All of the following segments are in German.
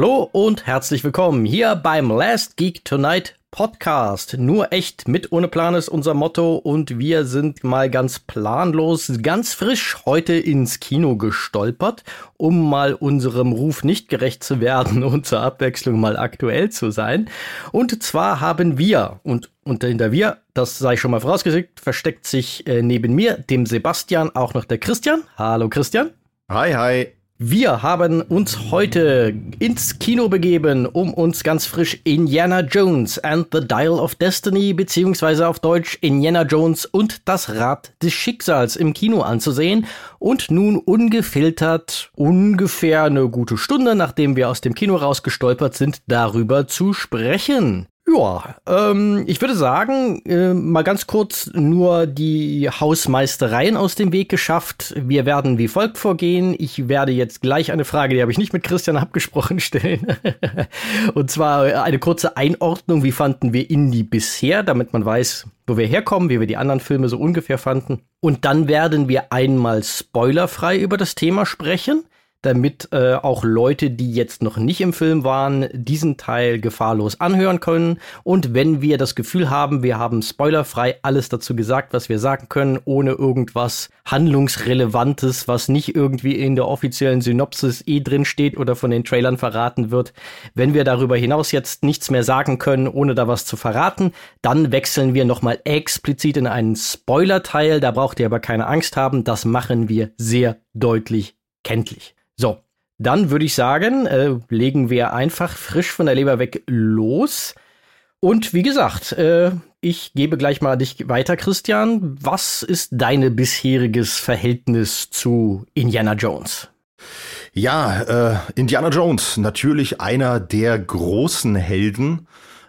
Hallo und herzlich willkommen hier beim Last Geek Tonight Podcast. Nur echt mit ohne Plan ist unser Motto und wir sind mal ganz planlos, ganz frisch heute ins Kino gestolpert, um mal unserem Ruf nicht gerecht zu werden und zur Abwechslung mal aktuell zu sein. Und zwar haben wir und und hinter wir, das sei schon mal vorausgeschickt, versteckt sich äh, neben mir, dem Sebastian, auch noch der Christian. Hallo Christian. Hi, hi. Wir haben uns heute ins Kino begeben, um uns ganz frisch Indiana Jones and the Dial of Destiny beziehungsweise auf Deutsch Indiana Jones und das Rad des Schicksals im Kino anzusehen und nun ungefiltert ungefähr eine gute Stunde, nachdem wir aus dem Kino rausgestolpert sind, darüber zu sprechen. Ja, ähm, ich würde sagen, äh, mal ganz kurz nur die Hausmeistereien aus dem Weg geschafft. Wir werden wie folgt vorgehen. Ich werde jetzt gleich eine Frage, die habe ich nicht mit Christian abgesprochen, stellen. Und zwar eine kurze Einordnung. Wie fanden wir Indie bisher, damit man weiß, wo wir herkommen, wie wir die anderen Filme so ungefähr fanden. Und dann werden wir einmal spoilerfrei über das Thema sprechen damit äh, auch Leute, die jetzt noch nicht im Film waren, diesen Teil gefahrlos anhören können. Und wenn wir das Gefühl haben, wir haben spoilerfrei alles dazu gesagt, was wir sagen können, ohne irgendwas handlungsrelevantes, was nicht irgendwie in der offiziellen Synopsis eh drin steht oder von den Trailern verraten wird. Wenn wir darüber hinaus jetzt nichts mehr sagen können, ohne da was zu verraten, dann wechseln wir nochmal explizit in einen Spoiler-Teil. Da braucht ihr aber keine Angst haben. Das machen wir sehr deutlich kenntlich. So, dann würde ich sagen, äh, legen wir einfach frisch von der Leber weg los. Und wie gesagt, äh, ich gebe gleich mal dich weiter, Christian. Was ist deine bisheriges Verhältnis zu Indiana Jones? Ja, äh, Indiana Jones, natürlich einer der großen Helden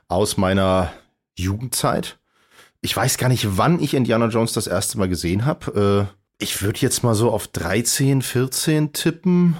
aus meiner Jugendzeit. Ich weiß gar nicht, wann ich Indiana Jones das erste Mal gesehen habe. Äh, ich würde jetzt mal so auf 13, 14 tippen.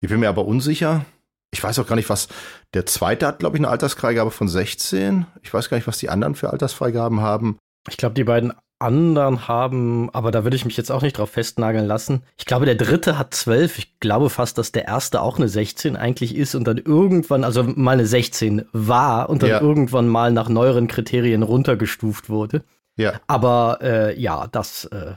Ich bin mir aber unsicher. Ich weiß auch gar nicht, was der zweite hat, glaube ich, eine Altersfreigabe von 16. Ich weiß gar nicht, was die anderen für Altersfreigaben haben. Ich glaube, die beiden anderen haben, aber da würde ich mich jetzt auch nicht drauf festnageln lassen. Ich glaube, der dritte hat 12. Ich glaube fast, dass der erste auch eine 16 eigentlich ist und dann irgendwann, also mal eine 16 war und dann ja. irgendwann mal nach neueren Kriterien runtergestuft wurde. Ja. Aber äh, ja, das äh,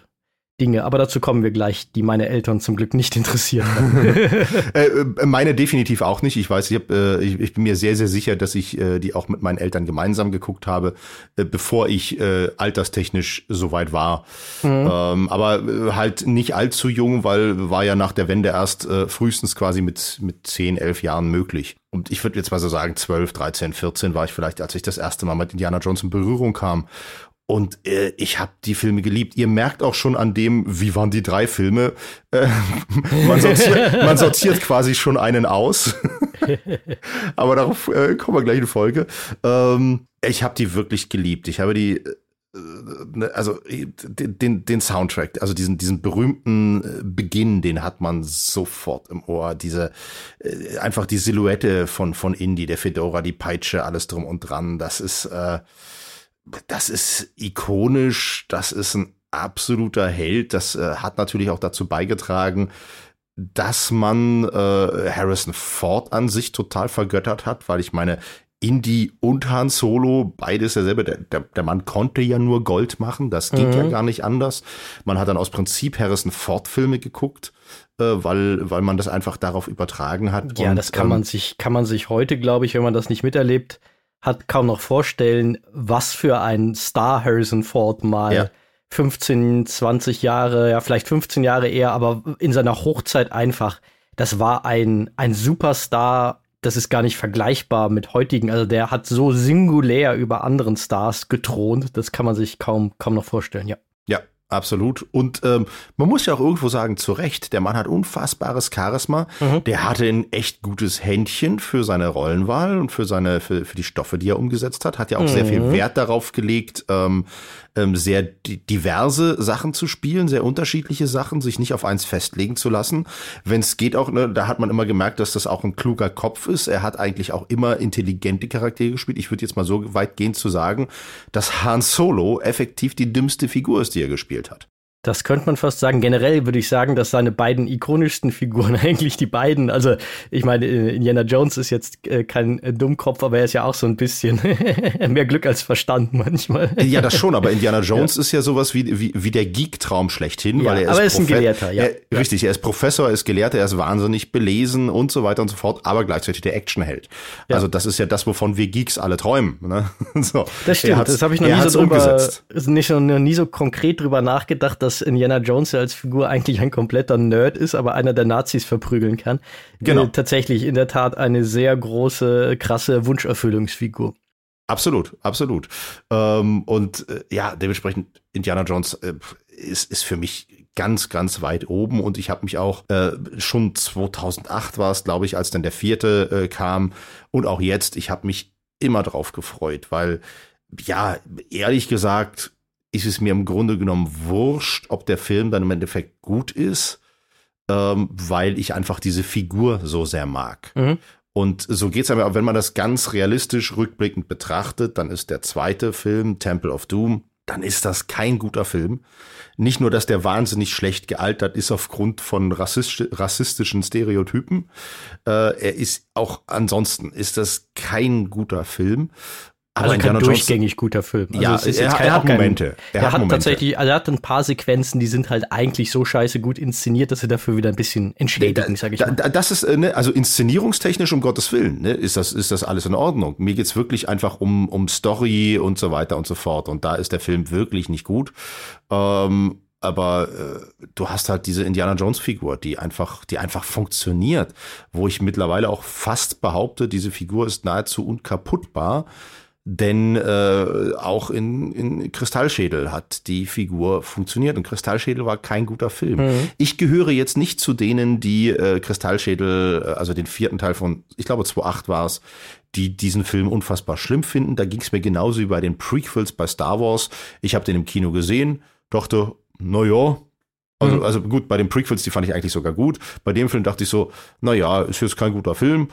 Dinge, aber dazu kommen wir gleich, die meine Eltern zum Glück nicht interessieren. äh, äh, meine definitiv auch nicht. Ich weiß, ich, hab, äh, ich, ich, bin mir sehr, sehr sicher, dass ich äh, die auch mit meinen Eltern gemeinsam geguckt habe, äh, bevor ich äh, alterstechnisch soweit war. Mhm. Ähm, aber halt nicht allzu jung, weil war ja nach der Wende erst frühestens quasi mit, mit 10, 11 Jahren möglich. Und ich würde jetzt mal so sagen, 12, 13, 14 war ich vielleicht, als ich das erste Mal mit Indiana Jones in Berührung kam. Und äh, ich habe die Filme geliebt. Ihr merkt auch schon an dem, wie waren die drei Filme. Äh, man, sortiert, man sortiert quasi schon einen aus. Aber darauf äh, kommen wir gleich in Folge. Ähm, ich habe die wirklich geliebt. Ich habe die, äh, ne, also den, den Soundtrack, also diesen, diesen berühmten äh, Beginn, den hat man sofort im Ohr. Diese, äh, einfach die Silhouette von, von Indie, der Fedora, die Peitsche, alles drum und dran. Das ist, äh, das ist ikonisch, das ist ein absoluter Held. Das äh, hat natürlich auch dazu beigetragen, dass man äh, Harrison Ford an sich total vergöttert hat, weil ich meine, Indy und Han Solo, beides derselbe. Der, der, der Mann konnte ja nur Gold machen, das ging mhm. ja gar nicht anders. Man hat dann aus Prinzip Harrison Ford-Filme geguckt, äh, weil, weil man das einfach darauf übertragen hat. Ja, und, das kann ähm, man sich, kann man sich heute, glaube ich, wenn man das nicht miterlebt, hat kaum noch vorstellen, was für ein Star Harrison Ford mal ja. 15, 20 Jahre, ja, vielleicht 15 Jahre eher, aber in seiner Hochzeit einfach. Das war ein, ein Superstar, das ist gar nicht vergleichbar mit heutigen. Also der hat so singulär über anderen Stars gethront, das kann man sich kaum, kaum noch vorstellen, ja. Absolut. Und ähm, man muss ja auch irgendwo sagen, zu Recht, der Mann hat unfassbares Charisma. Mhm. Der hatte ein echt gutes Händchen für seine Rollenwahl und für seine, für, für die Stoffe, die er umgesetzt hat. Hat ja auch mhm. sehr viel mhm. Wert darauf gelegt, ähm, ähm, sehr diverse Sachen zu spielen, sehr unterschiedliche Sachen, sich nicht auf eins festlegen zu lassen. Wenn es geht auch, ne, da hat man immer gemerkt, dass das auch ein kluger Kopf ist. Er hat eigentlich auch immer intelligente Charaktere gespielt. Ich würde jetzt mal so weit gehen zu sagen, dass Han Solo effektiv die dümmste Figur ist, die er gespielt hat. Das könnte man fast sagen. Generell würde ich sagen, dass seine beiden ikonischsten Figuren eigentlich die beiden, also ich meine, äh, Indiana Jones ist jetzt äh, kein äh, Dummkopf, aber er ist ja auch so ein bisschen mehr Glück als Verstand manchmal. Ja, das schon, aber Indiana Jones ja. ist ja sowas wie, wie, wie der Geek-Traum schlechthin, ja, weil er aber ist, er ist ein Gelehrter, ja. Er, richtig, er ist Professor, er ist Gelehrter, er ist wahnsinnig belesen und so weiter und so fort, aber gleichzeitig der Actionheld. Ja. Also das ist ja das, wovon wir Geeks alle träumen. Ne? so. Das stimmt, das habe ich noch nie so drüber, nicht, noch nie so konkret drüber nachgedacht, dass dass Indiana Jones als Figur eigentlich ein kompletter Nerd ist, aber einer der Nazis verprügeln kann. Genau. Äh, tatsächlich in der Tat eine sehr große, krasse Wunscherfüllungsfigur. Absolut, absolut. Ähm, und äh, ja, dementsprechend Indiana Jones äh, ist, ist für mich ganz, ganz weit oben und ich habe mich auch äh, schon 2008 war es, glaube ich, als dann der vierte äh, kam und auch jetzt, ich habe mich immer drauf gefreut, weil ja, ehrlich gesagt, ist es mir im Grunde genommen wurscht, ob der Film dann im Endeffekt gut ist, ähm, weil ich einfach diese Figur so sehr mag. Mhm. Und so geht's aber, wenn man das ganz realistisch rückblickend betrachtet, dann ist der zweite Film, Temple of Doom, dann ist das kein guter Film. Nicht nur, dass der wahnsinnig schlecht gealtert ist aufgrund von rassistischen Stereotypen, äh, er ist auch ansonsten ist das kein guter Film. Aber also kein durchgängig guter Film. Also ja, er, er, hat Momente. Er, er hat, Momente. tatsächlich, also er hat ein paar Sequenzen, die sind halt eigentlich so scheiße gut inszeniert, dass sie dafür wieder ein bisschen entschädigen, sag ich mal. das ist, äh, ne, also inszenierungstechnisch, um Gottes Willen, ne, ist das, ist das alles in Ordnung. Mir geht's wirklich einfach um, um Story und so weiter und so fort. Und da ist der Film wirklich nicht gut. Ähm, aber äh, du hast halt diese Indiana Jones Figur, die einfach, die einfach funktioniert, wo ich mittlerweile auch fast behaupte, diese Figur ist nahezu unkaputtbar denn äh, auch in, in Kristallschädel hat die Figur funktioniert und Kristallschädel war kein guter Film. Mhm. Ich gehöre jetzt nicht zu denen, die äh, Kristallschädel, äh, also den vierten Teil von, ich glaube 2.8 war es, die diesen Film unfassbar schlimm finden. Da ging es mir genauso wie bei den Prequels bei Star Wars. Ich habe den im Kino gesehen, dachte, na ja, also, mhm. also gut, bei den Prequels, die fand ich eigentlich sogar gut. Bei dem Film dachte ich so, na ja, ist jetzt kein guter Film,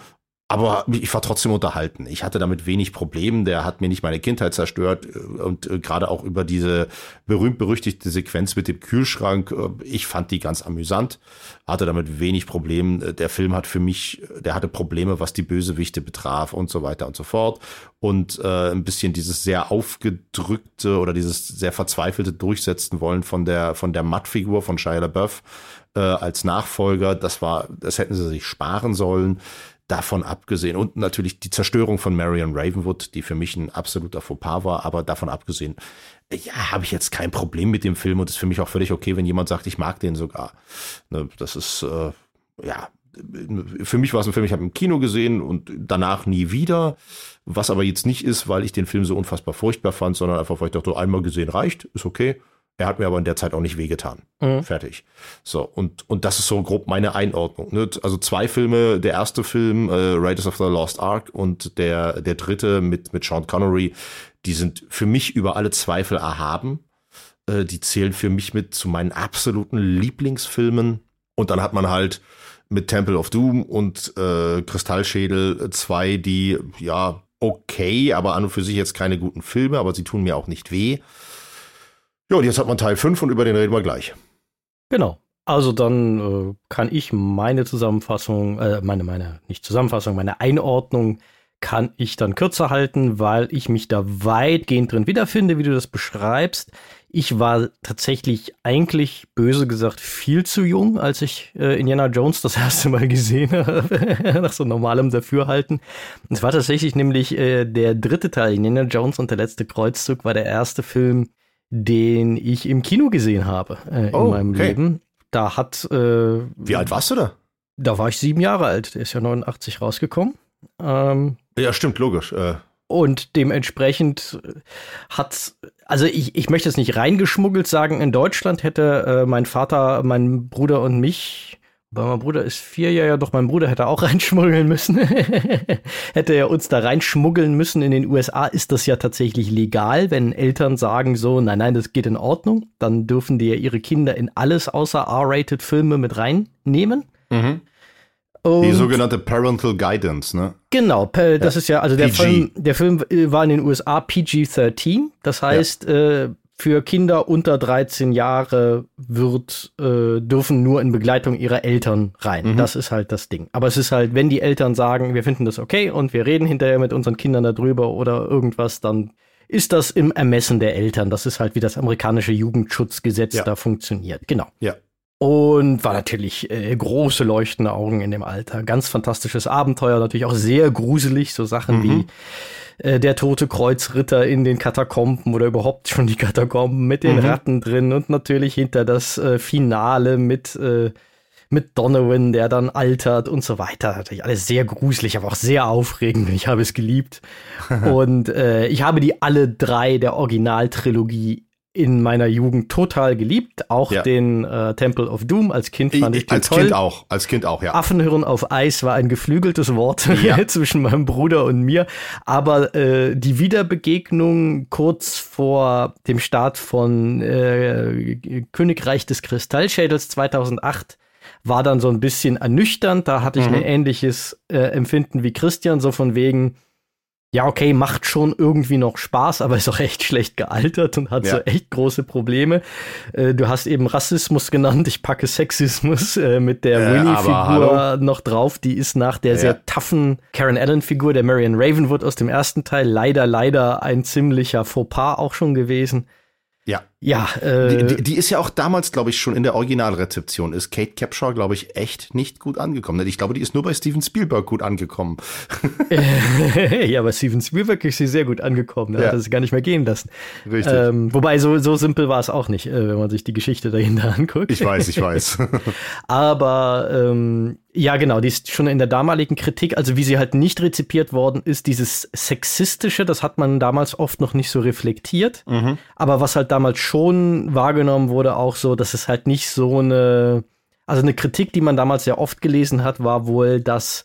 aber ich war trotzdem unterhalten. Ich hatte damit wenig Probleme. Der hat mir nicht meine Kindheit zerstört und äh, gerade auch über diese berühmt-berüchtigte Sequenz mit dem Kühlschrank. Äh, ich fand die ganz amüsant, hatte damit wenig Probleme. Der Film hat für mich, der hatte Probleme, was die Bösewichte betraf und so weiter und so fort. Und äh, ein bisschen dieses sehr aufgedrückte oder dieses sehr verzweifelte Durchsetzen wollen von der von der Mattfigur von Shia LaBeouf äh, als Nachfolger. Das war, das hätten sie sich sparen sollen davon abgesehen und natürlich die Zerstörung von Marion Ravenwood, die für mich ein absoluter Fauxpas war, aber davon abgesehen, ja, habe ich jetzt kein Problem mit dem Film und ist für mich auch völlig okay, wenn jemand sagt, ich mag den sogar. Ne, das ist, äh, ja, für mich war es ein Film, ich habe im Kino gesehen und danach nie wieder. Was aber jetzt nicht ist, weil ich den Film so unfassbar furchtbar fand, sondern einfach, weil ich dachte, einmal gesehen reicht, ist okay. Er hat mir aber in der Zeit auch nicht wehgetan. Mhm. Fertig. So, und, und das ist so grob meine Einordnung. Ne? Also zwei Filme, der erste Film, äh, Raiders of the Lost Ark und der, der dritte mit, mit Sean Connery, die sind für mich über alle Zweifel erhaben. Äh, die zählen für mich mit zu meinen absoluten Lieblingsfilmen. Und dann hat man halt mit Temple of Doom und äh, Kristallschädel zwei, die ja okay, aber an und für sich jetzt keine guten Filme, aber sie tun mir auch nicht weh. Ja, und jetzt hat man Teil 5 und über den reden wir gleich. Genau. Also dann äh, kann ich meine Zusammenfassung, äh, meine, meine, nicht Zusammenfassung, meine Einordnung kann ich dann kürzer halten, weil ich mich da weitgehend drin wiederfinde, wie du das beschreibst. Ich war tatsächlich eigentlich, böse gesagt, viel zu jung, als ich äh, Indiana Jones das erste Mal gesehen habe, nach so normalem Dafürhalten. Es war tatsächlich nämlich äh, der dritte Teil, Indiana Jones und der letzte Kreuzzug, war der erste Film, den ich im Kino gesehen habe äh, in oh, meinem okay. Leben. Da hat. Äh, Wie alt warst du da? Da war ich sieben Jahre alt. Der ist ja 89 rausgekommen. Ähm, ja, stimmt, logisch. Äh. Und dementsprechend hat, also ich, ich möchte es nicht reingeschmuggelt sagen, in Deutschland hätte äh, mein Vater, mein Bruder und mich weil mein Bruder ist vier Jahre, ja doch, mein Bruder hätte auch reinschmuggeln müssen. hätte er uns da reinschmuggeln müssen. In den USA ist das ja tatsächlich legal, wenn Eltern sagen so, nein, nein, das geht in Ordnung, dann dürfen die ja ihre Kinder in alles außer R-rated Filme mit reinnehmen. Mhm. Die sogenannte Parental Guidance, ne? Genau, das ja. ist ja, also der PG. Film, der Film war in den USA PG-13, das heißt, ja. äh, für Kinder unter 13 Jahre wird, äh, dürfen nur in Begleitung ihrer Eltern rein. Mhm. Das ist halt das Ding. Aber es ist halt, wenn die Eltern sagen, wir finden das okay und wir reden hinterher mit unseren Kindern darüber oder irgendwas, dann ist das im Ermessen der Eltern. Das ist halt, wie das amerikanische Jugendschutzgesetz ja. da funktioniert. Genau. Ja. Und war natürlich äh, große leuchtende Augen in dem Alter. Ganz fantastisches Abenteuer, natürlich auch sehr gruselig, so Sachen mhm. wie äh, der tote Kreuzritter in den Katakomben oder überhaupt schon die Katakomben mit den mhm. Ratten drin und natürlich hinter das äh, Finale mit äh, mit Donovan, der dann altert und so weiter. Natürlich alles sehr gruselig, aber auch sehr aufregend. Ich habe es geliebt. und äh, ich habe die alle drei der Originaltrilogie in meiner Jugend total geliebt. Auch ja. den äh, Temple of Doom als Kind fand ich, ich als toll. Kind auch, als Kind auch, ja. Affenhirn auf Eis war ein geflügeltes Wort ja. zwischen meinem Bruder und mir. Aber äh, die Wiederbegegnung kurz vor dem Start von äh, Königreich des Kristallschädels 2008 war dann so ein bisschen ernüchternd. Da hatte ich mhm. ein ähnliches äh, Empfinden wie Christian, so von wegen, ja, okay, macht schon irgendwie noch Spaß, aber ist auch echt schlecht gealtert und hat ja. so echt große Probleme. Äh, du hast eben Rassismus genannt, ich packe Sexismus äh, mit der äh, Winnie-Figur noch drauf. Die ist nach der ja. sehr toughen Karen Allen-Figur, der Marion Ravenwood aus dem ersten Teil, leider, leider ein ziemlicher Fauxpas auch schon gewesen. Ja. Ja, äh, die, die, die, ist ja auch damals, glaube ich, schon in der Originalrezeption. Ist Kate Capshaw, glaube ich, echt nicht gut angekommen. Ich glaube, die ist nur bei Steven Spielberg gut angekommen. ja, bei Steven Spielberg ist sie sehr gut angekommen. Er ja. hat es gar nicht mehr gehen lassen. Richtig. Ähm, wobei, so, so simpel war es auch nicht, äh, wenn man sich die Geschichte dahinter anguckt. Ich weiß, ich weiß. Aber ähm, ja, genau, die ist schon in der damaligen Kritik, also wie sie halt nicht rezipiert worden ist, dieses Sexistische, das hat man damals oft noch nicht so reflektiert. Mhm. Aber was halt damals schon wahrgenommen wurde, auch so, dass es halt nicht so eine, also eine Kritik, die man damals sehr oft gelesen hat, war wohl, dass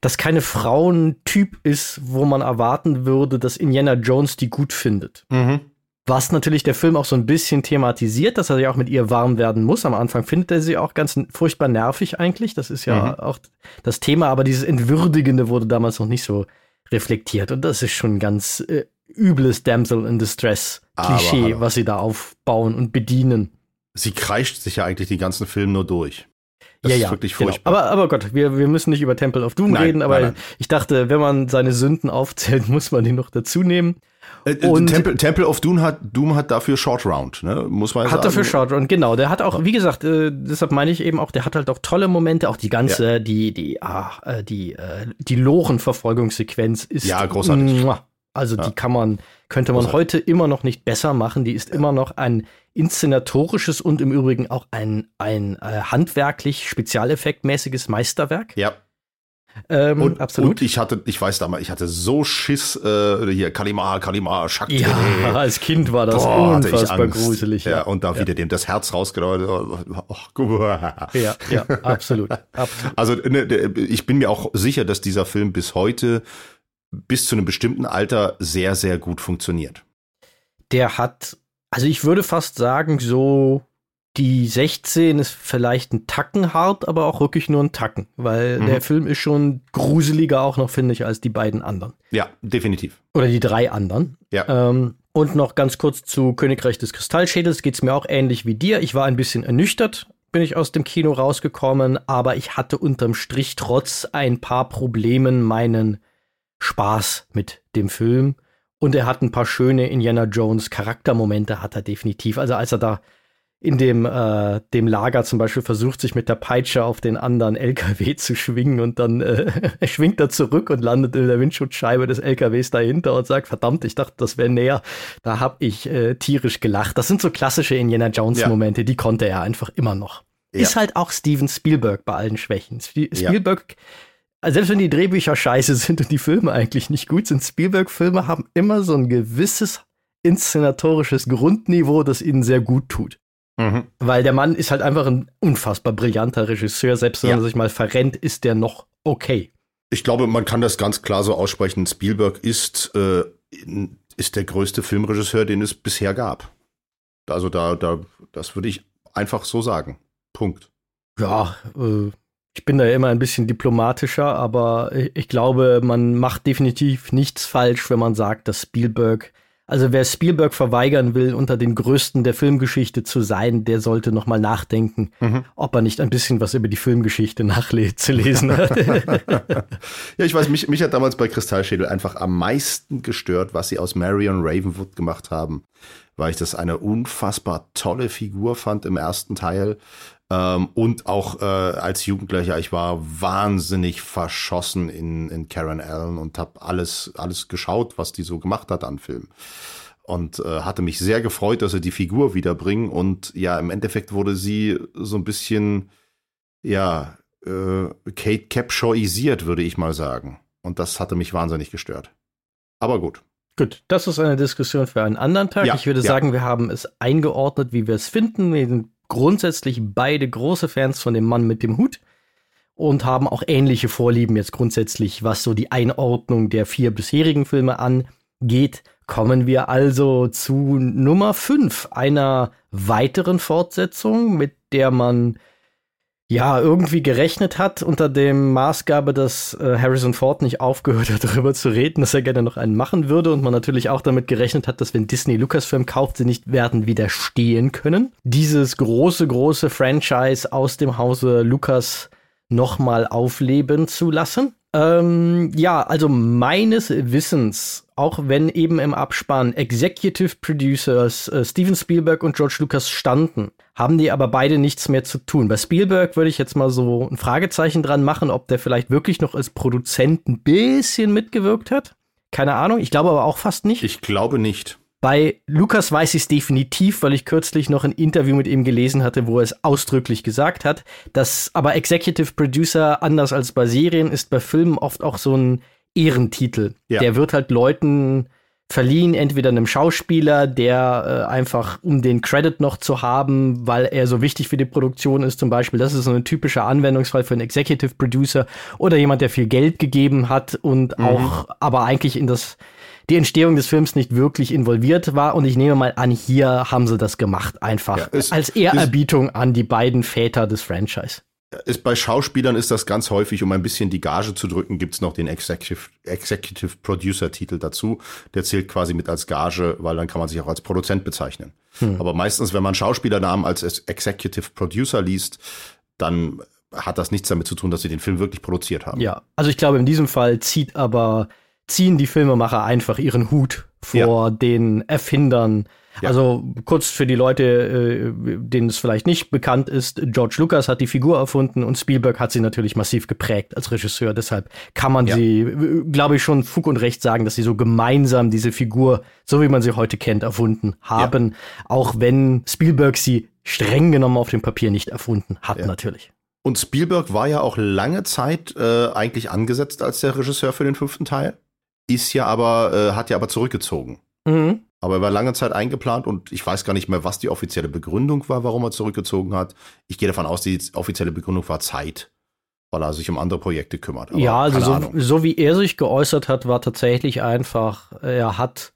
das keine Frauentyp ist, wo man erwarten würde, dass Indiana Jones die gut findet. Mhm. Was natürlich der Film auch so ein bisschen thematisiert, dass er ja auch mit ihr warm werden muss. Am Anfang findet er sie auch ganz furchtbar nervig eigentlich. Das ist ja mhm. auch das Thema, aber dieses Entwürdigende wurde damals noch nicht so reflektiert. Und das ist schon ganz äh, übles Damsel in Distress Klischee, was sie da aufbauen und bedienen. Sie kreischt sich ja eigentlich die ganzen Filme nur durch. Das ja, ist ja, wirklich genau. furchtbar. Genau. Aber, aber Gott, wir, wir müssen nicht über Temple of Doom nein, reden, aber nein, nein. ich dachte, wenn man seine Sünden aufzählt, muss man die noch dazu nehmen. Äh, äh, und Temple, Temple of Doom hat, Doom hat dafür Short Round, ne? muss man hat sagen. Hat dafür Short Round, genau. Der hat auch, wie gesagt, äh, deshalb meine ich eben auch, der hat halt auch tolle Momente, auch die ganze, ja. die, die, ah, äh, die, äh, die Lorenverfolgungssequenz ist. Ja, großartig. Muah, also ja. die kann man, könnte man heute immer noch nicht besser machen. Die ist ja. immer noch ein inszenatorisches und im Übrigen auch ein, ein äh, handwerklich spezialeffektmäßiges Meisterwerk. Ja. Ähm, und, absolut. Und ich hatte, ich weiß damals, ich hatte so Schiss, äh, hier Kalimar, Kalimar, Shakti. Ja, als Kind war das Boah, unfassbar gruselig. Ja, ja und da ja. wieder dem das Herz rausgeleuchtet. Oh, ja, ja, absolut, absolut. Also ne, ich bin mir auch sicher, dass dieser Film bis heute bis zu einem bestimmten Alter sehr, sehr gut funktioniert. Der hat, also ich würde fast sagen, so die 16 ist vielleicht ein Tacken hart, aber auch wirklich nur ein Tacken, weil mhm. der Film ist schon gruseliger auch noch, finde ich, als die beiden anderen. Ja, definitiv. Oder die drei anderen. Ja. Ähm, und noch ganz kurz zu Königreich des Kristallschädels geht es mir auch ähnlich wie dir. Ich war ein bisschen ernüchtert, bin ich aus dem Kino rausgekommen, aber ich hatte unterm Strich trotz ein paar Problemen meinen Spaß mit dem Film. Und er hat ein paar schöne Indiana Jones Charaktermomente, hat er definitiv. Also als er da in dem, äh, dem Lager zum Beispiel versucht, sich mit der Peitsche auf den anderen LKW zu schwingen und dann äh, schwingt er zurück und landet in der Windschutzscheibe des LKWs dahinter und sagt, verdammt, ich dachte, das wäre näher. Da hab ich äh, tierisch gelacht. Das sind so klassische Indiana Jones Momente, ja. die konnte er einfach immer noch. Ja. Ist halt auch Steven Spielberg bei allen Schwächen. Spielberg ja also selbst wenn die Drehbücher scheiße sind und die Filme eigentlich nicht gut sind, Spielberg-Filme haben immer so ein gewisses inszenatorisches Grundniveau, das ihnen sehr gut tut. Mhm. Weil der Mann ist halt einfach ein unfassbar brillanter Regisseur. Selbst wenn ja. er sich mal verrennt, ist der noch okay. Ich glaube, man kann das ganz klar so aussprechen. Spielberg ist, äh, ist der größte Filmregisseur, den es bisher gab. Also da, da, das würde ich einfach so sagen. Punkt. Ja, äh, ich bin da immer ein bisschen diplomatischer, aber ich glaube, man macht definitiv nichts falsch, wenn man sagt, dass Spielberg Also wer Spielberg verweigern will, unter den Größten der Filmgeschichte zu sein, der sollte noch mal nachdenken, mhm. ob er nicht ein bisschen was über die Filmgeschichte nachzulesen hat. ja, ich weiß, mich, mich hat damals bei Kristallschädel einfach am meisten gestört, was sie aus Marion Ravenwood gemacht haben, weil ich das eine unfassbar tolle Figur fand im ersten Teil. Ähm, und auch äh, als Jugendlicher, ich war wahnsinnig verschossen in, in Karen Allen und habe alles, alles geschaut, was die so gemacht hat an Film. Und äh, hatte mich sehr gefreut, dass sie die Figur wiederbringen. Und ja, im Endeffekt wurde sie so ein bisschen, ja, äh, Kate Capshawisiert, würde ich mal sagen. Und das hatte mich wahnsinnig gestört. Aber gut. Gut, das ist eine Diskussion für einen anderen Tag. Ja, ich würde ja. sagen, wir haben es eingeordnet, wie wir es finden. Grundsätzlich beide große Fans von dem Mann mit dem Hut und haben auch ähnliche Vorlieben jetzt grundsätzlich, was so die Einordnung der vier bisherigen Filme angeht. Kommen wir also zu Nummer 5, einer weiteren Fortsetzung, mit der man ja, irgendwie gerechnet hat unter dem Maßgabe, dass äh, Harrison Ford nicht aufgehört hat, darüber zu reden, dass er gerne noch einen machen würde und man natürlich auch damit gerechnet hat, dass wenn Disney Lucasfilm kauft, sie nicht werden widerstehen können. Dieses große, große Franchise aus dem Hause Lucas nochmal aufleben zu lassen. Ähm, ja, also meines Wissens, auch wenn eben im Abspann Executive Producers äh, Steven Spielberg und George Lucas standen, haben die aber beide nichts mehr zu tun. Bei Spielberg würde ich jetzt mal so ein Fragezeichen dran machen, ob der vielleicht wirklich noch als Produzent ein bisschen mitgewirkt hat. Keine Ahnung, ich glaube aber auch fast nicht. Ich glaube nicht. Bei Lukas weiß ich es definitiv, weil ich kürzlich noch ein Interview mit ihm gelesen hatte, wo er es ausdrücklich gesagt hat. Dass aber Executive Producer, anders als bei Serien, ist bei Filmen oft auch so ein Ehrentitel. Ja. Der wird halt Leuten verliehen, entweder einem Schauspieler, der äh, einfach, um den Credit noch zu haben, weil er so wichtig für die Produktion ist, zum Beispiel, das ist so ein typischer Anwendungsfall für einen Executive Producer oder jemand, der viel Geld gegeben hat und mhm. auch aber eigentlich in das die Entstehung des Films nicht wirklich involviert war. Und ich nehme mal an, hier haben sie das gemacht, einfach ja, es, als Ehrerbietung an die beiden Väter des Franchise. Ist, bei Schauspielern ist das ganz häufig, um ein bisschen die Gage zu drücken, gibt's noch den Executive, Executive Producer Titel dazu. Der zählt quasi mit als Gage, weil dann kann man sich auch als Produzent bezeichnen. Hm. Aber meistens, wenn man Schauspielernamen als Executive Producer liest, dann hat das nichts damit zu tun, dass sie den Film wirklich produziert haben. Ja, also ich glaube, in diesem Fall zieht aber ziehen die Filmemacher einfach ihren Hut vor ja. den Erfindern. Ja. Also kurz für die Leute, äh, denen es vielleicht nicht bekannt ist, George Lucas hat die Figur erfunden und Spielberg hat sie natürlich massiv geprägt als Regisseur. Deshalb kann man ja. sie, äh, glaube ich, schon Fug und Recht sagen, dass sie so gemeinsam diese Figur, so wie man sie heute kennt, erfunden haben. Ja. Auch wenn Spielberg sie streng genommen auf dem Papier nicht erfunden hat, natürlich. Und Spielberg war ja auch lange Zeit äh, eigentlich angesetzt als der Regisseur für den fünften Teil ist ja aber, äh, hat ja aber zurückgezogen. Mhm. Aber er war lange Zeit eingeplant und ich weiß gar nicht mehr, was die offizielle Begründung war, warum er zurückgezogen hat. Ich gehe davon aus, die offizielle Begründung war Zeit, weil er sich um andere Projekte kümmert. Aber ja, also so, so, wie er sich geäußert hat, war tatsächlich einfach, er hat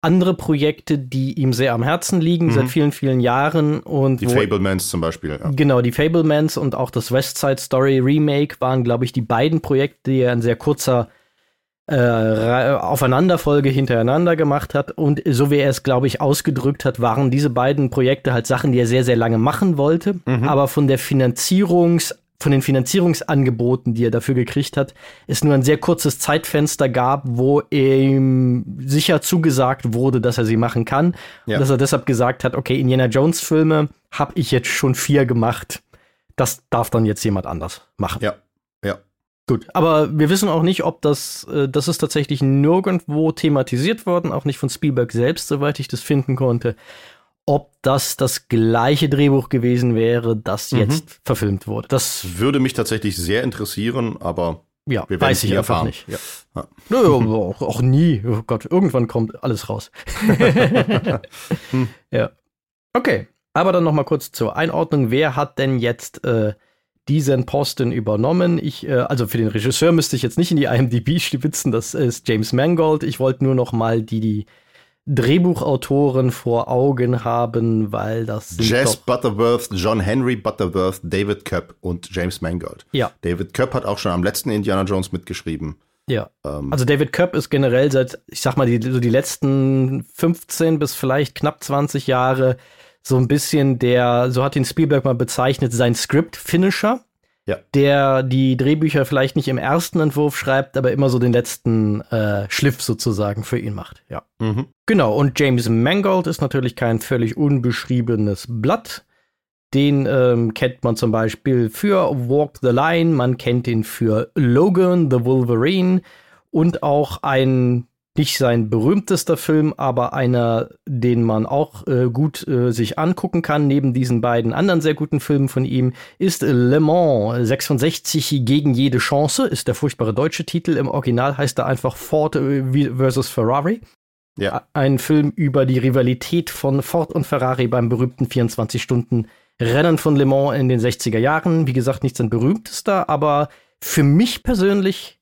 andere Projekte, die ihm sehr am Herzen liegen, mhm. seit vielen, vielen Jahren. Und die Fablemans zum Beispiel. Ja. Genau, die Fablemans und auch das West Side Story Remake waren, glaube ich, die beiden Projekte, die er in sehr kurzer äh, Aufeinanderfolge hintereinander gemacht hat. Und so wie er es, glaube ich, ausgedrückt hat, waren diese beiden Projekte halt Sachen, die er sehr, sehr lange machen wollte. Mhm. Aber von der Finanzierungs- von den Finanzierungsangeboten, die er dafür gekriegt hat, es nur ein sehr kurzes Zeitfenster gab, wo ihm sicher zugesagt wurde, dass er sie machen kann. Ja. Und dass er deshalb gesagt hat, okay, Indiana Jones Filme habe ich jetzt schon vier gemacht. Das darf dann jetzt jemand anders machen. Ja. Gut, aber wir wissen auch nicht, ob das, äh, das ist tatsächlich nirgendwo thematisiert worden, auch nicht von Spielberg selbst, soweit ich das finden konnte, ob das das gleiche Drehbuch gewesen wäre, das mhm. jetzt verfilmt wurde. Das würde mich tatsächlich sehr interessieren, aber ja, wir weiß ich einfach nicht. Ja. Ja. Nö, auch, auch, nie. Oh Gott, irgendwann kommt alles raus. hm. Ja. Okay, aber dann noch mal kurz zur Einordnung. Wer hat denn jetzt äh, diesen Posten übernommen. Ich, äh, also für den Regisseur müsste ich jetzt nicht in die IMDb stibitzen, das ist James Mangold. Ich wollte nur noch mal die, die Drehbuchautoren vor Augen haben, weil das Jess Butterworth, John Henry Butterworth, David Köpp und James Mangold. Ja. David Köpp hat auch schon am letzten Indiana Jones mitgeschrieben. Ja. Ähm, also David Köpp ist generell seit, ich sag mal, die, so die letzten 15 bis vielleicht knapp 20 Jahre so ein bisschen der, so hat ihn Spielberg mal bezeichnet, sein Script-Finisher. Ja. Der die Drehbücher vielleicht nicht im ersten Entwurf schreibt, aber immer so den letzten äh, Schliff sozusagen für ihn macht. Ja. Mhm. Genau, und James Mangold ist natürlich kein völlig unbeschriebenes Blatt. Den ähm, kennt man zum Beispiel für Walk the Line, man kennt ihn für Logan, the Wolverine und auch ein nicht sein berühmtester Film, aber einer, den man auch äh, gut äh, sich angucken kann, neben diesen beiden anderen sehr guten Filmen von ihm, ist Le Mans 66 gegen jede Chance, ist der furchtbare deutsche Titel. Im Original heißt er einfach Ford äh, versus Ferrari. Ja. Ein Film über die Rivalität von Ford und Ferrari beim berühmten 24 Stunden Rennen von Le Mans in den 60er Jahren. Wie gesagt, nicht sein berühmtester, aber für mich persönlich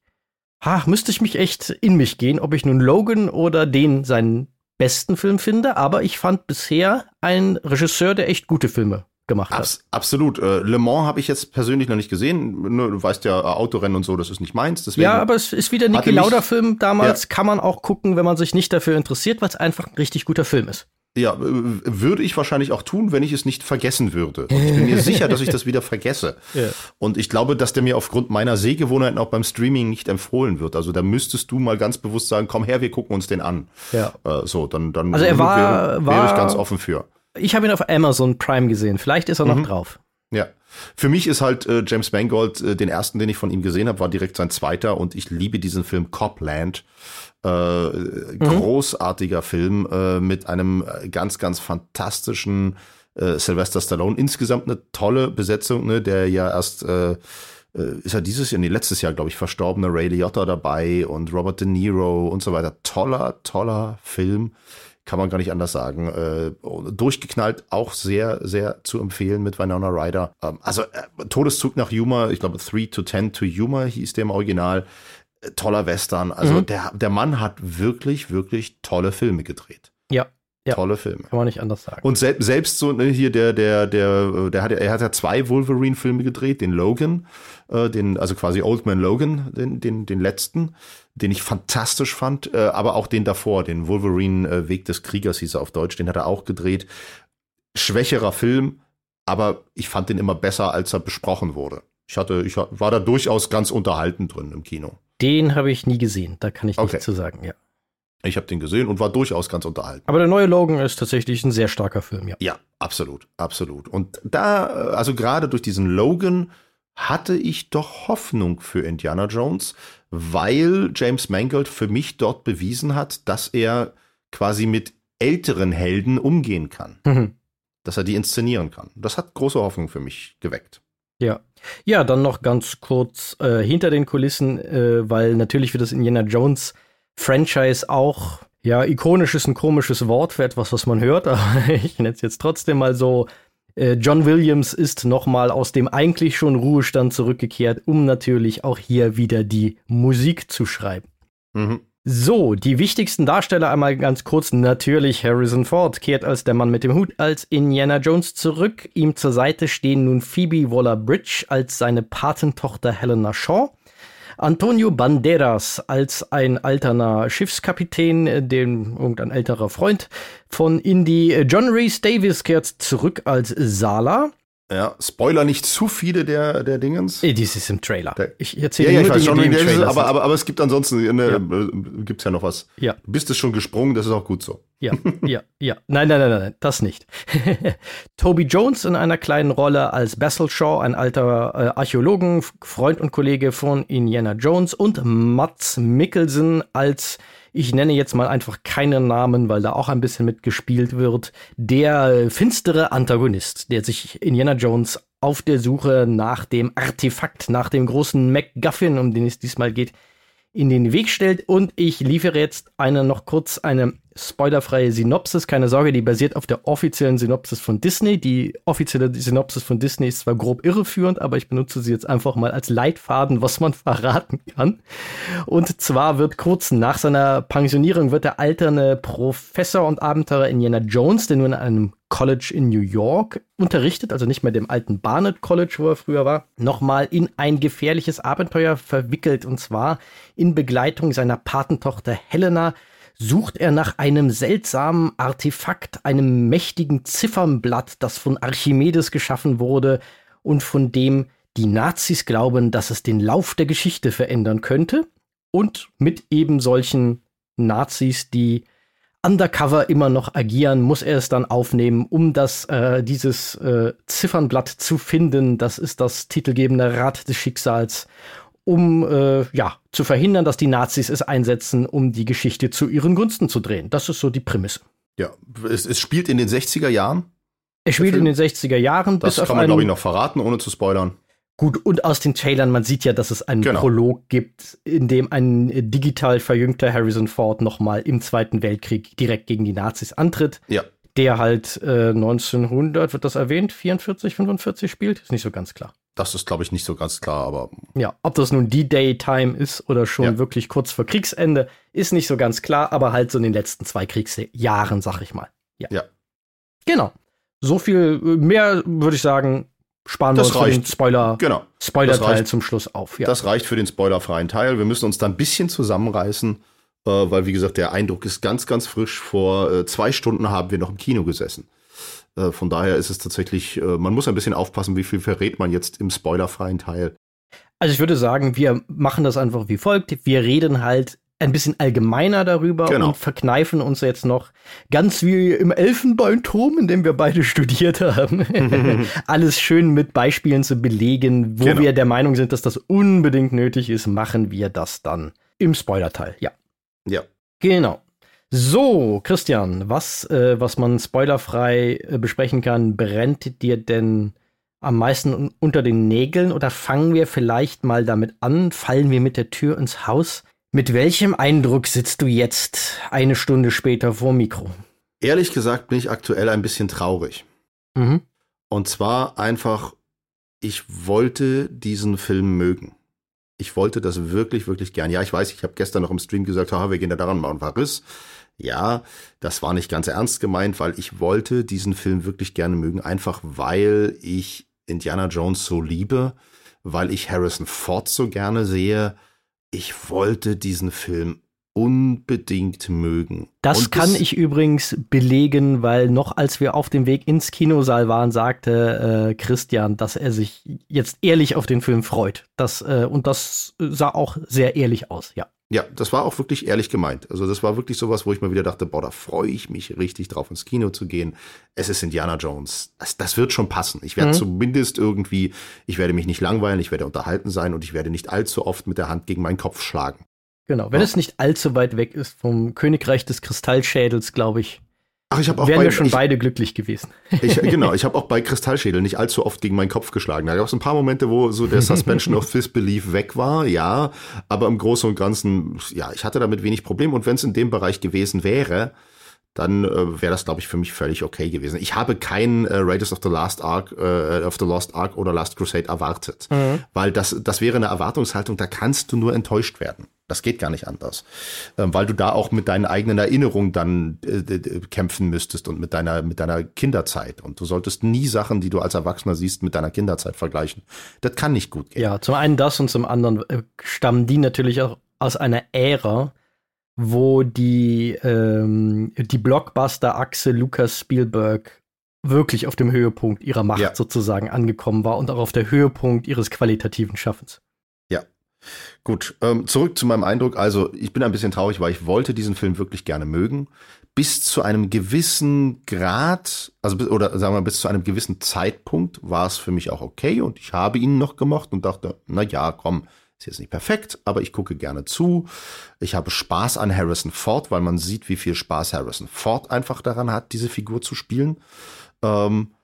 ha, müsste ich mich echt in mich gehen, ob ich nun Logan oder den seinen besten Film finde. Aber ich fand bisher einen Regisseur, der echt gute Filme gemacht hat. Abs absolut. Äh, Le Mans habe ich jetzt persönlich noch nicht gesehen. Du weißt ja, Autorennen und so, das ist nicht meins. Deswegen ja, aber es ist wieder ein Niki Lauda-Film damals. Ja. Kann man auch gucken, wenn man sich nicht dafür interessiert, weil es einfach ein richtig guter Film ist. Ja, würde ich wahrscheinlich auch tun, wenn ich es nicht vergessen würde. Und ich bin mir sicher, dass ich das wieder vergesse. Ja. Und ich glaube, dass der mir aufgrund meiner Sehgewohnheiten auch beim Streaming nicht empfohlen wird. Also da müsstest du mal ganz bewusst sagen, komm her, wir gucken uns den an. Ja. Äh, so, dann, dann also er war, wäre wär ich ganz offen für. Ich habe ihn auf Amazon Prime gesehen. Vielleicht ist er noch mhm. drauf. Für mich ist halt äh, James Mangold, äh, den ersten, den ich von ihm gesehen habe, war direkt sein zweiter und ich liebe diesen Film Copland. Äh, mhm. Großartiger Film äh, mit einem äh, ganz, ganz fantastischen äh, Sylvester Stallone. Insgesamt eine tolle Besetzung, ne, der ja erst äh, äh ist ja dieses Jahr, nee, letztes Jahr, glaube ich, verstorbene Ray Liotta dabei und Robert De Niro und so weiter. Toller, toller Film kann man gar nicht anders sagen. Äh, durchgeknallt, auch sehr, sehr zu empfehlen mit Winona Ryder. Ähm, also äh, Todeszug nach Yuma, ich glaube 3 to 10 to Yuma hieß der im Original. Äh, toller Western. Also mhm. der, der Mann hat wirklich, wirklich tolle Filme gedreht. Ja, ja, Tolle Filme. Kann man nicht anders sagen. Und selbst, selbst so, ne, hier der, der, der, der hat, er hat ja zwei Wolverine-Filme gedreht, den Logan, äh, den, also quasi Old Man Logan, den, den, den letzten, den ich fantastisch fand, äh, aber auch den davor, den Wolverine äh, Weg des Kriegers hieß er auf Deutsch, den hat er auch gedreht. Schwächerer Film, aber ich fand den immer besser, als er besprochen wurde. Ich hatte, ich war da durchaus ganz unterhalten drin im Kino. Den habe ich nie gesehen, da kann ich okay. nichts zu sagen, ja. Ich habe den gesehen und war durchaus ganz unterhalten. Aber der neue Logan ist tatsächlich ein sehr starker Film, ja. Ja, absolut, absolut. Und da, also gerade durch diesen Logan hatte ich doch Hoffnung für Indiana Jones, weil James Mangold für mich dort bewiesen hat, dass er quasi mit älteren Helden umgehen kann. Mhm. Dass er die inszenieren kann. Das hat große Hoffnung für mich geweckt. Ja. Ja, dann noch ganz kurz äh, hinter den Kulissen, äh, weil natürlich wird das Indiana Jones Franchise auch, ja, ikonisch ist ein komisches Wort für etwas, was man hört, aber ich nenne es jetzt trotzdem mal so. Äh, John Williams ist nochmal aus dem eigentlich schon Ruhestand zurückgekehrt, um natürlich auch hier wieder die Musik zu schreiben. Mhm. So, die wichtigsten Darsteller einmal ganz kurz. Natürlich Harrison Ford kehrt als der Mann mit dem Hut als Indiana Jones zurück. Ihm zur Seite stehen nun Phoebe Waller-Bridge als seine Patentochter Helena Shaw. Antonio Banderas als ein alterner Schiffskapitän, den irgendein älterer Freund von Indy. John Reese Davis kehrt zurück als Sala. Ja, Spoiler nicht zu viele der, der Dingens. Äh, dies ist im Trailer. Ich erzähle ja, ja, nur ich weiß die, schon, die im aber, aber, aber es gibt ansonsten, ne, ja. Äh, gibt's ja noch was. Ja. Du bist es schon gesprungen, das ist auch gut so. Ja, ja, ja. Nein, nein, nein, nein, das nicht. Toby Jones in einer kleinen Rolle als Basil Shaw, ein alter äh, Archäologen, Freund und Kollege von Indiana Jones und Mats Mikkelsen als ich nenne jetzt mal einfach keinen Namen, weil da auch ein bisschen mitgespielt wird, der finstere Antagonist, der sich Indiana Jones auf der Suche nach dem Artefakt, nach dem großen MacGuffin, um den es diesmal geht, in den Weg stellt. Und ich liefere jetzt eine noch kurz eine spoilerfreie Synopsis. Keine Sorge, die basiert auf der offiziellen Synopsis von Disney. Die offizielle Synopsis von Disney ist zwar grob irreführend, aber ich benutze sie jetzt einfach mal als Leitfaden, was man verraten kann. Und zwar wird kurz nach seiner Pensionierung wird der alterne Professor und Abenteurer Indiana Jones, der nur in einem College in New York unterrichtet, also nicht mehr dem alten Barnett College, wo er früher war, nochmal in ein gefährliches Abenteuer verwickelt und zwar in Begleitung seiner Patentochter Helena, sucht er nach einem seltsamen Artefakt, einem mächtigen Ziffernblatt, das von Archimedes geschaffen wurde und von dem die Nazis glauben, dass es den Lauf der Geschichte verändern könnte. Und mit eben solchen Nazis, die undercover immer noch agieren, muss er es dann aufnehmen, um das äh, dieses äh, Ziffernblatt zu finden. Das ist das titelgebende Rad des Schicksals um äh, ja, zu verhindern, dass die Nazis es einsetzen, um die Geschichte zu ihren Gunsten zu drehen. Das ist so die Prämisse. Ja, es, es spielt in den 60er Jahren. Es spielt in den 60er Jahren. Das bis kann man, glaube ich, noch verraten, ohne zu spoilern. Gut, und aus den Trailern, man sieht ja, dass es einen genau. Prolog gibt, in dem ein digital verjüngter Harrison Ford nochmal im Zweiten Weltkrieg direkt gegen die Nazis antritt. Ja. Der halt äh, 1900, wird das erwähnt, 44, 45 spielt? Ist nicht so ganz klar. Das ist, glaube ich, nicht so ganz klar, aber. Ja, ob das nun die Day-Time ist oder schon ja. wirklich kurz vor Kriegsende, ist nicht so ganz klar, aber halt so in den letzten zwei Kriegsjahren, sag ich mal. Ja. ja. Genau. So viel äh, mehr würde ich sagen, sparen das wir uns reicht. den Spoiler, genau. Spoiler-Teil zum Schluss auf. Ja. Das reicht für den spoilerfreien Teil. Wir müssen uns da ein bisschen zusammenreißen, äh, weil, wie gesagt, der Eindruck ist ganz, ganz frisch. Vor äh, zwei Stunden haben wir noch im Kino gesessen. Äh, von daher ist es tatsächlich, äh, man muss ein bisschen aufpassen, wie viel verrät man jetzt im spoilerfreien Teil. Also ich würde sagen, wir machen das einfach wie folgt. Wir reden halt ein bisschen allgemeiner darüber genau. und verkneifen uns jetzt noch ganz wie im Elfenbeinturm, in dem wir beide studiert haben, alles schön mit Beispielen zu belegen, wo genau. wir der Meinung sind, dass das unbedingt nötig ist, machen wir das dann im Spoilerteil. Ja. Ja. Genau. So, Christian, was, äh, was man spoilerfrei äh, besprechen kann, brennt dir denn am meisten unter den Nägeln oder fangen wir vielleicht mal damit an? Fallen wir mit der Tür ins Haus? Mit welchem Eindruck sitzt du jetzt eine Stunde später vor Mikro? Ehrlich gesagt bin ich aktuell ein bisschen traurig. Mhm. Und zwar einfach, ich wollte diesen Film mögen. Ich wollte das wirklich, wirklich gern. Ja, ich weiß, ich habe gestern noch im Stream gesagt, haha, wir gehen da daran mal ein Verriss. Ja, das war nicht ganz ernst gemeint, weil ich wollte diesen Film wirklich gerne mögen, einfach weil ich Indiana Jones so liebe, weil ich Harrison Ford so gerne sehe. Ich wollte diesen Film unbedingt mögen. Das kann ich übrigens belegen, weil noch als wir auf dem Weg ins Kinosaal waren, sagte äh, Christian, dass er sich jetzt ehrlich auf den Film freut. Das, äh, und das sah auch sehr ehrlich aus, ja. Ja, das war auch wirklich ehrlich gemeint. Also das war wirklich sowas, wo ich mal wieder dachte, boah, da freue ich mich richtig drauf, ins Kino zu gehen. Es ist Indiana Jones. Das, das wird schon passen. Ich werde mhm. zumindest irgendwie, ich werde mich nicht langweilen, ich werde unterhalten sein und ich werde nicht allzu oft mit der Hand gegen meinen Kopf schlagen. Genau, wenn ja. es nicht allzu weit weg ist vom Königreich des Kristallschädels, glaube ich, Ach, ich habe auch wären bei, wir schon ich, beide glücklich gewesen. Ich, genau, ich habe auch bei Kristallschädel nicht allzu oft gegen meinen Kopf geschlagen. Da gab es ein paar Momente, wo so der Suspension of Disbelief weg war, ja, aber im Großen und Ganzen, ja, ich hatte damit wenig Problem. Und wenn es in dem Bereich gewesen wäre, dann äh, wäre das, glaube ich, für mich völlig okay gewesen. Ich habe kein äh, Raiders of the Last Ark, äh, of the Lost Ark oder Last Crusade erwartet, mhm. weil das, das wäre eine Erwartungshaltung, da kannst du nur enttäuscht werden. Das geht gar nicht anders. Ähm, weil du da auch mit deinen eigenen Erinnerungen dann äh, kämpfen müsstest und mit deiner, mit deiner Kinderzeit. Und du solltest nie Sachen, die du als Erwachsener siehst, mit deiner Kinderzeit vergleichen. Das kann nicht gut gehen. Ja, zum einen das und zum anderen äh, stammen die natürlich auch aus einer Ära, wo die, ähm, die Blockbuster-Achse Lucas Spielberg wirklich auf dem Höhepunkt ihrer Macht ja. sozusagen angekommen war und auch auf der Höhepunkt ihres qualitativen Schaffens. Gut, ähm, zurück zu meinem Eindruck. Also ich bin ein bisschen traurig, weil ich wollte diesen Film wirklich gerne mögen. Bis zu einem gewissen Grad, also oder sagen wir bis zu einem gewissen Zeitpunkt war es für mich auch okay und ich habe ihn noch gemocht und dachte, na ja, komm, ist jetzt nicht perfekt, aber ich gucke gerne zu. Ich habe Spaß an Harrison Ford, weil man sieht, wie viel Spaß Harrison Ford einfach daran hat, diese Figur zu spielen. Ähm,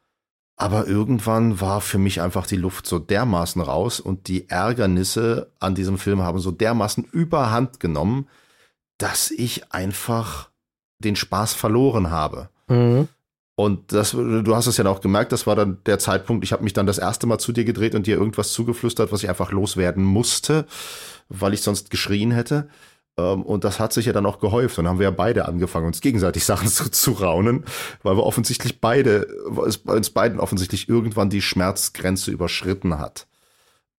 aber irgendwann war für mich einfach die Luft so dermaßen raus und die Ärgernisse an diesem Film haben so dermaßen überhand genommen, dass ich einfach den Spaß verloren habe. Mhm. Und das, du hast es ja auch gemerkt, das war dann der Zeitpunkt, ich habe mich dann das erste Mal zu dir gedreht und dir irgendwas zugeflüstert, was ich einfach loswerden musste, weil ich sonst geschrien hätte. Ähm, und das hat sich ja dann auch gehäuft. Dann haben wir ja beide angefangen, uns gegenseitig Sachen zu, zu raunen, weil wir offensichtlich beide, es bei uns beiden offensichtlich irgendwann die Schmerzgrenze überschritten hat.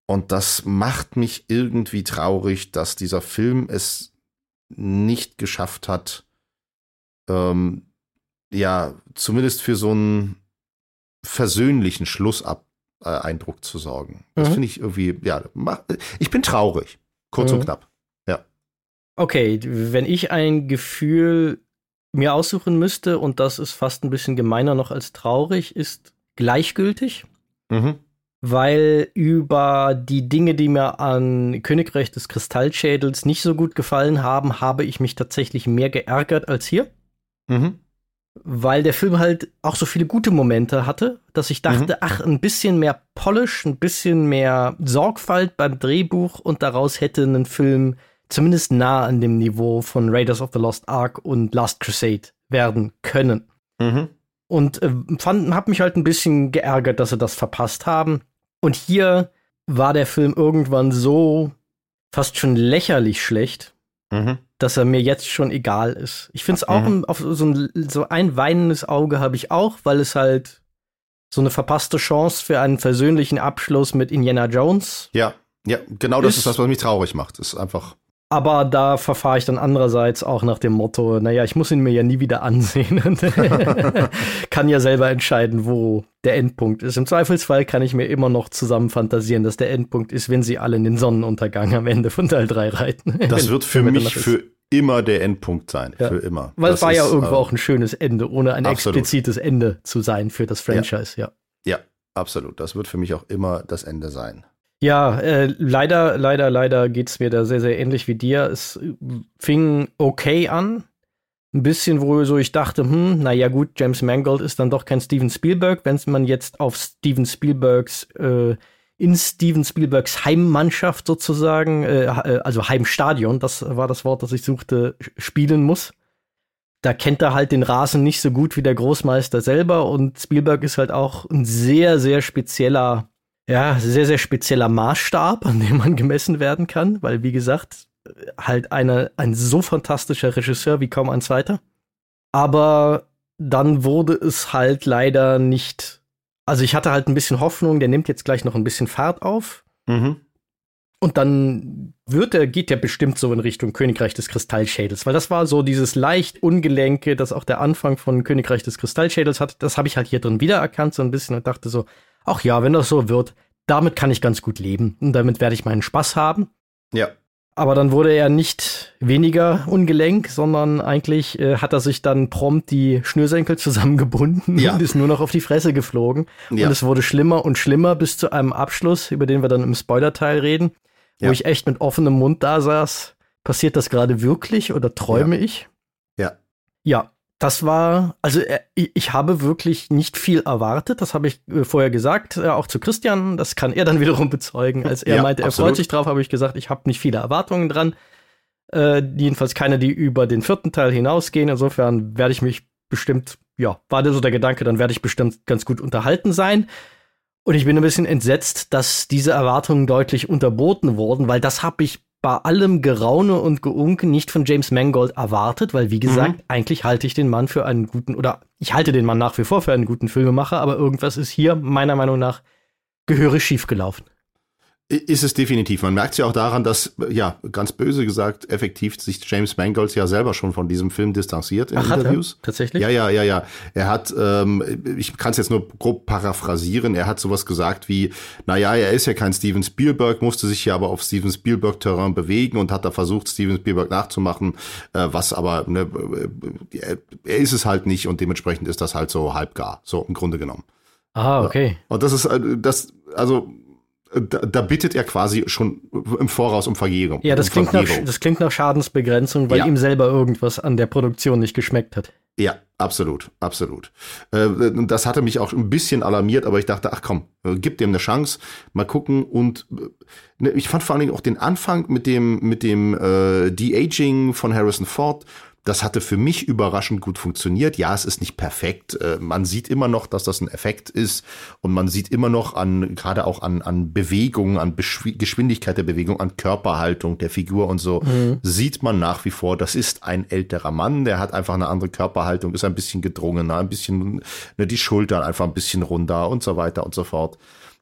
Und das macht mich irgendwie traurig, dass dieser Film es nicht geschafft hat, ähm, ja, zumindest für so einen versöhnlichen Schlusseindruck zu sorgen. Das Mhm. finde ich irgendwie, ja, mach, ich bin traurig. Kurz Mhm. und knapp. Okay, wenn ich ein Gefühl mir aussuchen müsste, und das ist fast ein bisschen gemeiner noch als traurig, ist gleichgültig, Mhm. weil über die Dinge, die mir an Königreich des Kristallschädels nicht so gut gefallen haben, habe ich mich tatsächlich mehr geärgert als hier. Mhm. Weil der Film halt auch so viele gute Momente hatte, dass ich dachte, ach, ein bisschen mehr Polish, ein bisschen mehr Sorgfalt beim Drehbuch und daraus hätte ein Film zumindest nah an dem Niveau von Raiders of the Lost Ark und Last Crusade werden können. Mhm. Und äh, fand, hab mich halt ein bisschen geärgert, dass sie das verpasst haben. Und hier war der Film irgendwann so fast schon lächerlich schlecht, Mhm. dass er mir jetzt schon egal ist. Ich finde es auch Mhm. auf so ein, so ein weinendes Auge habe ich auch, weil es halt so eine verpasste Chance für einen versöhnlichen Abschluss mit Indiana Jones. Ja, ja, genau das Ist- ist das, was mich traurig macht. Ist einfach. Aber da verfahre ich dann andererseits auch nach dem Motto, naja, ich muss ihn mir ja nie wieder ansehen und kann ja selber entscheiden, wo der Endpunkt ist. Im Zweifelsfall kann ich mir immer noch zusammen fantasieren, dass der Endpunkt ist, wenn sie alle in den Sonnenuntergang am Ende von Teil 3 reiten. Das Wenn- wird für mich für immer der Endpunkt sein. Ja. Für immer. Weil Das es war ja ist, irgendwo äh, auch ein schönes Ende, ohne ein absolut. explizites Ende zu sein für das Franchise, ja. Ja, absolut. Das wird für mich auch immer das Ende sein. Ja, äh, leider, leider, leider geht's mir da sehr, sehr ähnlich wie dir. Es fing okay an. Ein bisschen, wo so ich dachte, hm, naja gut, James Mangold ist dann doch kein Steven Spielberg. Wenn man jetzt auf Steven Spielbergs, äh, in Steven Spielbergs Heimmannschaft sozusagen, äh, äh, also Heimstadion, das war das Wort, das ich suchte, spielen muss. Da kennt er halt den Rasen nicht so gut wie der Großmeister selber und Spielberg ist halt auch ein sehr, sehr spezieller ja, sehr, sehr spezieller Maßstab, an dem man gemessen werden kann, weil, wie gesagt, halt eine, ein so fantastischer Regisseur wie kaum ein zweiter. Aber dann wurde es halt leider nicht. Also ich hatte halt ein bisschen Hoffnung, der nimmt jetzt gleich noch ein bisschen Fahrt auf. Mhm. Und dann wird er, geht er bestimmt so in Richtung Königreich des Kristallschädels, weil das war so dieses leicht ungelenke, das auch der Anfang von Königreich des Kristallschädels hat. Das habe ich halt hier drin wiedererkannt so ein bisschen und dachte so, ach ja, wenn das so wird, damit kann ich ganz gut leben und damit werde ich meinen Spaß haben. Ja. Aber dann wurde er nicht weniger ungelenk, sondern eigentlich äh, hat er sich dann prompt die Schnürsenkel zusammengebunden Ja. und ist nur noch auf die Fresse geflogen. Ja. Und es wurde schlimmer und schlimmer bis zu einem Abschluss, über den wir dann im Spoiler-Teil reden, Ja. wo ich echt mit offenem Mund da saß. Passiert das gerade wirklich oder träume ich? Ja. Ja, das war, also äh, ich habe wirklich nicht viel erwartet. Das habe ich äh, vorher gesagt, äh, auch zu Christian. Das kann er dann wiederum bezeugen. Als er Ja, meinte, er absolut. freut sich drauf, habe ich gesagt, ich habe nicht viele Erwartungen dran. Äh, jedenfalls keine, die über den vierten Teil hinausgehen. Insofern werde ich mich bestimmt, ja, war so der Gedanke, dann werde ich bestimmt ganz gut unterhalten sein. Und ich bin ein bisschen entsetzt, dass diese Erwartungen deutlich unterboten wurden, weil das habe ich bei allem Geraune und Geunken nicht von James Mangold erwartet, weil wie gesagt, eigentlich halte ich den Mann für einen guten, oder ich halte den Mann nach wie vor für einen guten Filmemacher, aber irgendwas ist hier meiner Meinung nach gehörig schiefgelaufen. Ist es definitiv. Man merkt es ja auch daran, dass, ja, ganz böse gesagt, effektiv sich James Mangold ja selber schon von diesem Film distanziert in Ach, hat er? Interviews. Tatsächlich? Ja, ja, ja, ja. Er hat, ähm, ich kann es jetzt nur grob paraphrasieren, er hat sowas gesagt wie, naja, er ist ja kein Steven Spielberg, musste sich ja aber auf Steven Spielberg-Terrain bewegen und hat da versucht, Steven Spielberg nachzumachen, äh, was aber, ne, äh, er, er ist es halt nicht und dementsprechend ist das halt so halbgar, so im Grunde genommen. Ah, okay. Und das ist, äh, das, also, äh, da, da bittet er quasi schon im Voraus um Vergebung. Ja, das um klingt, nach, Vergebung. das klingt nach Schadensbegrenzung, weil Ja. ihm selber irgendwas an der Produktion nicht geschmeckt hat. Ja, absolut, absolut. Äh, das hatte mich auch ein bisschen alarmiert, aber ich dachte, ach komm, äh, gib dem eine Chance, mal gucken. Und äh, ne, ich fand vor allen Dingen auch den Anfang mit dem, mit dem De-Aging von Harrison Ford, das hatte für mich überraschend gut funktioniert. Ja, es ist nicht perfekt. Äh, man sieht immer noch, dass das ein Effekt ist und man sieht immer noch an, gerade auch an, an Bewegung, an Geschwindigkeit der Bewegung, an Körperhaltung der Figur und so, mhm. sieht man nach wie vor, das ist ein älterer Mann, der hat einfach eine andere Körperhaltung, ist ein bisschen gedrungener, ein bisschen, ne, die Schultern einfach ein bisschen runter und so weiter und so fort.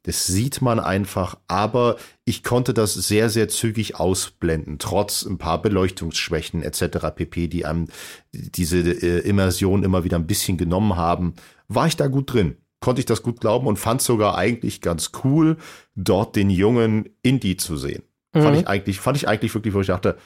Das sieht man einfach, aber ich konnte das sehr, sehr zügig ausblenden, trotz ein paar Beleuchtungsschwächen etc. pp, die einem diese äh, Immersion immer wieder ein bisschen genommen haben. War ich da gut drin? Konnte ich das gut glauben und fand sogar eigentlich ganz cool, dort den jungen Indie zu sehen. Mhm. Fand ich eigentlich, fand ich eigentlich wirklich, wo ich dachte,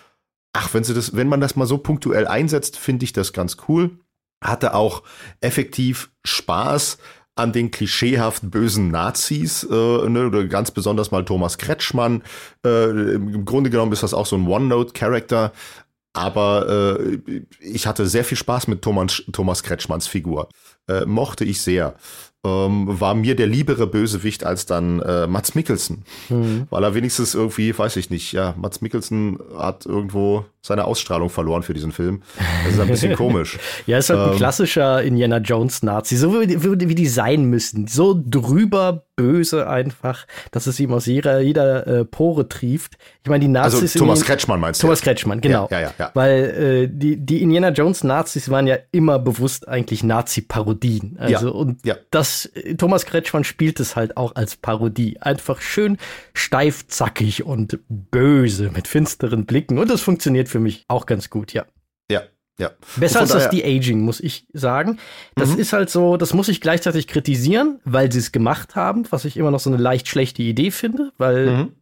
ach, wenn sie das, wenn man das mal so punktuell einsetzt, finde ich das ganz cool. Hatte auch effektiv Spaß an den klischeehaft bösen Nazis, äh, ne, oder ganz besonders mal Thomas Kretschmann. Äh, Im Grunde genommen ist das auch so ein One-Note-Character, aber äh, ich hatte sehr viel Spaß mit Thomas, Thomas Kretschmanns Figur. Äh, mochte ich sehr ähm, war mir der liebere Bösewicht als dann äh, Mats Mikkelsen. Mhm. Weil er wenigstens irgendwie, weiß ich nicht, ja, Mats Mikkelsen hat irgendwo seine Ausstrahlung verloren für diesen Film. Das ist ein bisschen komisch. ja, ist halt ein ähm, klassischer Indiana Jones Nazi, so wie, wie, die sein müssen. So drüber böse einfach, dass es ihm aus jeder, jeder äh, Pore trieft. Ich meine, die Nazis. Also Thomas Kretschmann meinst du? Thomas Kretschmann, genau. Ja, ja, ja. Weil äh, die, die Indiana Jones Nazis waren ja immer bewusst eigentlich Nazi-Parodien. Also, ja, und das, äh, Thomas Kretschmann spielt es halt auch als Parodie. Einfach schön steif, zackig und böse mit finsteren Blicken. Und das funktioniert für mich auch ganz gut, ja. Ja, ja. Besser als das De-Aging, muss ich sagen. Das mhm. ist halt so, das muss ich gleichzeitig kritisieren, weil sie es gemacht haben, was ich immer noch so eine leicht schlechte Idee finde, weil mhm.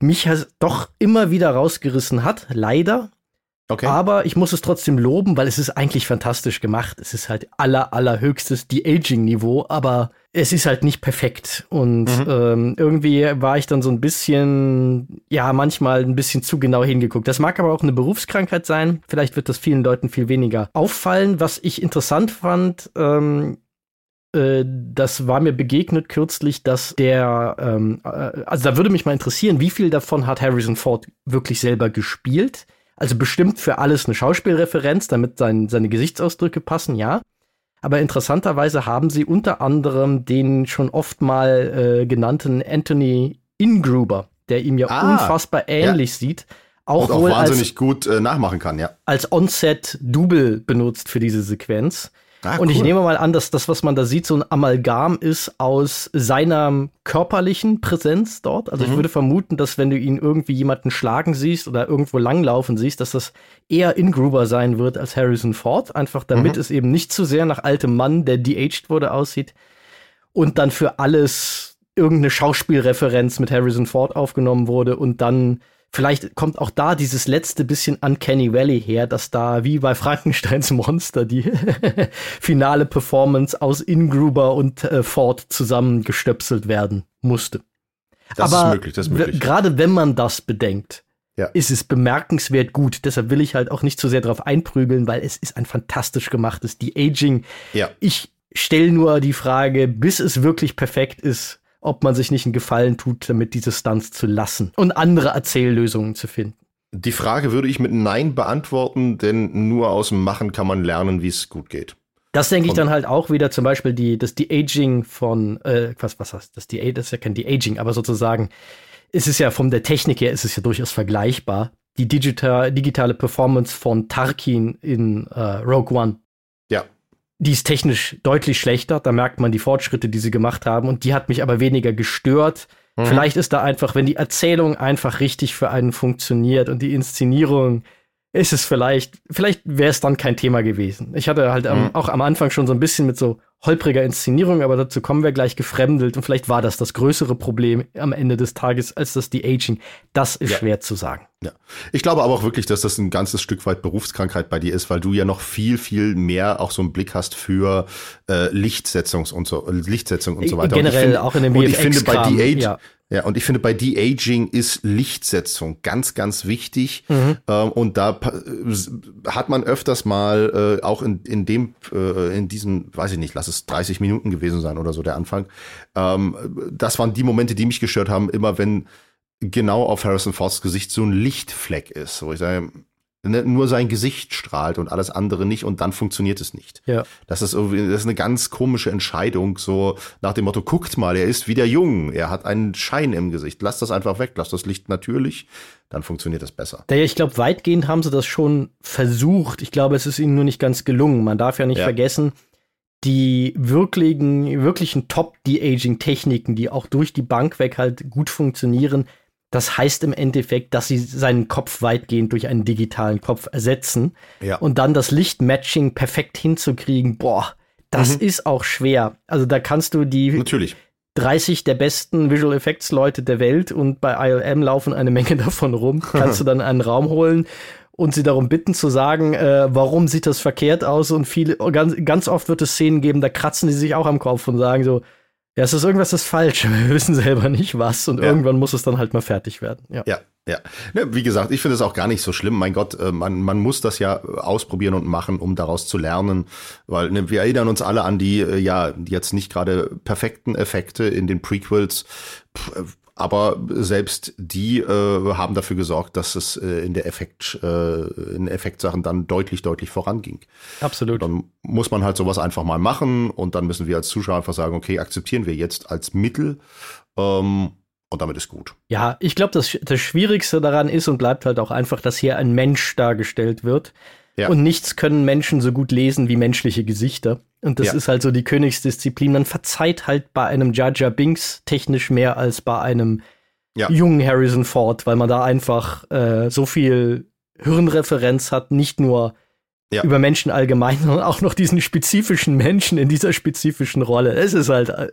mich halt doch immer wieder rausgerissen hat, leider. Okay. Aber ich muss es trotzdem loben, weil es ist eigentlich fantastisch gemacht. Es ist halt aller, allerhöchstes De-Aging-Niveau, aber es ist halt nicht perfekt. Und mhm. ähm, irgendwie war ich dann so ein bisschen, ja, manchmal ein bisschen zu genau hingeguckt. Das mag aber auch eine Berufskrankheit sein. Vielleicht wird das vielen Leuten viel weniger auffallen. Was ich interessant fand, ähm, äh, das war mir begegnet kürzlich, dass der, ähm, äh, also da würde mich mal interessieren, wie viel davon hat Harrison Ford wirklich selber gespielt? Also bestimmt für alles eine Schauspielreferenz, damit sein, seine Gesichtsausdrücke passen, ja. Aber interessanterweise haben sie unter anderem den schon oft mal äh, genannten Anthony Ingruber, der ihm ja ah, unfassbar ähnlich ja. sieht, auch, Und auch wohl wahnsinnig als, gut äh, nachmachen kann, ja. Als On-Set-Double benutzt für diese Sequenz. Ah, und ich nehme mal an, dass das, was man da sieht, so ein Amalgam ist aus seiner körperlichen Präsenz dort. Also mhm. ich würde vermuten, dass wenn du ihn irgendwie jemanden schlagen siehst oder irgendwo langlaufen siehst, dass das eher Ingruber sein wird als Harrison Ford. Einfach damit mhm. es eben nicht zu sehr nach altem Mann, der de-aged wurde, aussieht. Und dann für alles irgendeine Schauspielreferenz mit Harrison Ford aufgenommen wurde und dann Vielleicht kommt auch da dieses letzte bisschen Uncanny Valley her, dass da wie bei Frankensteins Monster die finale Performance aus Ingruber und äh, Ford zusammengestöpselt werden musste. Das Aber ist möglich, das ist möglich. Gerade wenn man das bedenkt, ja. ist es bemerkenswert gut. Deshalb will ich halt auch nicht zu so sehr darauf einprügeln, weil es ist ein fantastisch gemachtes De-Aging. Ja. Ich stelle nur die Frage, bis es wirklich perfekt ist, ob man sich nicht einen Gefallen tut, damit diese Stunts zu lassen und andere Erzähllösungen zu finden. Die Frage würde ich mit Nein beantworten, denn nur aus dem Machen kann man lernen, wie es gut geht. Das denke ich dann halt auch wieder zum Beispiel die, das De-Aging von, äh, was, was heißt das? De das ist ja kein De-Aging, aber sozusagen, es ist ja von der Technik her, ist es ja durchaus vergleichbar. Die digital, digitale Performance von Tarkin in äh, Rogue One die ist technisch deutlich schlechter. Da merkt man die Fortschritte, die sie gemacht haben. Und die hat mich aber weniger gestört. Mhm. Vielleicht ist da einfach, wenn die Erzählung einfach richtig für einen funktioniert und die Inszenierung ist es vielleicht, vielleicht wäre es dann kein Thema gewesen. Ich hatte halt mhm. auch am Anfang schon so ein bisschen mit so holpriger Inszenierung, aber dazu kommen wir gleich gefremdelt und vielleicht war das das größere Problem am Ende des Tages als das die Aging. Das ist ja. schwer zu sagen. Ja. Ich glaube aber auch wirklich, dass das ein ganzes Stück weit Berufskrankheit bei dir ist, weil du ja noch viel, viel mehr auch so einen Blick hast für äh, Lichtsetzung und so, Lichtsetzung und so weiter. Generell find, auch in dem Und ich finde bei Age, ja. Ja, und ich finde, bei De-Aging ist Lichtsetzung ganz, ganz wichtig. Mhm. Ähm, und da hat man öfters mal, äh, auch in, in dem, äh, in diesem, weiß ich nicht, lass es 30 Minuten gewesen sein oder so, der Anfang. Ähm, das waren die Momente, die mich gestört haben, immer wenn genau auf Harrison Fords Gesicht so ein Lichtfleck ist, wo ich sage, Ne, nur sein Gesicht strahlt und alles andere nicht und dann funktioniert es nicht. Ja. Das ist irgendwie, das ist eine ganz komische Entscheidung, so nach dem Motto, guckt mal, er ist wieder jung, er hat einen Schein im Gesicht, lass das einfach weg, lass das Licht natürlich, dann funktioniert das besser. Ja, ich glaube, weitgehend haben sie das schon versucht. Ich glaube, es ist ihnen nur nicht ganz gelungen. Man darf ja nicht ja. vergessen, die wirklichen, wirklichen Top-De-Aging-Techniken, die auch durch die Bank weg halt gut funktionieren, das heißt im Endeffekt, dass sie seinen Kopf weitgehend durch einen digitalen Kopf ersetzen. Ja. Und dann das Lichtmatching perfekt hinzukriegen, boah, das mhm. ist auch schwer. Also da kannst du die Natürlich. 30 der besten Visual Effects Leute der Welt und bei ILM laufen eine Menge davon rum. Kannst du dann einen Raum holen und sie darum bitten zu sagen, äh, warum sieht das verkehrt aus und viele ganz, ganz oft wird es Szenen geben, da kratzen sie sich auch am Kopf und sagen so, ja, es ist irgendwas ist falsch. Wir wissen selber nicht was und ja. irgendwann muss es dann halt mal fertig werden. Ja, ja. ja. Ne, wie gesagt, ich finde es auch gar nicht so schlimm. Mein Gott, äh, man, man muss das ja ausprobieren und machen, um daraus zu lernen, weil ne, wir erinnern uns alle an die äh, ja jetzt nicht gerade perfekten Effekte in den Prequels. Aber selbst die äh, haben dafür gesorgt, dass es äh, in der Effekt, äh, in Effektsachen dann deutlich, deutlich voranging. Absolut. Dann muss man halt sowas einfach mal machen und dann müssen wir als Zuschauer einfach sagen, okay, akzeptieren wir jetzt als Mittel ähm, und damit ist gut. Ja, ich glaube, das, das Schwierigste daran ist und bleibt halt auch einfach, dass hier ein Mensch dargestellt wird. Ja. Und nichts können Menschen so gut lesen wie menschliche Gesichter. Und das ja. ist halt so die Königsdisziplin. Man verzeiht halt bei einem Jar Jar Binks technisch mehr als bei einem ja. jungen Harrison Ford, weil man da einfach äh, so viel Hirnreferenz hat, nicht nur ja. über Menschen allgemein, sondern auch noch diesen spezifischen Menschen in dieser spezifischen Rolle. Es ist halt, äh,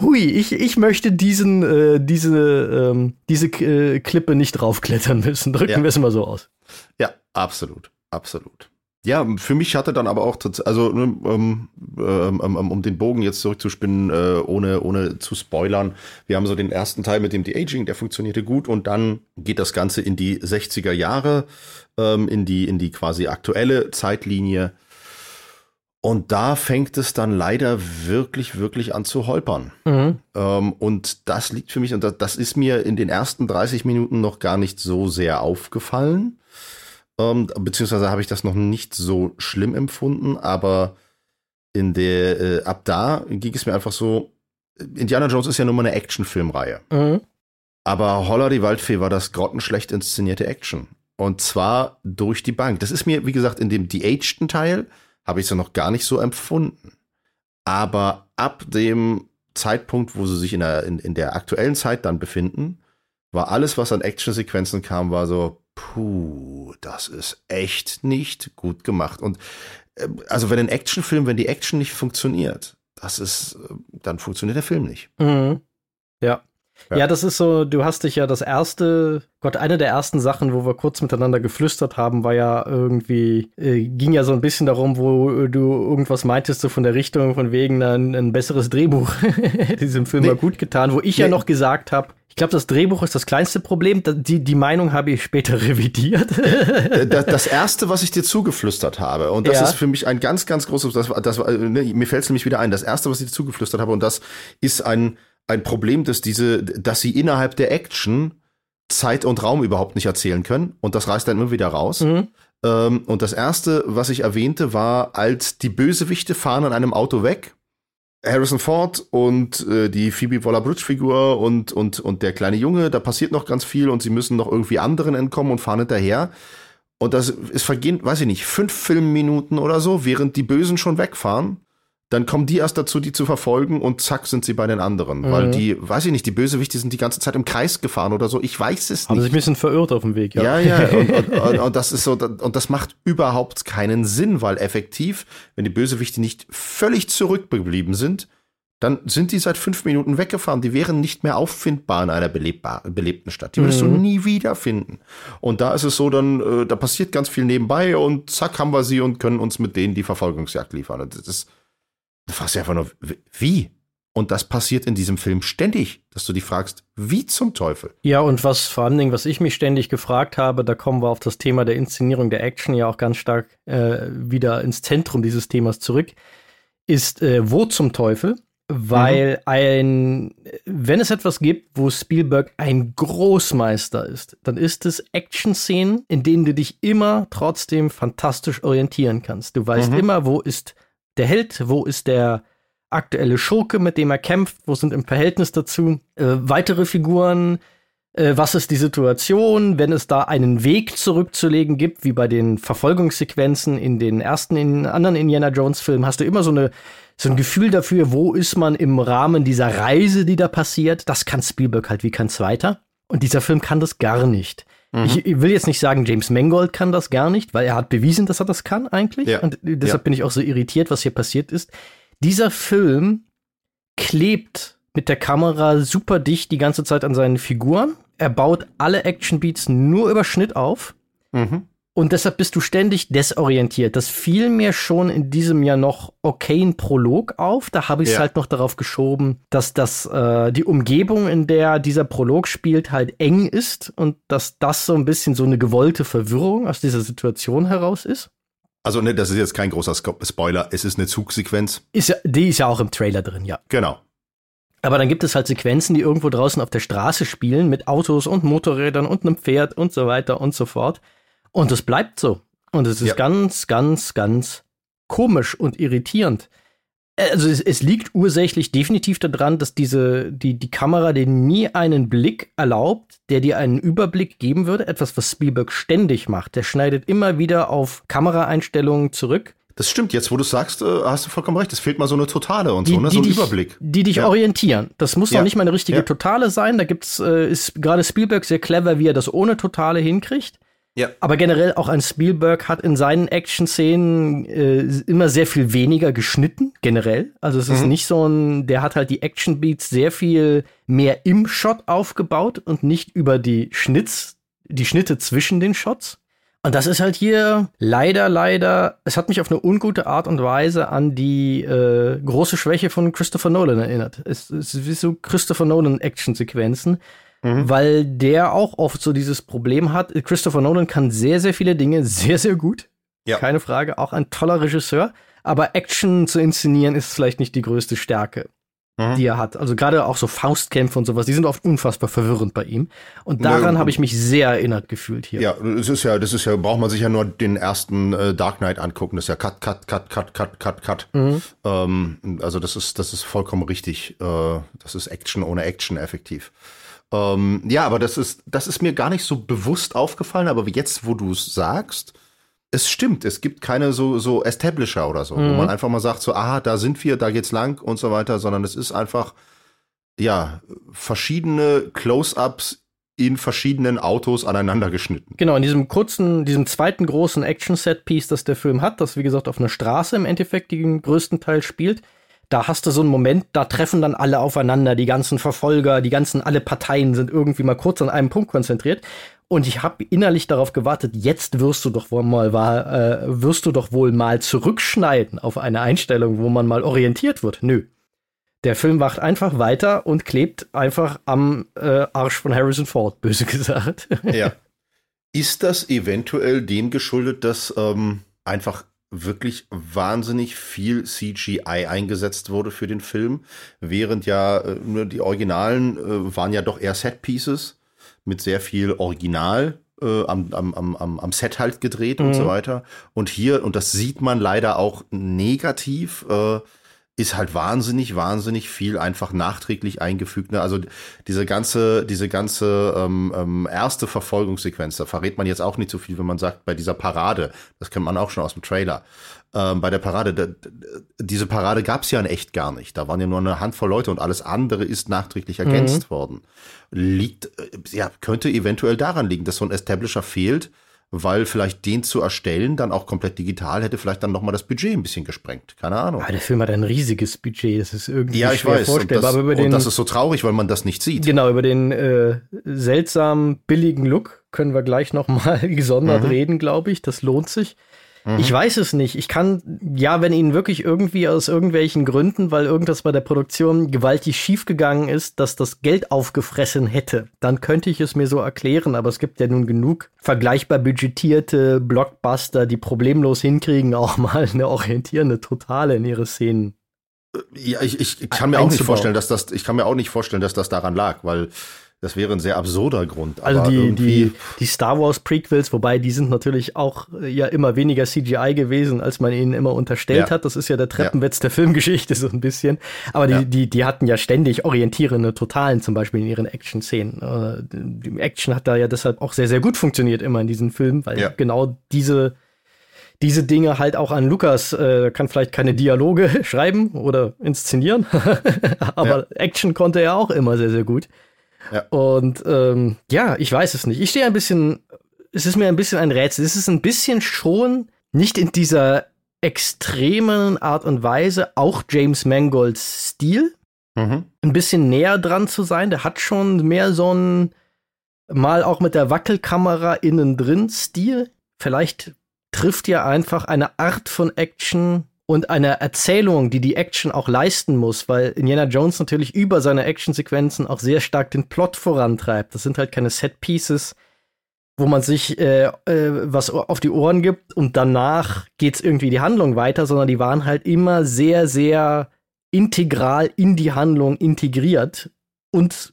hui, ich, ich möchte diesen, äh, diese, ähm, diese äh, Klippe nicht draufklettern müssen. Drücken wir es mal so aus. Ja, absolut, absolut. Ja, für mich hatte dann aber auch, also ne, ähm, ähm, ähm, um den Bogen jetzt zurückzuspinnen, äh, ohne, ohne zu spoilern, wir haben so den ersten Teil mit dem De-Aging, der funktionierte gut und dann geht das Ganze in die 60er Jahre, ähm, in, die, in die quasi aktuelle Zeitlinie. Und da fängt es dann leider wirklich, wirklich an zu holpern. Mhm. Ähm, und das liegt für mich, und das, das ist mir in den ersten 30 Minuten noch gar nicht so sehr aufgefallen. Ähm, beziehungsweise habe ich das noch nicht so schlimm empfunden, aber in der, äh, ab da ging es mir einfach so, Indiana Jones ist ja nun mal eine Actionfilmreihe. Mhm. Aber Holler die Waldfee war das grottenschlecht inszenierte Action. Und zwar durch die Bank. Das ist mir, wie gesagt, in dem de-ageden Teil habe ich es ja noch gar nicht so empfunden. Aber ab dem Zeitpunkt, wo sie sich in der, in, in der aktuellen Zeit dann befinden, war alles, was an Actionsequenzen kam, war so, puh, das ist echt nicht gut gemacht. Und äh, also wenn ein Actionfilm, wenn die Action nicht funktioniert, das ist, äh, dann funktioniert der Film nicht. Mhm. Ja. Ja. Ja, das ist so, du hast dich ja das erste, Gott, eine der ersten Sachen, wo wir kurz miteinander geflüstert haben, war ja irgendwie, äh, ging ja so ein bisschen darum, wo du irgendwas meintest, so von der Richtung, von wegen ein, ein besseres Drehbuch diesem Film nee. mal gut getan, wo ich nee. ja noch gesagt habe, ich glaube, das Drehbuch ist das kleinste Problem. Die, die Meinung habe ich später revidiert. das, das erste, was ich dir zugeflüstert habe, und das ja. ist für mich ein ganz, ganz großes, das, das, ne, mir fällt es nämlich wieder ein, das erste, was ich dir zugeflüstert habe, und das ist ein, ein Problem, dass diese, dass sie innerhalb der Action Zeit und Raum überhaupt nicht erzählen können. Und das reißt dann immer wieder raus. Mhm. Ähm, und das erste, was ich erwähnte, war, als die Bösewichte fahren an einem Auto weg Harrison Ford und äh, die Phoebe Waller-Bridge-Figur und, und, und der kleine Junge, da passiert noch ganz viel und sie müssen noch irgendwie anderen entkommen und fahren hinterher. Und das ist vergehen, weiß ich nicht, fünf Filmminuten oder so, während die Bösen schon wegfahren dann kommen die erst dazu, die zu verfolgen und zack sind sie bei den anderen. Mhm. Weil die, weiß ich nicht, die Bösewichte sind die ganze Zeit im Kreis gefahren oder so. Ich weiß es Haben nicht. Haben sich ein bisschen verirrt auf dem Weg, ja. Ja, ja. Und, und, und, das ist so, und das macht überhaupt keinen Sinn, weil effektiv, wenn die Bösewichte nicht völlig zurückgeblieben sind, dann sind die seit fünf Minuten weggefahren. Die wären nicht mehr auffindbar in einer belebten Stadt. Die würdest mhm. du nie wiederfinden. Und da ist es so, dann, äh, da passiert ganz viel nebenbei und zack haben wir sie und können uns mit denen die Verfolgungsjagd liefern. Und das ist, Du fragst dich einfach nur, wie? Und das passiert in diesem Film ständig, dass du dich fragst, wie zum Teufel? Ja, und was vor allen Dingen, was ich mich ständig gefragt habe, da kommen wir auf das Thema der Inszenierung der Action ja auch ganz stark äh, wieder ins Zentrum dieses Themas zurück, ist, äh, wo zum Teufel weil mhm. ein, wenn es etwas gibt, wo Spielberg ein Großmeister ist, dann ist es Action-Szenen, in denen du dich immer trotzdem fantastisch orientieren kannst. Du weißt mhm. immer, wo ist der Held, wo ist der aktuelle Schurke, mit dem er kämpft, wo sind im Verhältnis dazu äh, weitere Figuren, äh, was ist die Situation, wenn es da einen Weg zurückzulegen gibt, wie bei den Verfolgungssequenzen in den ersten, in anderen Indiana Jones Filmen, hast du immer so eine so ein Gefühl dafür, wo ist man im Rahmen dieser Reise, die da passiert. Das kann Spielberg halt wie kein zweiter. Und dieser Film kann das gar nicht. Mhm. Ich, ich, will jetzt nicht sagen, James Mangold kann das gar nicht, weil er hat bewiesen, dass er das kann eigentlich. Ja. Und deshalb ja. bin ich auch so irritiert, was hier passiert ist. Dieser Film klebt mit der Kamera super dicht die ganze Zeit an seinen Figuren. Er baut alle Actionbeats nur über Schnitt auf. Mhm. Und deshalb bist du ständig desorientiert. Das fiel mir schon in diesem Jahr noch okayen Prolog auf. Da habe ich es ja. halt noch darauf geschoben, dass das äh, die Umgebung, in der dieser Prolog spielt, halt eng ist und dass das so ein bisschen so eine gewollte Verwirrung aus dieser Situation heraus ist. Also, ne, das ist jetzt kein großer Spoiler. Es ist eine Zugsequenz. Ist ja, die ist ja auch im Trailer drin, ja. Genau. Aber dann gibt es halt Sequenzen, die irgendwo draußen auf der Straße spielen mit Autos und Motorrädern und einem Pferd und so weiter und so fort. Und es bleibt so. Und es ist ja. ganz, ganz, ganz komisch und irritierend. Also es, es, liegt ursächlich definitiv daran, dass diese, die, die Kamera dir nie einen Blick erlaubt, der dir einen Überblick geben würde. Etwas, was Spielberg ständig macht. Der schneidet immer wieder auf Kameraeinstellungen zurück das stimmt, jetzt wo du sagst, äh, hast du vollkommen recht. Es fehlt mal so eine Totale und die, so, ne? so ein dich, Überblick. Die dich ja. orientieren. Das muss ja. nicht mal eine richtige ja. Totale sein. Da gibt's, äh, ist gerade Spielberg sehr clever, wie er das ohne Totale hinkriegt. Ja. Aber generell auch ein Spielberg hat in seinen Action-Szenen äh, immer sehr viel weniger geschnitten, generell. Also es ist mhm. nicht so ein, der hat halt die Action-Beats sehr viel mehr im Shot aufgebaut und nicht über die Schnitts, die Schnitte zwischen den Shots. Und das ist halt hier leider, leider, es hat mich auf eine ungute Art und Weise an die äh, große Schwäche von Christopher Nolan erinnert. Es, es ist wie so Christopher Nolan Action-Sequenzen, mhm. weil der auch oft so dieses Problem hat. Christopher Nolan kann sehr, sehr viele Dinge sehr, sehr gut. Ja. Keine Frage, auch ein toller Regisseur. Aber Action zu inszenieren ist vielleicht nicht die größte Stärke mhm. die er hat. Also gerade auch so Faustkämpfe und sowas, die sind oft unfassbar verwirrend bei ihm. Und daran habe ich mich sehr erinnert gefühlt hier. Ja, das ist ja, das ist ja, braucht man sich ja nur den ersten äh, Dark Knight angucken. Das ist ja Cut, Cut, Cut, Cut, Cut, Cut, Cut. Mhm. Ähm, also das ist, das ist vollkommen richtig. Äh, das ist Action ohne Action effektiv. Ähm, ja, aber das ist, das ist mir gar nicht so bewusst aufgefallen, aber jetzt, wo du es sagst, es stimmt, es gibt keine so, so Establisher oder so, mhm. wo man einfach mal sagt, so, aha, da sind wir, da geht's lang und so weiter, sondern es ist einfach, ja, verschiedene Close-Ups in verschiedenen Autos aneinander geschnitten. Genau, in diesem kurzen, diesem zweiten großen Action-Set-Piece, das der Film hat, das wie gesagt auf einer Straße im Endeffekt den größten Teil spielt, da hast du so einen Moment, da treffen dann alle aufeinander, die ganzen Verfolger, die ganzen, alle Parteien sind irgendwie mal kurz an einem Punkt konzentriert. Und ich habe innerlich darauf gewartet, jetzt wirst du doch wohl mal, äh, wirst du doch wohl mal zurückschneiden auf eine Einstellung, wo man mal orientiert wird. Nö. Der Film wacht einfach weiter und klebt einfach am äh, Arsch von Harrison Ford, böse gesagt. Ja. Ist das eventuell dem geschuldet, dass ähm, einfach wirklich wahnsinnig viel CGI eingesetzt wurde für den Film, während ja äh, die Originalen äh, waren ja doch eher Set Pieces mit sehr viel Original äh, am, am, am, am Set halt gedreht mhm. und so mhm. weiter. Und hier, und das sieht man leider auch negativ, äh, ist halt wahnsinnig, wahnsinnig viel einfach nachträglich eingefügt. Ne? Also diese ganze, diese ganze ähm, ähm, erste Verfolgungssequenz, da verrät man jetzt auch nicht so viel, wenn man sagt, bei dieser Parade, das kennt man auch schon aus dem Trailer, ähm, bei der Parade, da, diese Parade gab es ja in echt gar nicht. Da waren ja nur eine Handvoll Leute und alles andere ist nachträglich ergänzt mhm. worden. Liegt, äh, ja, könnte eventuell daran liegen, dass so ein Establisher fehlt, weil vielleicht den zu erstellen, dann auch komplett digital, hätte vielleicht dann nochmal das Budget ein bisschen gesprengt. Keine Ahnung. Aber der Film hat ein riesiges Budget, das ist irgendwie ja, ich weiß. vorstellbar. Und das, aber über den, und das ist so traurig, weil man das nicht sieht. Genau, über den äh, seltsam billigen Look können wir gleich nochmal gesondert mhm. reden, glaube ich. Das lohnt sich. Ich mhm. weiß es nicht. Ich kann, ja, wenn ihnen wirklich irgendwie aus irgendwelchen Gründen, weil irgendwas bei der Produktion gewaltig schiefgegangen ist, dass das Geld aufgefressen hätte, dann könnte ich es mir so erklären. Aber es gibt ja nun genug vergleichbar budgetierte Blockbuster, die problemlos hinkriegen, auch mal eine orientierende Totale in ihre Szenen Ja, ich, ich kann mir auch nicht vorstellen, dass das, ich kann mir auch nicht vorstellen, dass das daran lag, weil das wäre ein sehr absurder Grund. also die, die, die Star Wars Prequels, wobei die sind natürlich auch äh, ja immer weniger CGI gewesen, als man ihnen immer unterstellt ja. hat. Das ist ja der Treppenwitz ja. der Filmgeschichte so ein bisschen. Aber die, ja. die, die hatten ja ständig orientierende Totalen, zum Beispiel in ihren Action-Szenen. Äh, die Action hat da ja deshalb auch sehr, sehr gut funktioniert immer in diesen Filmen, weil genau diese diese Dinge halt auch an Lukas, äh, kann vielleicht keine Dialoge schreiben oder inszenieren, aber Action konnte er auch immer sehr, sehr gut. Ja. Und ähm, ja, ich weiß es nicht. Ich stehe ein bisschen, es ist mir ein bisschen ein Rätsel. Es ist ein bisschen schon nicht in dieser extremen Art und Weise auch James Mangolds Stil. Mhm. Ein bisschen näher dran zu sein. Der hat schon mehr so ein mal auch mit der Wackelkamera innen drin Stil. Vielleicht trifft ja einfach eine Art von Action und eine Erzählung, die die Action auch leisten muss, weil Indiana Jones natürlich über seine Actionsequenzen auch sehr stark den Plot vorantreibt. Das sind halt keine Set Pieces, wo man sich äh, äh, was auf die Ohren gibt und danach geht's irgendwie die Handlung weiter, sondern die waren halt immer sehr, sehr integral in die Handlung integriert und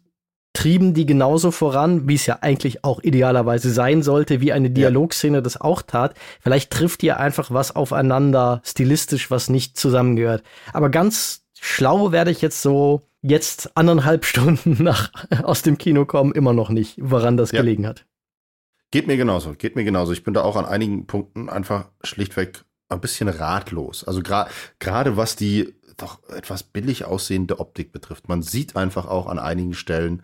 trieben die genauso voran, wie es ja eigentlich auch idealerweise sein sollte, wie eine Dialogszene das auch tat. Vielleicht trifft ihr einfach was aufeinander, stilistisch, was nicht zusammengehört. Aber ganz schlau werde ich jetzt so jetzt anderthalb Stunden nach aus dem Kino kommen immer noch nicht, woran das ja. gelegen hat. Geht mir genauso, geht mir genauso. Ich bin da auch an einigen Punkten einfach schlichtweg ein bisschen ratlos. Also gerade gerade was die doch etwas billig aussehende Optik betrifft. Man sieht einfach auch an einigen Stellen,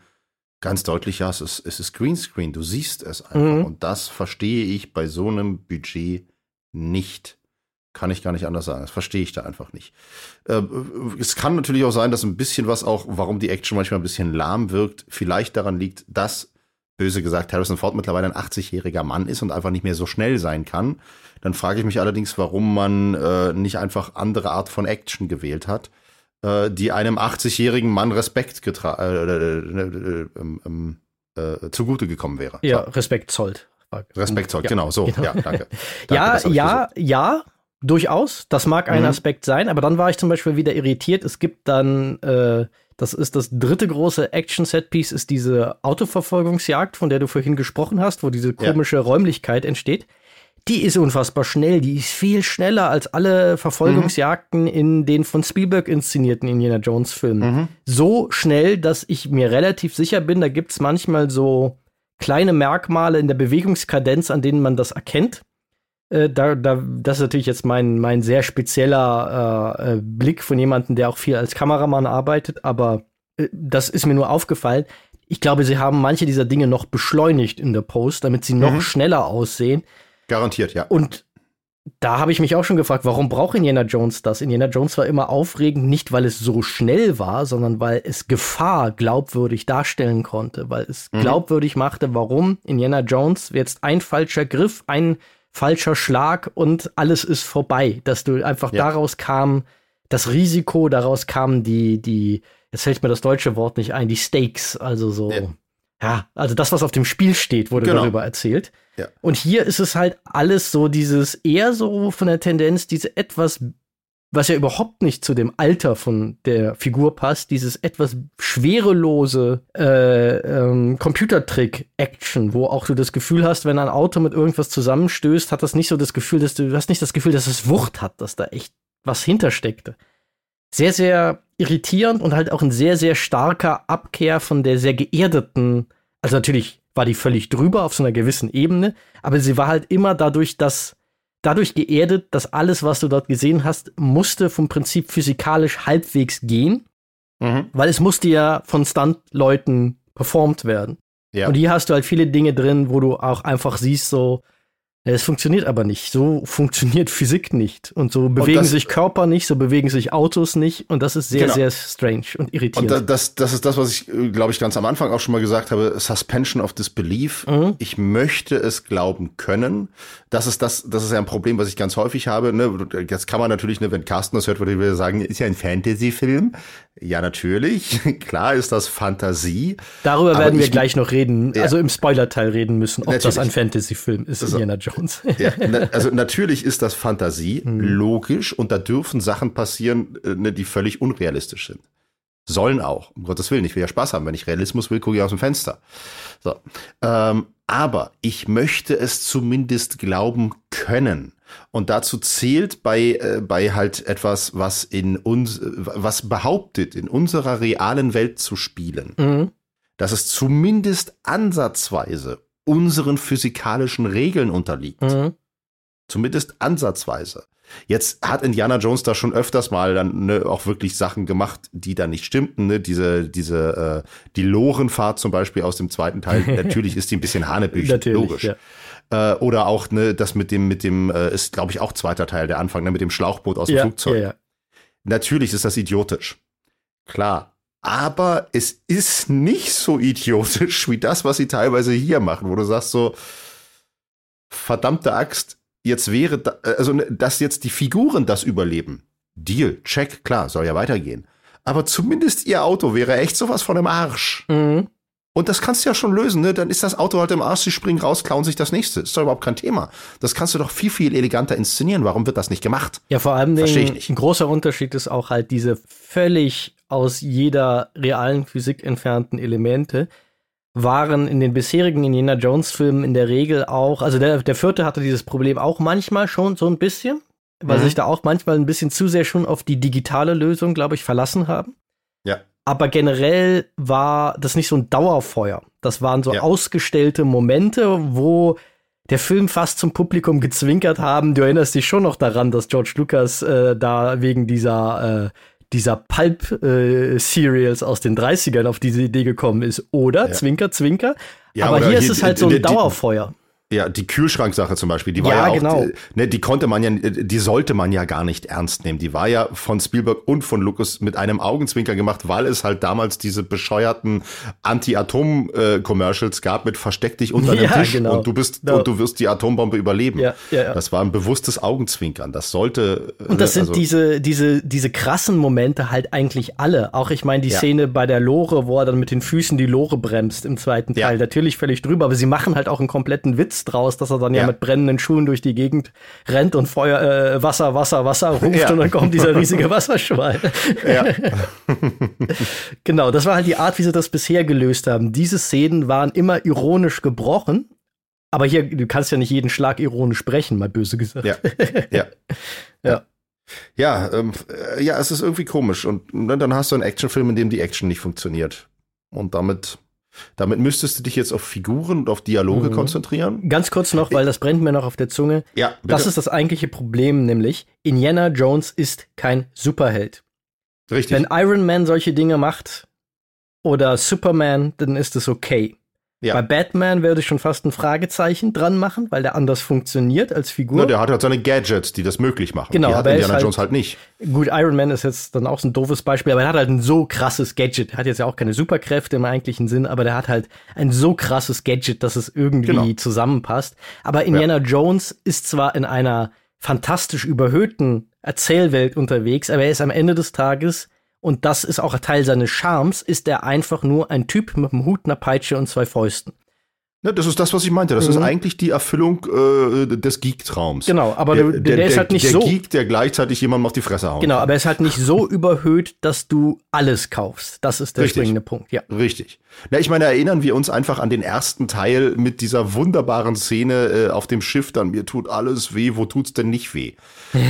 ganz deutlich, ja, es ist, es ist Greenscreen, du siehst es einfach. Mhm. Und das verstehe ich bei so einem Budget nicht. Kann ich gar nicht anders sagen. Das verstehe ich da einfach nicht. Äh, es kann natürlich auch sein, dass ein bisschen was auch, warum die Action manchmal ein bisschen lahm wirkt, vielleicht daran liegt, dass, böse gesagt, Harrison Ford mittlerweile ein 80-jähriger Mann ist und einfach nicht mehr so schnell sein kann. Dann frage ich mich allerdings, warum man äh, nicht einfach andere Art von Action gewählt hat äh, die einem 80-jährigen Mann Respekt getra äh, äh, ähm, äh, zugute gekommen wäre. Ja, Respekt zollt. Respekt zollt, ja, genau, so. Genau. Ja, danke. danke ja, ja, ja, durchaus. Das mag ein mhm. Aspekt sein, aber dann war ich zum Beispiel wieder irritiert. Es gibt dann, äh, das ist das dritte große Action-Set-Piece, ist diese Autoverfolgungsjagd, von der du vorhin gesprochen hast, wo diese komische ja. Räumlichkeit entsteht die ist unfassbar schnell. Die ist viel schneller als alle Verfolgungsjagden mhm. in den von Spielberg inszenierten Indiana Jones Filmen. Mhm. So schnell, dass ich mir relativ sicher bin, da gibt's manchmal so kleine Merkmale in der Bewegungskadenz, an denen man das erkennt. Äh, da, da, das ist natürlich jetzt mein, mein sehr spezieller äh, äh, Blick von jemandem, der auch viel als Kameramann arbeitet, aber äh, das ist mir nur aufgefallen. Ich glaube, sie haben manche dieser Dinge noch beschleunigt in der Post, damit sie noch mhm. schneller aussehen. Garantiert, ja. Und da habe ich mich auch schon gefragt, warum braucht Indiana Jones das? Indiana Jones war immer aufregend, nicht weil es so schnell war, sondern weil es Gefahr glaubwürdig darstellen konnte, weil es mhm. glaubwürdig machte, warum Indiana Jones jetzt ein falscher Griff, ein falscher Schlag und alles ist vorbei. Dass du einfach ja. daraus kam das Risiko, daraus kamen die, die, jetzt fällt mir das deutsche Wort nicht ein, die Stakes, also so. Ja. Ja, also das, was auf dem Spiel steht, wurde genau. darüber erzählt. Ja. Und hier ist es halt alles so dieses eher so von der Tendenz, diese etwas, was ja überhaupt nicht zu dem Alter von der Figur passt, dieses etwas schwerelose äh, ähm, Computertrick-Action, wo auch du das Gefühl hast, wenn ein Auto mit irgendwas zusammenstößt, hat das nicht so das Gefühl, dass du, du hast nicht das Gefühl, dass es Wucht hat, dass da echt was hintersteckte. Sehr, sehr irritierend und halt auch ein sehr, sehr starker Abkehr von der sehr geerdeten, also natürlich war die völlig drüber auf so einer gewissen Ebene, aber sie war halt immer dadurch, dass dadurch geerdet, dass alles, was du dort gesehen hast, musste vom Prinzip physikalisch halbwegs gehen, mhm. weil es musste ja von Stunt-Leuten performt werden. Ja. Und hier hast du halt viele Dinge drin, wo du auch einfach siehst, so, es funktioniert aber nicht. So funktioniert Physik nicht. Und so bewegen und das, sich Körper nicht, so bewegen sich Autos nicht. Und das ist sehr, genau. sehr strange und irritierend. Und das, das ist das, was ich, äh, glaube ich, ganz am Anfang auch schon mal gesagt habe. Suspension of Disbelief. Mhm. Ich möchte es glauben können. Das ist das, das ist ja ein Problem, was ich ganz häufig habe. Ne? Jetzt kann man natürlich, ne, wenn Carsten das hört, würde ich sagen, ist ja ein Fantasy-Film. Ja, natürlich. Klar ist das Fantasie. Darüber werden wir gleich noch reden, ja. also im Spoiler-Teil reden müssen, ob natürlich. das ein Fantasy-Film ist, also, Indiana Jones. Ja, na, also natürlich ist das Fantasie, hm. logisch, und da dürfen Sachen passieren, äh, ne, die völlig unrealistisch sind. Sollen auch, um Gottes Willen. Ich will ja Spaß haben. Wenn ich Realismus will, gucke ich aus dem Fenster. So. Ähm, aber ich möchte es zumindest glauben können. Und dazu zählt bei, äh, bei halt etwas, was in uns, was behauptet, in unserer realen Welt zu spielen, mhm. dass es zumindest ansatzweise unseren physikalischen Regeln unterliegt. Mhm. Zumindest ansatzweise. Jetzt hat Indiana Jones da schon öfters mal dann ne, auch wirklich Sachen gemacht, die da nicht stimmten. Ne? Diese, diese, äh, die Lorenfahrt zum Beispiel aus dem zweiten Teil. Natürlich ist die ein bisschen hanebüchen, logisch. Ja. Äh, oder auch ne, das mit dem, mit dem, äh, ist glaube ich auch zweiter Teil der Anfang, ne, mit dem Schlauchboot aus dem ja, Flugzeug. Ja, ja. Natürlich ist das idiotisch. Klar. Aber es ist nicht so idiotisch wie das, was sie teilweise hier machen, wo du sagst so, verdammte Axt, jetzt wäre, da, also ne, dass jetzt die Figuren das überleben. Deal, check, klar, soll ja weitergehen. Aber zumindest ihr Auto wäre echt sowas von im Arsch. Mhm. Und das kannst du ja schon lösen, ne? Dann ist das Auto halt im Arsch, sie springen raus, klauen sich das nächste. Ist doch überhaupt kein Thema. Das kannst du doch viel, viel eleganter inszenieren. Warum wird das nicht gemacht? Ja, vor allem ein großer Unterschied ist auch halt diese völlig aus jeder realen Physik entfernten Elemente waren in den bisherigen Indiana Jones Filmen in der Regel auch, also der, der vierte hatte dieses Problem auch manchmal schon so ein bisschen, weil mhm. sich da auch manchmal ein bisschen zu sehr schon auf die digitale Lösung, glaube ich, verlassen haben. Aber generell war das nicht so ein Dauerfeuer. Das waren so ja. ausgestellte Momente, wo der Film fast zum Publikum gezwinkert haben. Du erinnerst dich schon noch daran, dass George Lucas äh, da wegen dieser äh, dieser Pulp-Serials äh, aus den 30ern auf diese Idee gekommen ist. Oder, ja. Zwinker, Zwinker. Ja, Aber hier ist es halt so ein Dauerfeuer. Ja, die Kühlschranksache zum Beispiel, die war ja, ja auch, genau. ne, die konnte man ja, die sollte man ja gar nicht ernst nehmen. Die war ja von Spielberg und von Lucas mit einem Augenzwinker gemacht, weil es halt damals diese bescheuerten Anti-Atom-Commercials gab mit versteck dich unter dem ja, Tisch genau. und du bist genau. und du wirst die Atombombe überleben. Ja, ja. Das war ein bewusstes Augenzwinkern. Das sollte. Und das sind also, diese diese diese krassen Momente halt eigentlich alle. Auch ich meine die. Szene bei der Lore, wo er dann mit den Füßen die Lore bremst im zweiten Teil, natürlich völlig drüber, aber sie machen halt auch einen kompletten Witz draus, dass er dann ja, ja mit brennenden Schuhen durch die Gegend rennt und Feuer, äh, Wasser, Wasser, Wasser ruft ja. und dann kommt dieser riesige Wasserschwein. Ja. genau, das war halt die Art, wie sie das bisher gelöst haben. Diese Szenen waren immer ironisch gebrochen, aber hier, du kannst ja nicht jeden Schlag ironisch sprechen, mal böse gesagt. Ja, ja. ja. Ja, ähm, äh, ja, es ist irgendwie komisch. Und dann hast du einen Actionfilm, in dem die Action nicht funktioniert. Und damit damit müsstest du dich jetzt auf Figuren und auf Dialoge mhm. konzentrieren. Ganz kurz noch, weil das brennt mir noch auf der Zunge. Ja, bitte. Das ist das eigentliche Problem, nämlich Indiana Jones ist kein Superheld. Richtig. Wenn Iron Man solche Dinge macht oder Superman, dann ist es okay. Ja. Bei Batman würde ich schon fast ein Fragezeichen dran machen, weil der anders funktioniert als Figur. Ja, der hat halt seine Gadgets, die das möglich machen. Genau, die aber hat Indiana halt, Jones halt nicht. Gut, Iron Man ist jetzt dann auch so ein doofes Beispiel, aber er hat halt ein so krasses Gadget. Er hat jetzt ja auch keine Superkräfte im eigentlichen Sinn, aber der hat halt ein so krasses Gadget, dass es irgendwie genau. zusammenpasst. Aber Indiana ja. Jones ist zwar in einer fantastisch überhöhten Erzählwelt unterwegs, aber er ist am Ende des Tages und das ist auch Teil seines Charmes, ist er einfach nur ein Typ mit einem Hut, einer Peitsche und zwei Fäusten. Ne, das ist das, was ich meinte. Das mhm. ist eigentlich die Erfüllung äh, des Geek-Traums. Genau, aber der, der, der, der ist halt nicht der so. Der Geek, der gleichzeitig jemand auf die Fresse haut. Genau, aber er ist halt nicht so überhöht, dass du alles kaufst. Das ist der Richtig. springende Punkt, ja. Richtig. Na, ich meine, erinnern wir uns einfach an den ersten Teil mit dieser wunderbaren Szene äh, auf dem Schiff dann. Mir tut alles weh, wo tut's denn nicht weh?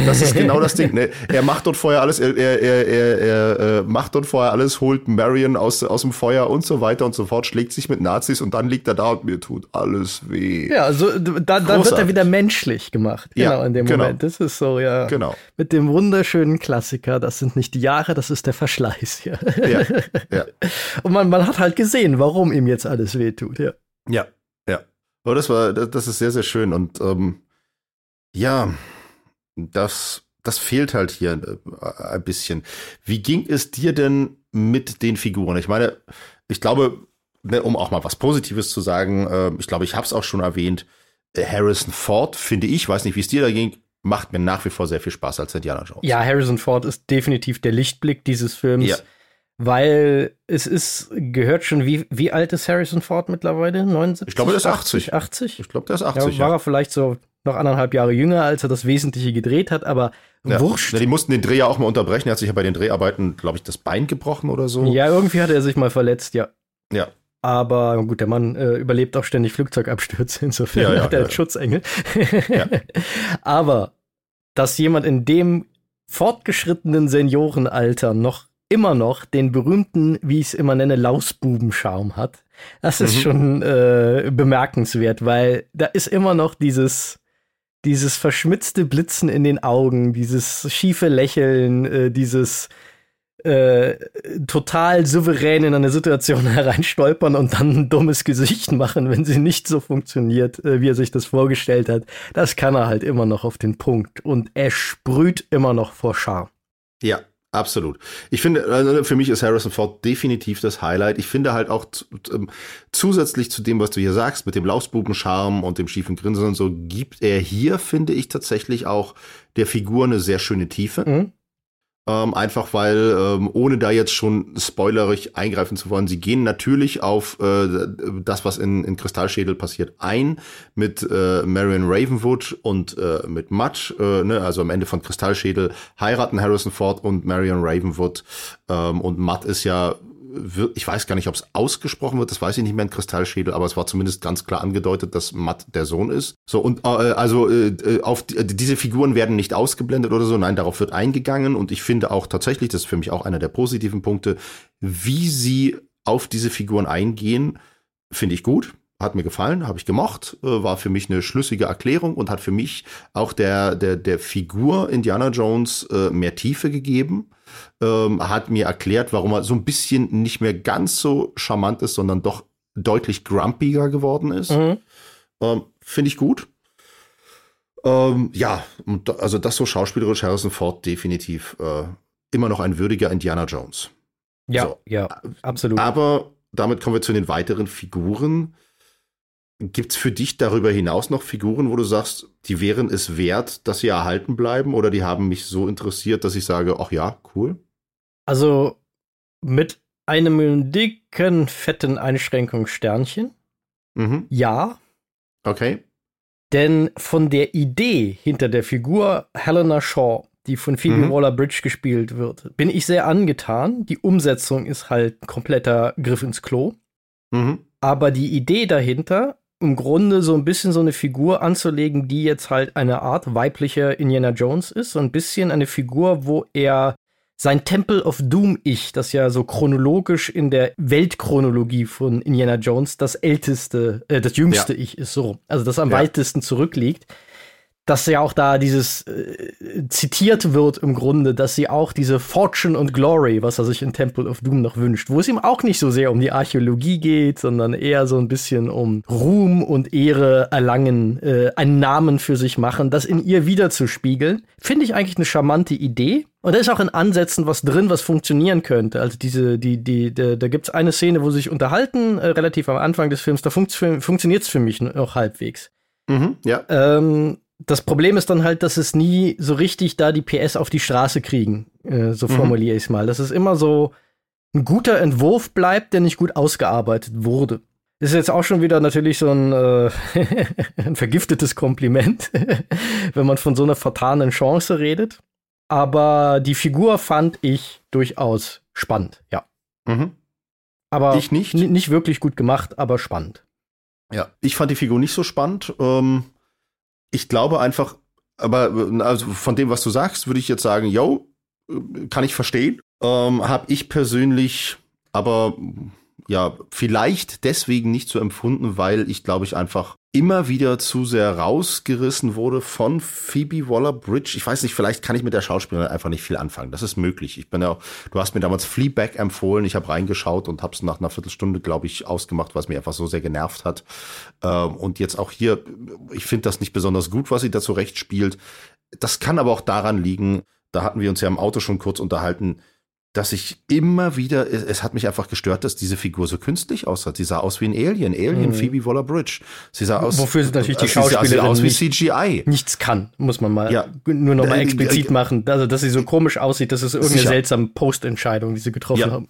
Das ist genau das Ding. Ne? Er macht dort vorher alles, er, er, er, er, er äh, macht dort vorher alles, holt Marion aus, aus dem Feuer und so weiter und so fort, schlägt sich mit Nazis und dann liegt er da und mir tut alles weh. Ja, also da, da wird er wieder menschlich gemacht. Genau, ja, in dem genau. Moment. Das ist so, ja. Genau. Mit dem wunderschönen Klassiker, das sind nicht die Jahre, das ist der Verschleiß Ja, ja. Und man, man hat halt gesehen, warum ihm jetzt alles wehtut, ja. Ja, ja. Aber das war, das ist sehr, sehr schön und ähm, ja, das, das fehlt halt hier äh, ein bisschen. Wie ging es dir denn mit den Figuren? Ich meine, ich glaube, ne, um auch mal was Positives zu sagen, äh, ich glaube, ich habe es auch schon erwähnt, äh, Harrison Ford, finde ich, weiß nicht, wie es dir da ging, macht mir nach wie vor sehr viel Spaß als Indiana Jones. Ja, Harrison Ford ist definitiv der Lichtblick dieses Films. Ja. weil es ist, gehört schon, wie, wie alt ist Harrison Ford mittlerweile? 79? Ich glaube, der ist 80. 80? Ich glaube, der ist 80. Ja, war er vielleicht so noch anderthalb Jahre jünger, als er das Wesentliche gedreht hat, aber Ja. wurscht. Ja, die mussten den Dreh ja auch mal unterbrechen. Er hat sich ja bei den Dreharbeiten, glaube ich, das Bein gebrochen oder so. Ja, irgendwie hat er sich mal verletzt, ja. Ja. Aber gut, der Mann äh, überlebt auch ständig Flugzeugabstürze, insofern Ja, ja, hat er ja, einen. Schutzengel. Aber dass jemand in dem fortgeschrittenen Seniorenalter noch immer noch den berühmten, wie ich es immer nenne, Lausbubenschaum hat, das ist Mhm. schon äh, bemerkenswert, weil da ist immer noch dieses dieses verschmitzte Blitzen in den Augen, dieses schiefe Lächeln, äh, dieses äh, total souverän in eine Situation hereinstolpern und dann ein dummes Gesicht machen, wenn sie nicht so funktioniert, äh, wie er sich das vorgestellt hat. Das kann er halt immer noch auf den Punkt. Und er sprüht immer noch vor Charme. Ja, absolut. Ich finde, also für mich ist Harrison Ford definitiv das Highlight. Ich finde halt auch ähm, zusätzlich zu dem, was du hier sagst, mit dem Lausbubenscharm und dem schiefen Grinsen und so, gibt er hier, finde ich, tatsächlich auch der Figur eine sehr schöne Tiefe. Mhm. Ähm, einfach weil, ähm, ohne da jetzt schon spoilerig eingreifen zu wollen, sie gehen natürlich auf äh, das, was in, in Kristallschädel passiert, ein mit äh, Marion Ravenwood und äh, mit Mutt, äh, ne, also am Ende von Kristallschädel heiraten Harrison Ford und Marion Ravenwood. Ähm, und Mutt ist ja ich weiß gar nicht, ob es ausgesprochen wird, das weiß ich nicht mehr in Kristallschädel, aber es war zumindest ganz klar angedeutet, dass Matt der Sohn ist. So und äh, also äh, auf die, diese Figuren werden nicht ausgeblendet oder so, nein, darauf wird eingegangen und ich finde auch tatsächlich, das ist für mich auch einer der positiven Punkte, wie sie auf diese Figuren eingehen, finde ich gut. Hat mir gefallen, habe ich gemocht, äh, war für mich eine schlüssige Erklärung und hat für mich auch der, der, der Figur Indiana Jones äh, mehr Tiefe gegeben ähm, hat mir erklärt, warum er so ein bisschen nicht mehr ganz so charmant ist, sondern doch deutlich grumpiger geworden ist. Mhm. Ähm, Finde ich gut. Ähm, ja, also das so schauspielerisch Harrison Ford definitiv äh, immer noch ein würdiger Indiana Jones. Ja, So. ja, absolut. Aber damit kommen wir zu den weiteren Figuren. Gibt's für dich darüber hinaus noch Figuren, wo du sagst, die wären es wert, dass sie erhalten bleiben oder die haben mich so interessiert, dass ich sage, ach ja, cool? Also mit einem dicken, fetten Einschränkungssternchen. Mhm. Ja, Okay. Denn von der Idee hinter der Figur Helena Shaw, die von Phoebe Mhm. Waller-Bridge gespielt wird, bin ich sehr angetan. Die Umsetzung ist halt ein kompletter Griff ins Klo. Mhm. Aber die Idee dahinter, im Grunde so ein bisschen so eine Figur anzulegen, die jetzt halt eine Art weiblicher Indiana Jones ist, so ein bisschen eine Figur, wo er sein Temple of Doom-Ich, das ja so chronologisch in der Weltchronologie von Indiana Jones das älteste, äh, das jüngste Ich ist, so. Also das am Ja. weitesten zurückliegt. Dass ja auch da dieses äh, zitiert wird im Grunde, dass sie auch diese Fortune und Glory, was er sich in Temple of Doom noch wünscht, wo es ihm auch nicht so sehr um die Archäologie geht, sondern eher so ein bisschen um Ruhm und Ehre erlangen, äh, einen Namen für sich machen, das in ihr wiederzuspiegeln, finde ich eigentlich eine charmante Idee. Und da ist auch in Ansätzen was drin, was funktionieren könnte. Also diese, die, die, da, da gibt es eine Szene, wo sie sich unterhalten, äh, relativ am Anfang des Films, da funktioniert es für mich noch halbwegs. Mhm. Ja. Ähm, das Problem ist dann halt, dass es nie so richtig da die PS auf die Straße kriegen. Äh, so Mhm. formuliere ich es mal. Dass es immer so ein guter Entwurf bleibt, der nicht gut ausgearbeitet wurde. Das ist jetzt auch schon wieder natürlich so ein, äh, ein vergiftetes Kompliment, wenn man von so einer vertanen Chance redet. Aber die Figur fand ich durchaus spannend, ja. Mhm. Aber Ich nicht. nicht wirklich gut gemacht, aber spannend. Ja. Ich fand die Figur nicht so spannend. Ähm, ich glaube einfach, aber also von dem, was du sagst, würde ich jetzt sagen, yo, kann ich verstehen. Ähm, Habe ich persönlich aber ja vielleicht deswegen nicht so empfunden, weil ich glaube ich einfach immer wieder zu sehr rausgerissen wurde von Phoebe Waller-Bridge. Ich weiß nicht, vielleicht kann ich mit der Schauspielerin einfach nicht viel anfangen. Das ist möglich. Ich bin ja, du hast mir damals Fleabag empfohlen. Ich habe reingeschaut und habe es nach einer Viertelstunde, glaube ich, ausgemacht, was mir einfach so sehr genervt hat. Ähm, und jetzt auch hier, ich finde das nicht besonders gut, was sie da zurecht spielt. Das kann aber auch daran liegen, da hatten wir uns ja im Auto schon kurz unterhalten, dass ich immer wieder, es, es hat mich einfach gestört, dass diese Figur so künstlich aussah. Sie sah aus wie ein Alien, Alien Mhm. Phoebe Waller-Bridge. Sie sah aus, Wofür sie natürlich die sie sah- sie sah Schauspielerin aus wie CGI. nichts kann, muss man mal Ja. nur noch mal Äh, explizit äh, machen. Also, dass sie so komisch aussieht, das ist irgendeine Sicher. seltsame Postentscheidung, die sie getroffen Ja. haben.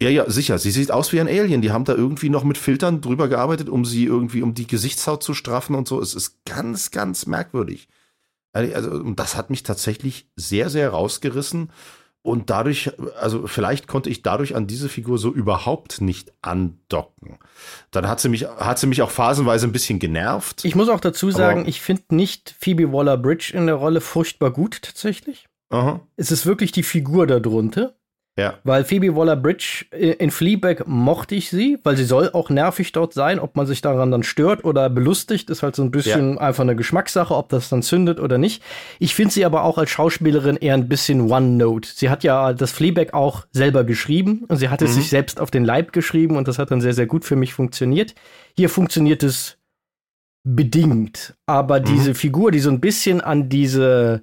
Ja, ja, sicher. Sie sieht aus wie ein Alien. Die haben da irgendwie noch mit Filtern drüber gearbeitet, um sie irgendwie, um die Gesichtshaut zu straffen und so. Es ist ganz, ganz merkwürdig. Also, das hat mich tatsächlich sehr, sehr rausgerissen. Und dadurch, also vielleicht konnte ich dadurch an diese Figur so überhaupt nicht andocken. Dann hat sie mich, hat sie mich auch phasenweise ein bisschen genervt. Ich muss auch dazu sagen, ich finde nicht Phoebe Waller-Bridge in der Rolle furchtbar gut tatsächlich. Aha. Es ist wirklich die Figur darunter. Ja. Weil Phoebe Waller-Bridge äh, in Fleabag mochte ich sie, weil sie soll auch nervig dort sein. Ob man sich daran dann stört oder belustigt, ist halt so ein bisschen ja. einfach eine Geschmackssache, ob das dann zündet oder nicht. Ich finde sie aber auch als Schauspielerin eher ein bisschen One-Note. Sie hat ja das Fleabag auch selber geschrieben und sie hat es mhm. sich selbst auf den Leib geschrieben und das hat dann sehr, sehr gut für mich funktioniert. Hier funktioniert es bedingt, aber mhm. diese Figur, die so ein bisschen an diese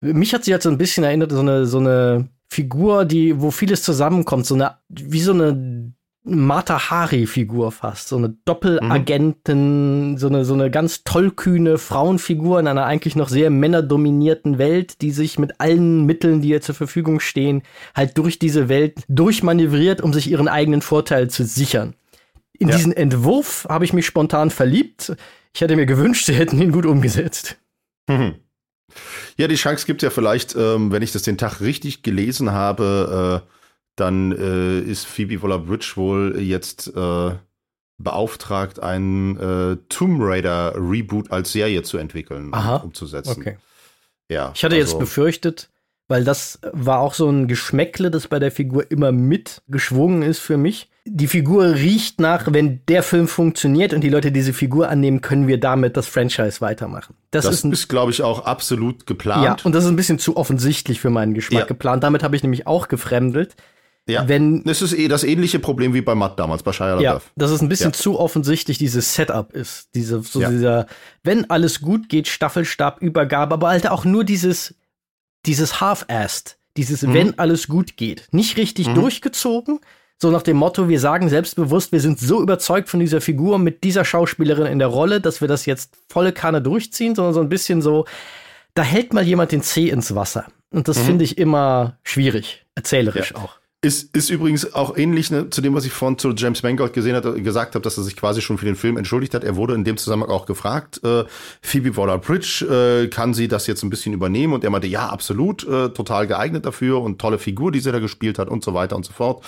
mich hat sie halt so ein bisschen erinnert, so eine, so eine Figur, die, wo vieles zusammenkommt, so eine, wie so eine Mata Hari-Figur fast, so eine Doppelagentin, mhm. so eine, so eine ganz tollkühne Frauenfigur in einer eigentlich noch sehr männerdominierten Welt, die sich mit allen Mitteln, die ihr zur Verfügung stehen, halt durch diese Welt durchmanövriert, um sich ihren eigenen Vorteil zu sichern. In ja. diesen Entwurf habe ich mich spontan verliebt. Ich hätte mir gewünscht, sie hätten ihn gut umgesetzt. Mhm. Ja, die Chance gibt ja vielleicht, ähm, wenn ich das den Tag richtig gelesen habe, äh, dann äh, ist Phoebe Waller-Bridge wohl jetzt äh, beauftragt, einen äh, Tomb Raider Reboot als Serie zu entwickeln, Aha, umzusetzen. Okay. Ja, ich hatte also, jetzt befürchtet, weil das war auch so ein Geschmäckle, das bei der Figur immer mitgeschwungen ist für mich. Die Figur riecht nach, wenn der Film funktioniert und die Leute diese Figur annehmen, können wir damit das Franchise weitermachen. Das, das ist, ist glaube ich, auch absolut geplant. Ja, und das ist ein bisschen zu offensichtlich für meinen Geschmack ja. geplant. Damit habe ich nämlich auch gefremdelt. Ja, wenn, das ist eh das ähnliche Problem wie bei Matt damals, bei Shia Ja, dass es ein bisschen ja. zu offensichtlich dieses Setup ist. Diese, so ja. dieser, wenn alles gut geht, Staffelstabübergabe, aber halt auch nur dieses, dieses Half-Assed, dieses, mhm. wenn alles gut geht. Nicht richtig mhm. durchgezogen, so nach dem Motto, wir sagen selbstbewusst, wir sind so überzeugt von dieser Figur mit dieser Schauspielerin in der Rolle, dass wir das jetzt volle Kanne durchziehen, sondern so ein bisschen so, da hält mal jemand den Zeh ins Wasser. Und das mhm. finde ich immer schwierig, erzählerisch ja. auch. Ist, ist übrigens auch ähnlich ne, zu dem, was ich vorhin zu James Mangold gesehen hat, gesagt habe, dass er sich quasi schon für den Film entschuldigt hat. Er wurde in dem Zusammenhang auch gefragt, äh, Phoebe Waller-Bridge, äh, kann sie das jetzt ein bisschen übernehmen? Und er meinte, ja, absolut, äh, total geeignet dafür und tolle Figur, die sie da gespielt hat und so weiter und so fort.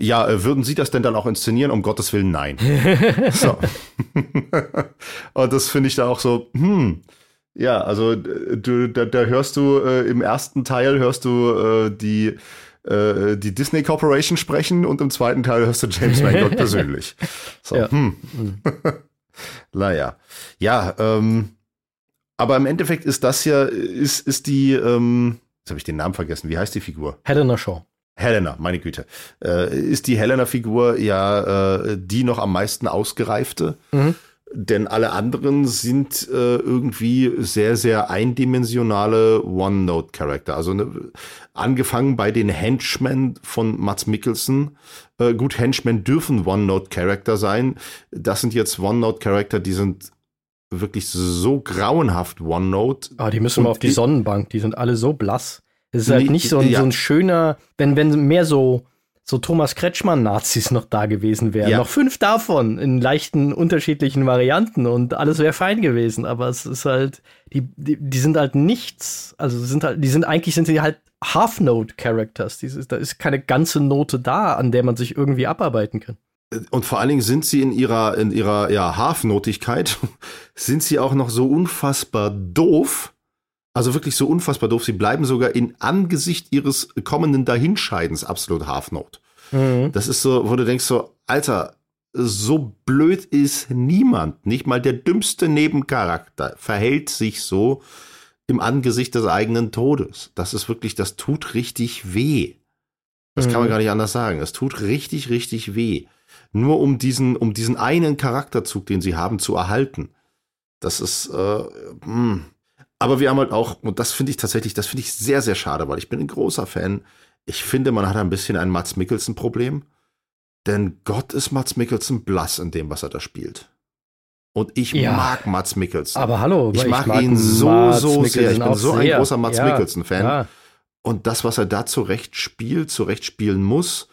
Ja, äh, würden Sie das denn dann auch inszenieren? Um Gottes Willen, nein. so. und das finde ich da auch so, hm, ja, also du, da, da hörst du äh, im ersten Teil hörst du äh, die äh, die Disney Corporation sprechen und im zweiten Teil hörst du James Mangold persönlich. So, ja. hm. naja. Ja, ähm, aber im Endeffekt ist das ja, ist, ist die, ähm, jetzt habe ich den Namen vergessen, wie heißt die Figur? Helena Shaw. Helena, meine Güte. Äh, ist die Helena-Figur ja äh, die noch am meisten ausgereifte? Mhm. Denn alle anderen sind äh, irgendwie sehr, sehr eindimensionale One-Note-Charakter. Also ne, angefangen bei den Henchmen von Mats Mikkelsen. Äh, gut, Henchmen dürfen One-Note-Charakter sein. Das sind jetzt One-Note-Charakter, die sind wirklich so grauenhaft One-Note. Ah, die müssen mal auf die, die Sonnenbank. Die sind alle so blass. Es ist halt nicht so ein, ja. so ein schöner, wenn, wenn mehr so, so Thomas Kretschmann-Nazis noch da gewesen wären. Ja. Noch fünf davon in leichten unterschiedlichen Varianten und alles wäre fein gewesen. Aber es ist halt, die, die, die sind halt nichts. Also sind halt, die sind eigentlich sind sie halt Half-Note-Characters. Da ist keine ganze Note da, an der man sich irgendwie abarbeiten kann. Und vor allen Dingen sind sie in ihrer, in ihrer, ja, Half-Notigkeit, sind sie auch noch so unfassbar doof, also wirklich so unfassbar doof. Sie bleiben sogar in Angesicht ihres kommenden Dahinscheidens absolut Half-Note. Mhm. Das ist so, wo du denkst so, Alter, so blöd ist niemand. Nicht mal der dümmste Nebencharakter verhält sich so im Angesicht des eigenen Todes. Das ist wirklich, das tut richtig weh. Das mhm. kann man mhm. gar nicht anders sagen. Es tut richtig, richtig weh. Nur um diesen, um diesen einen Charakterzug, den sie haben, zu erhalten. Das ist, äh, mh. Aber wir haben halt auch, und das finde ich tatsächlich, das finde ich sehr, sehr schade, weil ich bin ein großer Fan. Ich finde, man hat ein bisschen ein Mats Mikkelsen-Problem. Denn Gott ist Mats Mikkelsen blass in dem, was er da spielt. Und ich ja, mag Mats Mikkelsen. Aber hallo, ich, mag, ich mag ihn so, Mats so sehr. Ich bin so ein großer Mats ja, Mikkelsen-Fan. Ja. Und das, was er da zurecht spielt, zurecht spielen muss,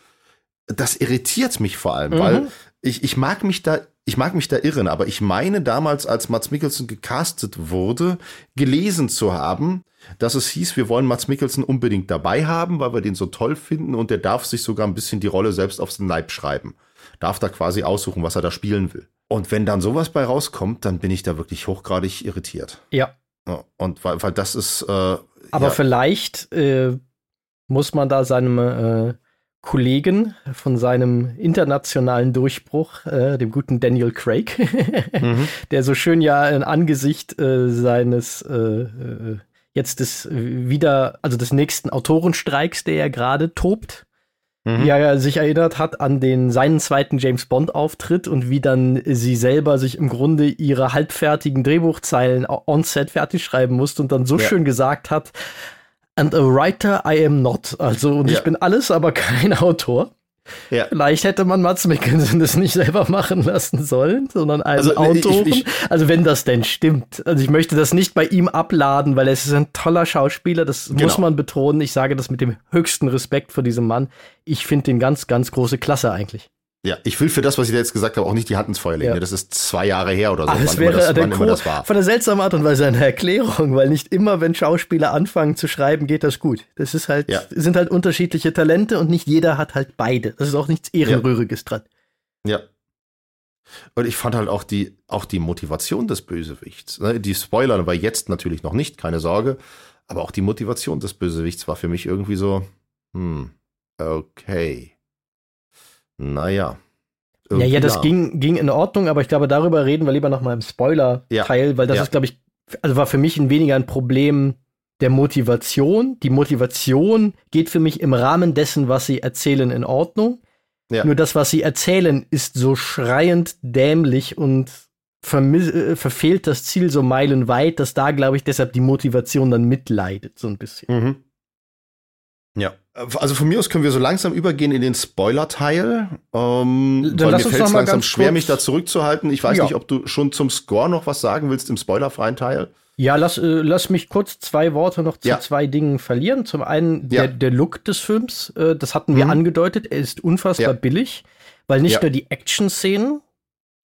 das irritiert mich vor allem, mhm. weil ich, ich mag mich da, ich mag mich da irren, aber ich meine damals, als Mats Mikkelsen gecastet wurde, gelesen zu haben, dass es hieß, wir wollen Mats Mikkelsen unbedingt dabei haben, weil wir den so toll finden und der darf sich sogar ein bisschen die Rolle selbst aufs Leib schreiben. Darf da quasi aussuchen, was er da spielen will. Und wenn dann sowas bei rauskommt, dann bin ich da wirklich hochgradig irritiert. Ja. Und weil, weil das ist. Äh, Aber ja. vielleicht äh, muss man da seinem äh, Kollegen von seinem internationalen Durchbruch, äh, dem guten Daniel Craig, mhm. der so schön ja in Angesicht äh, seines äh, äh jetzt des wieder, also des nächsten Autorenstreiks, der ja gerade tobt, mhm. wie er sich erinnert hat an den seinen zweiten James Bond Auftritt und wie dann sie selber sich im Grunde ihre halbfertigen Drehbuchzeilen on set fertig schreiben musste und dann so ja. schön gesagt hat, and a writer I am not. Also, und ja. ich bin alles, aber kein Autor. Ja. Vielleicht hätte man Mats Mikkelsen das nicht selber machen lassen sollen, sondern einen also, Autoren. Ich, ich, also wenn das denn stimmt. Also ich möchte das nicht bei ihm abladen, weil er ist ein toller Schauspieler, das genau. muss man betonen. Ich sage das mit dem höchsten Respekt vor diesem Mann. Ich finde den ganz, ganz große Klasse eigentlich. Ja, ich will für das, was ich da jetzt gesagt habe, auch nicht die Hand ins Feuer legen. Ja. Das ist zwei Jahre her oder so. Aber es wäre das, der Co das war. von der seltsamen Art und Weise eine Erklärung, weil nicht immer, wenn Schauspieler anfangen zu schreiben, geht das gut. Das ist halt, ja. sind halt unterschiedliche Talente und nicht jeder hat halt beide. Das ist auch nichts Ehrenrühriges ja. dran. Ja. Und ich fand halt auch die, auch die Motivation des Bösewichts. Ne? Die Spoiler war jetzt natürlich noch nicht, keine Sorge. Aber auch die Motivation des Bösewichts war für mich irgendwie so, hm, okay. Naja. Ja, ja, das ging, ging in Ordnung, aber ich glaube, darüber reden wir lieber noch mal im Spoiler-Teil, ja. weil das ja. ist, glaube ich, also war für mich ein weniger ein Problem der Motivation. Die Motivation geht für mich im Rahmen dessen, was sie erzählen, in Ordnung. Ja. Nur das, was sie erzählen, ist so schreiend dämlich und äh, verfehlt das Ziel so meilenweit, dass da, glaube ich, deshalb die Motivation dann mitleidet, so ein bisschen. Mhm. Ja, also von mir aus können wir so langsam übergehen in den Spoiler-Teil. Ähm, Dann lass mir fällt es langsam schwer, mich da zurückzuhalten. Ich weiß ja. nicht, ob du schon zum Score noch was sagen willst im spoilerfreien Teil. Ja, lass, äh, lass mich kurz zwei Worte noch zu ja. zwei Dingen verlieren. Zum einen der, ja. der Look des Films, äh, das hatten wir mhm. angedeutet, er ist unfassbar billig, weil nicht nur die Action-Szenen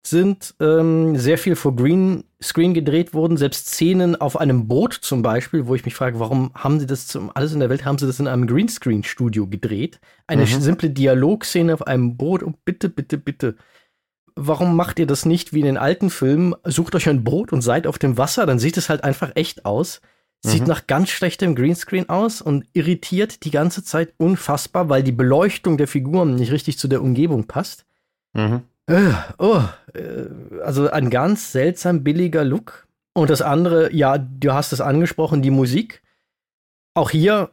sind ähm, sehr viel vor Greenscreen gedreht worden, selbst Szenen auf einem Boot zum Beispiel, wo ich mich frage, warum haben sie das zum alles in der Welt haben sie das in einem Greenscreen-Studio gedreht? Eine mhm. simple Dialogszene auf einem Boot und bitte, bitte, bitte. Warum macht ihr das nicht wie in den alten Filmen? Sucht euch ein Boot und seid auf dem Wasser, dann sieht es halt einfach echt aus. Sieht mhm. nach ganz schlechtem Greenscreen aus und irritiert die ganze Zeit unfassbar, weil die Beleuchtung der Figuren nicht richtig zu der Umgebung passt. Mhm. Äh, oh, äh, also ein ganz seltsam billiger Look. Und das andere, ja, du hast es angesprochen, die Musik. Auch hier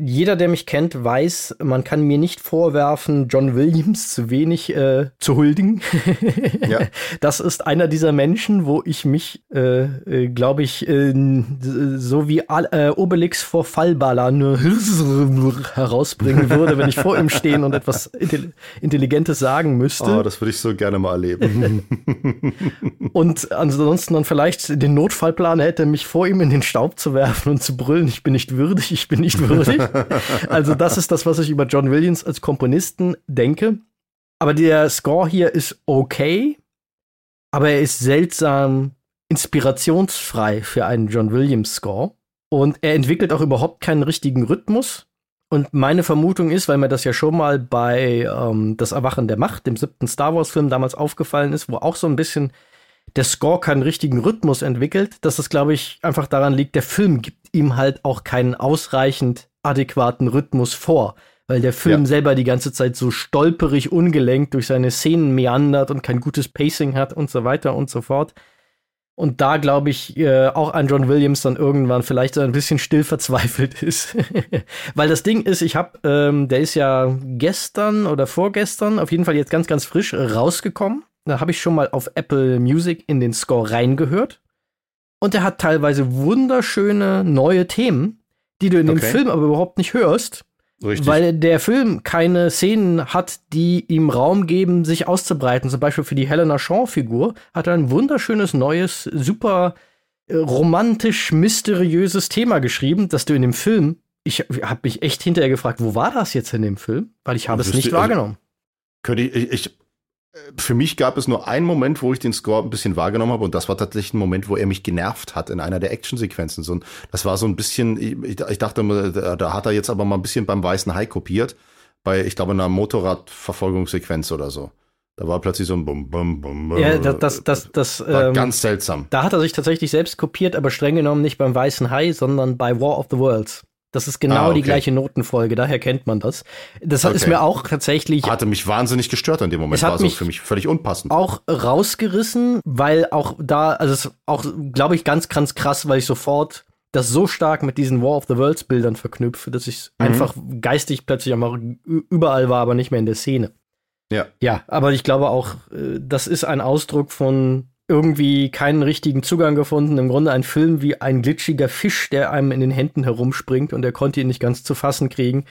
jeder, der mich kennt, weiß, man kann mir nicht vorwerfen, John Williams zu wenig äh, zu huldigen. ja. Das ist einer dieser Menschen, wo ich mich, äh, äh, glaube ich, äh, so wie Al äh, Obelix vor Fallballer nur herausbringen würde, wenn ich vor ihm stehen und etwas Intelligentes sagen müsste. Oh, das würde ich so gerne mal erleben. und ansonsten dann vielleicht den Notfallplan hätte, mich vor ihm in den Staub zu werfen und zu brüllen, ich bin nicht würdig, ich bin nicht würdig. also das ist das, was ich über John Williams als Komponisten denke. Aber der Score hier ist okay, aber er ist seltsam inspirationsfrei für einen John Williams Score. Und er entwickelt auch überhaupt keinen richtigen Rhythmus. Und meine Vermutung ist, weil mir das ja schon mal bei ähm, Das Erwachen der Macht, dem siebten Star Wars-Film damals aufgefallen ist, wo auch so ein bisschen der Score keinen richtigen Rhythmus entwickelt, dass das, glaube ich, einfach daran liegt, der Film gibt ihm halt auch keinen ausreichend adäquaten Rhythmus vor, weil der Film ja. selber die ganze Zeit so stolperig, ungelenkt durch seine Szenen meandert und kein gutes Pacing hat und so weiter und so fort. Und da glaube ich äh, auch an John Williams dann irgendwann vielleicht so ein bisschen still verzweifelt ist. Weil das Ding ist, ich habe, ähm, der ist ja gestern oder vorgestern, auf jeden Fall jetzt ganz, ganz frisch rausgekommen. Da habe ich schon mal auf Apple Music in den Score reingehört. Und er hat teilweise wunderschöne neue Themen, die du in okay. dem Film aber überhaupt nicht hörst. Richtig. Weil der Film keine Szenen hat, die ihm Raum geben, sich auszubreiten. Zum Beispiel für die Helena Shaw-Figur hat er ein wunderschönes, neues, super äh, romantisch, mysteriöses Thema geschrieben, dass du in dem Film, ich habe mich echt hinterher gefragt, wo war das jetzt in dem Film? Weil ich habe es nicht also, wahrgenommen. Könnte ich, ich, ich, für mich gab es nur einen Moment, wo ich den Score ein bisschen wahrgenommen habe und das war tatsächlich ein Moment, wo er mich genervt hat in einer der Actionsequenzen. So, das war so ein bisschen, ich, ich dachte, da, hat er jetzt aber mal ein bisschen beim Weißen Hai kopiert, bei, ich glaube, einer Motorradverfolgungssequenz oder so. Da war plötzlich so ein Bum, Bum, Bum. Ja, das, das, das, das war ähm, ganz seltsam. Da hat er sich tatsächlich selbst kopiert, aber streng genommen nicht beim Weißen Hai, sondern bei War of the Worlds. Das ist genau ah, okay. die gleiche Notenfolge, daher kennt man das. Das okay. ist mir auch tatsächlich. Hatte mich wahnsinnig gestört in dem Moment. Es hat war so für mich völlig unpassend. Auch rausgerissen, weil auch da, also es ist auch, glaube ich, ganz, ganz krass, weil ich sofort das so stark mit diesen War of the Worlds Bildern verknüpfe, dass ich mhm. einfach geistig plötzlich einfach überall war, aber nicht mehr in der Szene. Ja. Ja, aber ich glaube auch, äh, das ist ein Ausdruck von irgendwie keinen richtigen Zugang gefunden. Im Grunde ein Film wie ein glitschiger Fisch, der einem in den Händen herumspringt und er konnte ihn nicht ganz zu fassen kriegen.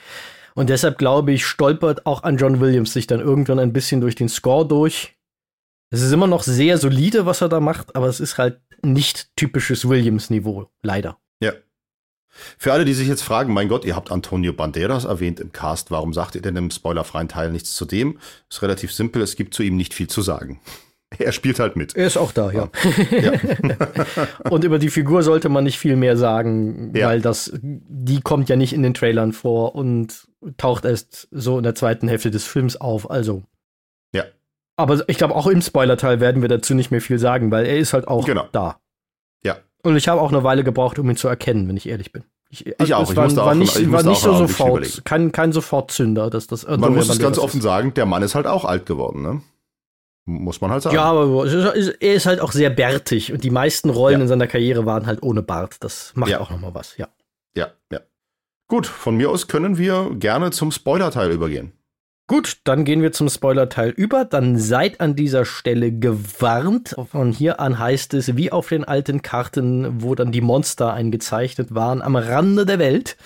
Und deshalb glaube ich, stolpert auch an John Williams sich dann irgendwann ein bisschen durch den Score durch. Es ist immer noch sehr solide, was er da macht, aber es ist halt nicht typisches Williams-Niveau, leider. Ja. Für alle, die sich jetzt fragen, mein Gott, ihr habt Antonio Banderas erwähnt im Cast, warum sagt ihr denn im spoilerfreien Teil nichts zu dem? Ist relativ simpel, es gibt zu ihm nicht viel zu sagen. Er spielt halt mit. Er ist auch da, ja. ja. und über die Figur sollte man nicht viel mehr sagen, ja. weil das, die kommt ja nicht in den Trailern vor und taucht erst so in der zweiten Hälfte des Films auf. Also. Ja. Aber ich glaube, auch im Spoilerteil werden wir dazu nicht mehr viel sagen, weil er ist halt auch genau. da. Ja. Und ich habe auch eine Weile gebraucht, um ihn zu erkennen, wenn ich ehrlich bin. Ich, ich auch. Ich war, war auch, nicht, ich war nicht so sofort, kein, kein Sofortzünder. Dass das Man muss es ganz offen ist. sagen, der Mann ist halt auch alt geworden, ne? Muss man halt sagen. Ja, aber er ist halt auch sehr bärtig und die meisten Rollen ja. in seiner Karriere waren halt ohne Bart. Das macht ja. auch nochmal was, ja. Ja, ja. Gut, von mir aus können wir gerne zum Spoiler-Teil übergehen. Gut, dann gehen wir zum Spoiler-Teil über. Dann seid an dieser Stelle gewarnt. Von hier an heißt es, wie auf den alten Karten, wo dann die Monster eingezeichnet waren, am Rande der Welt.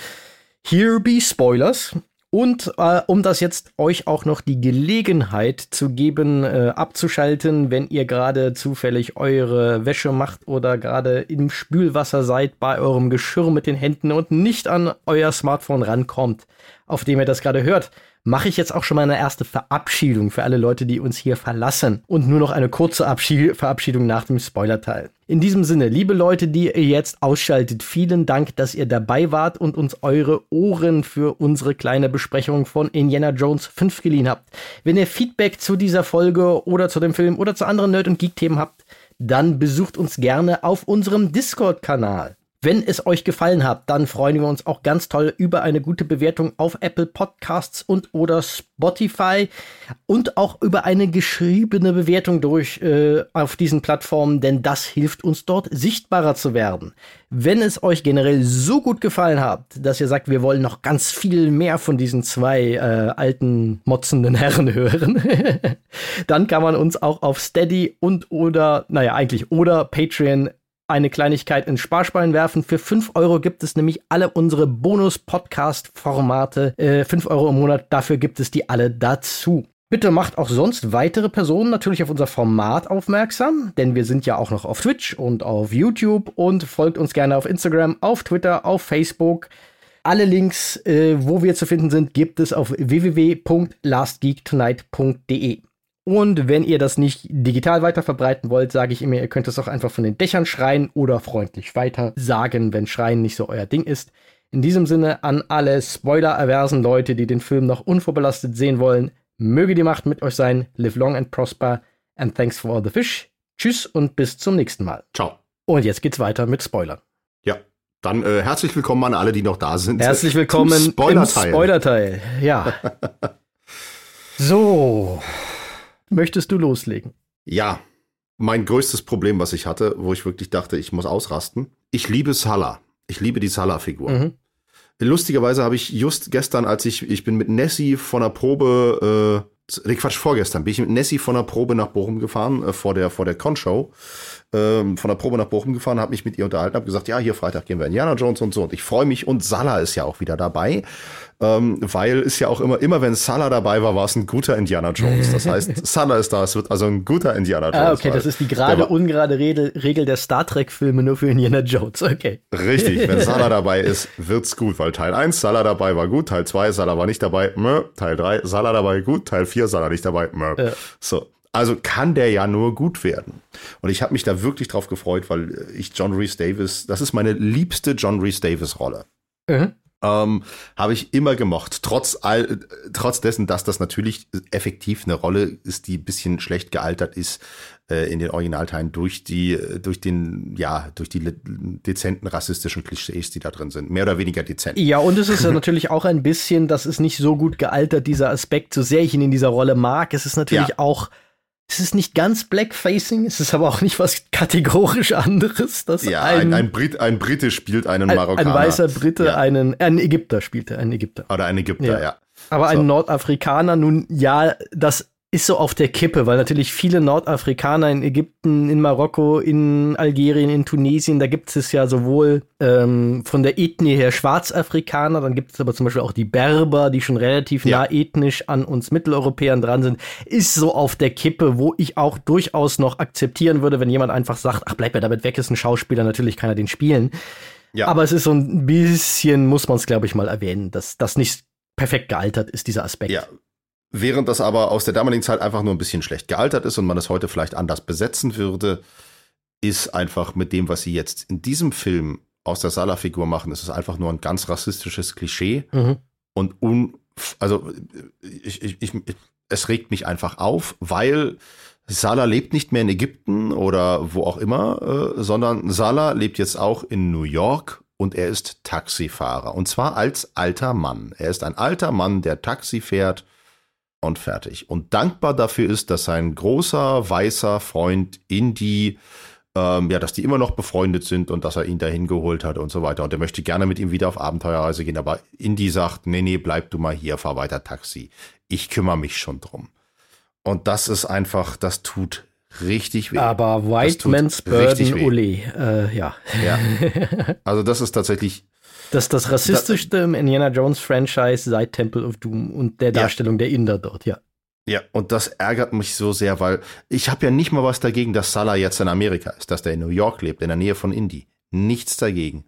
Here be Spoilers. Und äh, um das jetzt euch auch noch die Gelegenheit zu geben, äh, abzuschalten, wenn ihr gerade zufällig eure Wäsche macht oder gerade im Spülwasser seid bei eurem Geschirr mit den Händen und nicht an euer Smartphone rankommt, auf dem ihr das gerade hört, mache ich jetzt auch schon mal eine erste Verabschiedung für alle Leute, die uns hier verlassen. Und nur noch eine kurze Abschied Verabschiedung nach dem Spoilerteil. In diesem Sinne, liebe Leute, die ihr jetzt ausschaltet, vielen Dank, dass ihr dabei wart und uns eure Ohren für unsere kleine Besprechung von Indiana Jones 5 geliehen habt. Wenn ihr Feedback zu dieser Folge oder zu dem Film oder zu anderen Nerd- und Geek-Themen habt, dann besucht uns gerne auf unserem Discord-Kanal. Wenn es euch gefallen hat, dann freuen wir uns auch ganz toll über eine gute Bewertung auf Apple Podcasts und oder Spotify und auch über eine geschriebene Bewertung durch äh, auf diesen Plattformen, denn das hilft uns dort sichtbarer zu werden. Wenn es euch generell so gut gefallen hat, dass ihr sagt, wir wollen noch ganz viel mehr von diesen zwei äh, alten motzenden Herren hören, dann kann man uns auch auf Steady und oder, naja, eigentlich oder Patreon eine Kleinigkeit ins Sparschwein werfen. Für 5 Euro gibt es nämlich alle unsere Bonus-Podcast-Formate. Äh, 5 Euro im Monat, dafür gibt es die alle dazu. Bitte macht auch sonst weitere Personen natürlich auf unser Format aufmerksam, denn wir sind ja auch noch auf Twitch und auf YouTube und folgt uns gerne auf Instagram, auf Twitter, auf Facebook. Alle Links, äh, wo wir zu finden sind, gibt es auf www.lastgeektonight.de. Und wenn ihr das nicht digital weiter verbreiten wollt, sage ich immer, ihr könnt es auch einfach von den Dächern schreien oder freundlich weiter sagen, wenn Schreien nicht so euer Ding ist. In diesem Sinne an alle spoiler-aversen Leute, die den Film noch unvorbelastet sehen wollen, möge die Macht mit euch sein. Live long and prosper and thanks for all the fish. Tschüss und bis zum nächsten Mal. Ciao. Und jetzt geht's weiter mit Spoilern. Ja, dann äh, herzlich willkommen an alle, die noch da sind. Herzlich willkommen Spoiler-Teil. im Spoilerteil. Ja. so. Möchtest du loslegen? Ja. Mein größtes Problem, was ich hatte, wo ich wirklich dachte, ich muss ausrasten. Ich liebe Salah. Ich liebe die Salah-Figur. Mhm. Lustigerweise habe ich just gestern, als ich, ich bin mit Nessie von der Probe, äh, nee, Quatsch, vorgestern, bin ich mit Nessie von der Probe nach Bochum gefahren, äh, vor der, vor der Con-Show. Ähm, von der Probe nach Bochum gefahren, habe mich mit ihr unterhalten, habe gesagt, ja, hier Freitag gehen wir Indiana Jones und so. Und ich freue mich. Und Salah ist ja auch wieder dabei, ähm, weil es ja auch immer, immer wenn Salah dabei war, war es ein guter Indiana Jones. Das heißt, Salah ist da, es wird also ein guter Indiana Jones. Ah, okay, das ist die gerade ungerade Regel, Regel der Star Trek-Filme nur für Indiana Jones. Okay. Richtig, wenn Salah dabei ist, wird's gut, weil Teil 1 Salah dabei war gut, Teil 2 Salah war nicht dabei, mö. Teil 3 Salah dabei gut, Teil 4 Salah nicht dabei, mö. Ja. So, also kann der ja nur gut werden. Und ich habe mich da wirklich drauf gefreut, weil ich John Reese Davis, das ist meine liebste John Reese Davis Rolle. Mhm. Ähm, habe ich immer gemocht. Trotz all, trotz dessen, dass das natürlich effektiv eine Rolle ist, die bisschen schlecht gealtert ist äh, in den Originalteilen durch die, durch den, ja, durch die dezenten rassistischen Klischees, die da drin sind. Mehr oder weniger dezent. Ja, und es ist ja natürlich auch ein bisschen, das ist nicht so gut gealtert, dieser Aspekt, so sehr ich ihn in dieser Rolle mag. Es ist natürlich ja. auch es ist nicht ganz Blackfacing, es ist aber auch nicht was kategorisch anderes. Dass ja, ein, ein, ein, Brit, ein Brite spielt einen ein, Marokkaner. Ein weißer Brite, ja. einen, ein Ägypter spielte, ein Ägypter. Oder ein Ägypter, ja. ja. Aber so. ein Nordafrikaner, nun ja, das ist so auf der Kippe, weil natürlich viele Nordafrikaner in Ägypten, in Marokko, in Algerien, in Tunesien, da gibt es ja sowohl ähm, von der Ethnie her Schwarzafrikaner, dann gibt es aber zum Beispiel auch die Berber, die schon relativ ja. nah ethnisch an uns Mitteleuropäern dran sind, ist so auf der Kippe, wo ich auch durchaus noch akzeptieren würde, wenn jemand einfach sagt, ach bleib mir damit weg, ist ein Schauspieler, natürlich kann er den spielen. Ja. Aber es ist so ein bisschen, muss man es glaube ich mal erwähnen, dass das nicht perfekt gealtert ist, dieser Aspekt. Ja, Während das aber aus der damaligen Zeit einfach nur ein bisschen schlecht gealtert ist und man es heute vielleicht anders besetzen würde, ist einfach mit dem, was sie jetzt in diesem Film aus der Salah-Figur machen, ist es einfach nur ein ganz rassistisches Klischee mhm. und un, also ich, ich, ich, es regt mich einfach auf, weil Salah lebt nicht mehr in Ägypten oder wo auch immer, äh, sondern Salah lebt jetzt auch in New York und er ist Taxifahrer und zwar als alter Mann. Er ist ein alter Mann, der Taxi fährt und fertig. Und dankbar dafür ist, dass sein großer, weißer Freund Indy, ähm, ja, dass die immer noch befreundet sind und dass er ihn dahin geholt hat und so weiter. Und er möchte gerne mit ihm wieder auf Abenteuerreise gehen. Aber Indy sagt, nee, nee, bleib du mal hier, fahr weiter Taxi. Ich kümmere mich schon drum. Und das ist einfach, das tut richtig weh. Aber White Man's Burden, Uli, äh, ja. ja. Also das ist tatsächlich das ist das rassistischste im Indiana Jones Franchise seit Temple of Doom und der Darstellung ja. der Inder dort, ja. Ja, und das ärgert mich so sehr, weil ich habe ja nicht mal was dagegen, dass Salah jetzt in Amerika ist, dass der in New York lebt, in der Nähe von Indy. Nichts dagegen.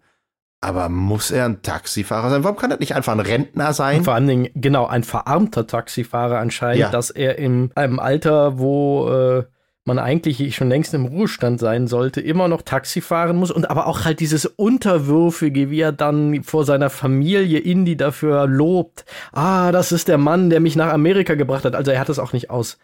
Aber muss er ein Taxifahrer sein? Warum kann er nicht einfach ein Rentner sein? Und vor allen Dingen, genau, ein verarmter Taxifahrer anscheinend, ja. dass er in einem Alter, wo äh, man eigentlich schon längst im Ruhestand sein sollte, immer noch Taxi fahren muss und aber auch halt dieses Unterwürfige, wie er dann vor seiner Familie Indy dafür lobt. Ah, das ist der Mann, der mich nach Amerika gebracht hat. Also er hat es auch nicht aus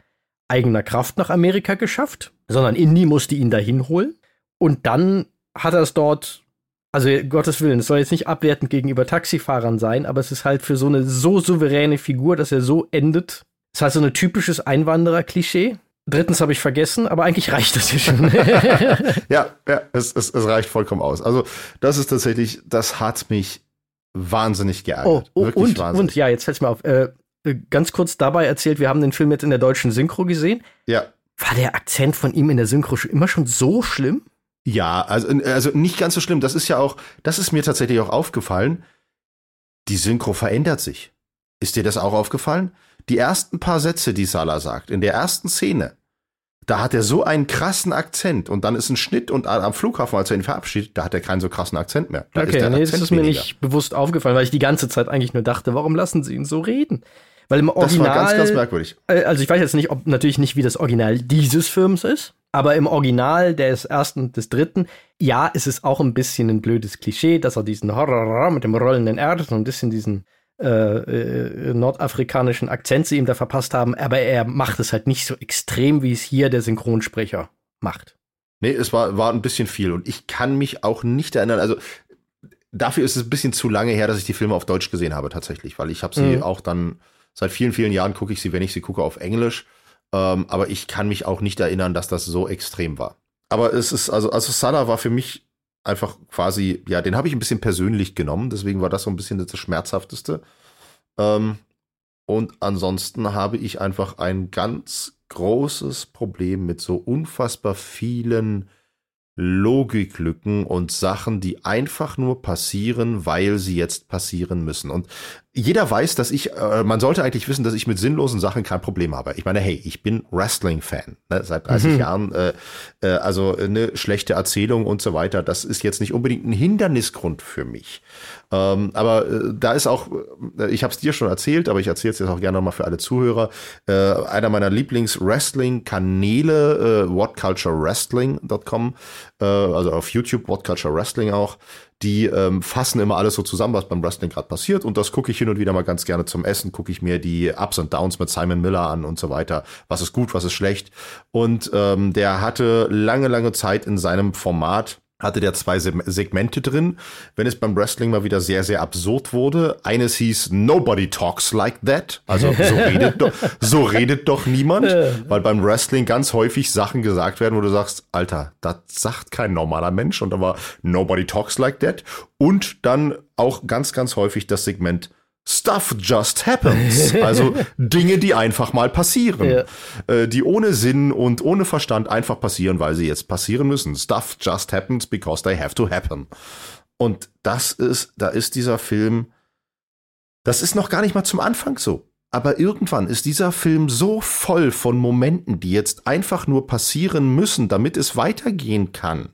eigener Kraft nach Amerika geschafft, sondern Indy musste ihn dahin holen. Und dann hat er es dort, also Gottes Willen, es soll jetzt nicht abwertend gegenüber Taxifahrern sein, aber es ist halt für so eine so souveräne Figur, dass er so endet. Es ist halt so ein typisches Einwanderer-Klischee Drittens habe ich vergessen, aber eigentlich reicht das hier schon. ja, ja, es, es, es reicht vollkommen aus. Also, das ist tatsächlich, das hat mich wahnsinnig geärgert. Oh, oh und, wahnsinnig. und ja, jetzt fällt es mir auf. Äh, äh, ganz kurz dabei erzählt, wir haben den Film jetzt in der deutschen Synchro gesehen. Ja. War der Akzent von ihm in der Synchro immer schon so schlimm? Ja, also, also nicht ganz so schlimm. Das ist ja auch, das ist mir tatsächlich auch aufgefallen. Die Synchro verändert sich. Ist dir das auch aufgefallen? Die ersten paar Sätze, die Salah sagt, in der ersten Szene, da hat er so einen krassen Akzent und dann ist ein Schnitt und am Flughafen, als er ihn verabschiedet, da hat er keinen so krassen Akzent mehr. Da okay, ist nee, das ist mir nicht bewusst aufgefallen, weil ich die ganze Zeit eigentlich nur dachte, warum lassen sie ihn so reden? Weil im Original. Das war ganz, ganz merkwürdig. Äh, also ich weiß jetzt nicht, ob natürlich nicht, wie das Original dieses Films ist, aber im Original des ersten und des dritten, ja, ist es auch ein bisschen ein blödes Klischee, dass er diesen Horror mit dem rollenden R so ein bisschen diesen äh, äh, nordafrikanischen Akzent sie ihm da verpasst haben, aber er macht es halt nicht so extrem, wie es hier der Synchronsprecher macht. Nee, es war, war ein bisschen viel und ich kann mich auch nicht erinnern, also dafür ist es ein bisschen zu lange her, dass ich die Filme auf Deutsch gesehen habe tatsächlich, weil ich habe sie mhm. auch dann seit vielen, vielen Jahren gucke ich sie, wenn ich sie gucke, auf Englisch. Ähm, aber ich kann mich auch nicht erinnern, dass das so extrem war. Aber es ist, also, also Sada war für mich einfach quasi, ja, den habe ich ein bisschen persönlich genommen, deswegen war das so ein bisschen das Schmerzhafteste. Ähm, und ansonsten habe ich einfach ein ganz großes Problem mit so unfassbar vielen Logiklücken und Sachen, die einfach nur passieren, weil sie jetzt passieren müssen. Und jeder weiß, dass ich, äh, man sollte eigentlich wissen, dass ich mit sinnlosen Sachen kein Problem habe. Ich meine, hey, ich bin Wrestling-Fan ne, seit 30 mhm. Jahren. Äh, äh, also eine schlechte Erzählung und so weiter, das ist jetzt nicht unbedingt ein Hindernisgrund für mich. Ähm, aber äh, da ist auch, äh, ich habe es dir schon erzählt, aber ich erzähle es jetzt auch gerne nochmal für alle Zuhörer. Äh, einer meiner Lieblings-Wrestling-Kanäle, äh, whatculturewrestling.com, äh, also auf YouTube, What Culture Wrestling auch, die ähm, fassen immer alles so zusammen, was beim Wrestling gerade passiert. Und das gucke ich hin und wieder mal ganz gerne zum Essen, gucke ich mir die Ups und Downs mit Simon Miller an und so weiter. Was ist gut, was ist schlecht. Und ähm, der hatte lange, lange Zeit in seinem Format hatte der zwei Segmente drin, wenn es beim Wrestling mal wieder sehr, sehr absurd wurde. Eines hieß Nobody Talks Like That. Also so redet, doch, so redet doch niemand, weil beim Wrestling ganz häufig Sachen gesagt werden, wo du sagst, Alter, das sagt kein normaler Mensch. Und da war Nobody Talks Like That. Und dann auch ganz, ganz häufig das Segment Stuff just happens. Also Dinge, die einfach mal passieren. Ja. Äh, die ohne Sinn und ohne Verstand einfach passieren, weil sie jetzt passieren müssen. Stuff just happens because they have to happen. Und das ist, da ist dieser Film, das ist noch gar nicht mal zum Anfang so. Aber irgendwann ist dieser Film so voll von Momenten, die jetzt einfach nur passieren müssen, damit es weitergehen kann.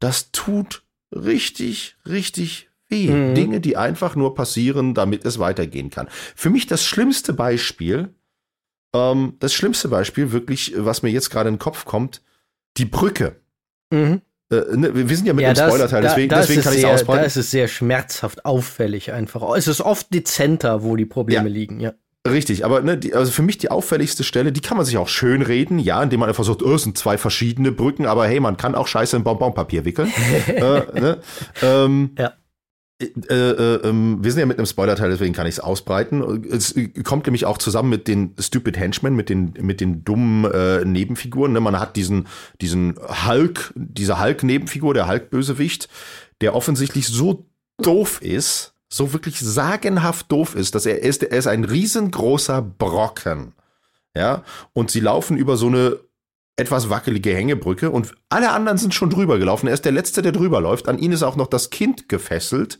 Das tut richtig, richtig weh. Mhm. Dinge, die einfach nur passieren, damit es weitergehen kann. Für mich das schlimmste Beispiel, ähm, das schlimmste Beispiel wirklich, was mir jetzt gerade in den Kopf kommt, die Brücke. Mhm. Äh, ne, wir sind ja mit ja, dem Spoilerteil, deswegen, da, deswegen kann ich es ausbreiten. Da ist es sehr schmerzhaft auffällig einfach. Es ist oft dezenter, wo die Probleme ja. liegen, ja. Richtig, aber ne, die, also für mich die auffälligste Stelle, die kann man sich auch schön reden, ja, indem man einfach sagt, oh, es sind zwei verschiedene Brücken, aber hey, man kann auch Scheiße in Bonbonpapier wickeln. äh, ne? ähm, ja. Äh, äh, äh, wir sind ja mit einem Spoiler-Teil, deswegen kann ich es ausbreiten. Es kommt nämlich auch zusammen mit den Stupid Henchmen, mit den, mit den dummen äh, Nebenfiguren. Ne? Man hat diesen, diesen Hulk, diese Hulk-Nebenfigur, der Hulk-Bösewicht, der offensichtlich so doof ist, so wirklich sagenhaft doof ist, dass er ist, er ist ein riesengroßer Brocken. Ja, und sie laufen über so eine etwas wackelige Hängebrücke und alle anderen sind schon drüber gelaufen. Er ist der Letzte, der drüber läuft. An ihn ist auch noch das Kind gefesselt.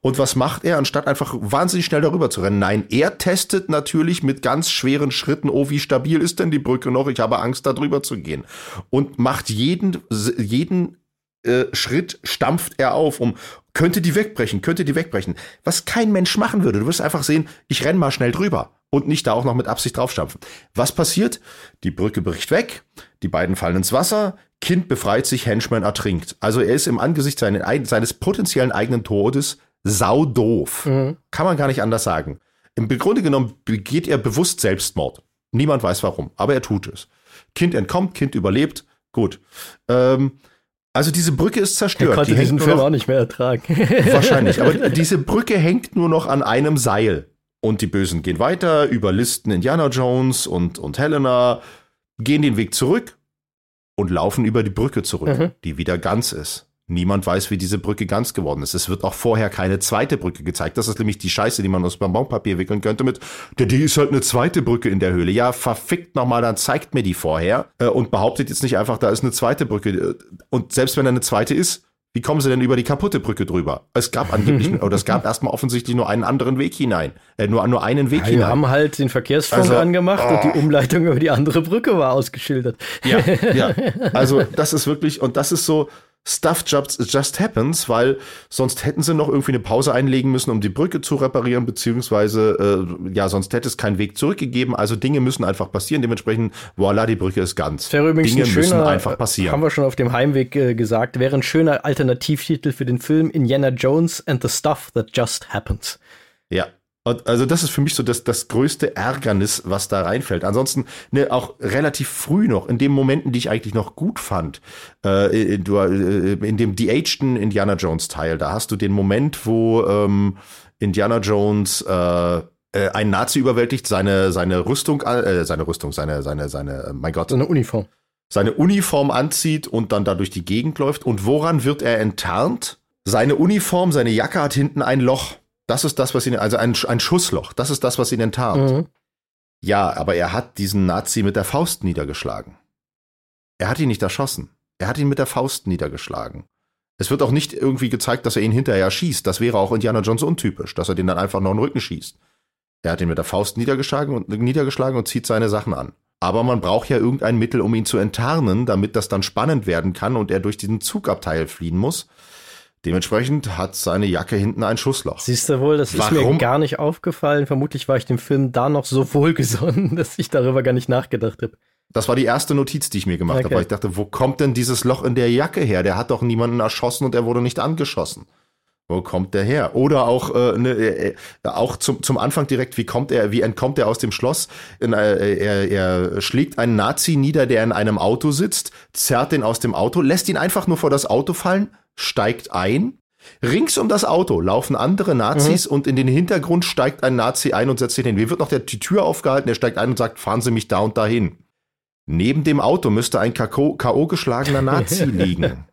Und was macht er, anstatt einfach wahnsinnig schnell darüber zu rennen? Nein, er testet natürlich mit ganz schweren Schritten, oh, wie stabil ist denn die Brücke noch? Ich habe Angst, da drüber zu gehen. Und macht jeden, jeden äh, Schritt stampft er auf, um könnte die wegbrechen, könnte die wegbrechen. Was kein Mensch machen würde. Du wirst einfach sehen, ich renn mal schnell drüber und nicht da auch noch mit Absicht draufstampfen. Was passiert? Die Brücke bricht weg, die beiden fallen ins Wasser, Kind befreit sich, Henchman ertrinkt. Also er ist im Angesicht seines potenziellen eigenen Todes saudoof. Mhm. Kann man gar nicht anders sagen. Im Grunde genommen begeht er bewusst Selbstmord. Niemand weiß warum, aber er tut es. Kind entkommt, Kind überlebt, gut. Ähm, also diese Brücke ist zerstört. Er konnte die diesen Film noch, auch nicht mehr ertragen. Wahrscheinlich, aber diese Brücke hängt nur noch an einem Seil. Und die Bösen gehen weiter, überlisten Indiana Jones und, und Helena, gehen den Weg zurück und laufen über die Brücke zurück, mhm. die wieder ganz ist. Niemand weiß, wie diese Brücke ganz geworden ist. Es wird auch vorher keine zweite Brücke gezeigt. Das ist nämlich die Scheiße, die man aus Bonbonpapier wickeln könnte mit, der, die ist halt eine zweite Brücke in der Höhle. Ja, verfickt nochmal, dann zeigt mir die vorher äh, und behauptet jetzt nicht einfach, da ist eine zweite Brücke. Und selbst wenn da eine zweite ist, wie kommen sie denn über die kaputte Brücke drüber? Es gab angeblich, oder es gab erstmal offensichtlich nur einen anderen Weg hinein. Äh, nur, nur einen Weg ja, hinein. Wir haben halt den Verkehrsfunk also, angemacht oh. und die oh. Umleitung über die andere Brücke war ausgeschildert. Ja, ja. Also das ist wirklich, und das ist so, Stuff just, just happens, weil sonst hätten sie noch irgendwie eine Pause einlegen müssen, um die Brücke zu reparieren, beziehungsweise äh, ja, sonst hätte es keinen Weg zurückgegeben. Also Dinge müssen einfach passieren. Dementsprechend, voilà, die Brücke ist ganz. Wäre übrigens Dinge schöner, müssen einfach passieren. Haben wir schon auf dem Heimweg äh, gesagt, wäre ein schöner Alternativtitel für den Film Indiana Jones and the Stuff That Just Happens. Ja, also das ist für mich so das, das größte Ärgernis, was da reinfällt. Ansonsten ne, auch relativ früh noch, in den Momenten, die ich eigentlich noch gut fand, äh, in, äh, in dem de-ageden Indiana Jones Teil, da hast du den Moment, wo ähm, Indiana Jones äh, äh, einen Nazi überwältigt, seine, seine Rüstung, äh, seine Rüstung, seine, seine, seine, mein Gott. Seine Uniform. Seine Uniform anzieht und dann da durch die Gegend läuft. Und woran wird er enttarnt? Seine Uniform, seine Jacke hat hinten ein Loch. Das ist das, was ihn, also ein, ein Schussloch, das ist das, was ihn enttarnt. Mhm. Ja, aber er hat diesen Nazi mit der Faust niedergeschlagen. Er hat ihn nicht erschossen. Er hat ihn mit der Faust niedergeschlagen. Es wird auch nicht irgendwie gezeigt, dass er ihn hinterher schießt. Das wäre auch Indiana Jones untypisch, dass er den dann einfach noch in den Rücken schießt. Er hat ihn mit der Faust niedergeschlagen und, niedergeschlagen und zieht seine Sachen an. Aber man braucht ja irgendein Mittel, um ihn zu enttarnen, damit das dann spannend werden kann und er durch diesen Zugabteil fliehen muss. Dementsprechend hat seine Jacke hinten ein Schussloch. Siehst du wohl, das Warum? ist mir gar nicht aufgefallen. Vermutlich war ich dem Film da noch so wohlgesonnen, dass ich darüber gar nicht nachgedacht habe. Das war die erste Notiz, die ich mir gemacht okay. habe, weil ich dachte, wo kommt denn dieses Loch in der Jacke her? Der hat doch niemanden erschossen und er wurde nicht angeschossen. Wo kommt der her? Oder auch, äh, ne, äh, auch zum, zum Anfang direkt, wie kommt er, wie entkommt er aus dem Schloss? In, äh, er, er schlägt einen Nazi nieder, der in einem Auto sitzt, zerrt den aus dem Auto, lässt ihn einfach nur vor das Auto fallen, steigt ein. Rings um das Auto laufen andere Nazis mhm. und in den Hintergrund steigt ein Nazi ein und setzt sich hin. Wie wird noch der, die Tür aufgehalten? Er steigt ein und sagt, fahren Sie mich da und dahin. Neben dem Auto müsste ein K.O. geschlagener Nazi liegen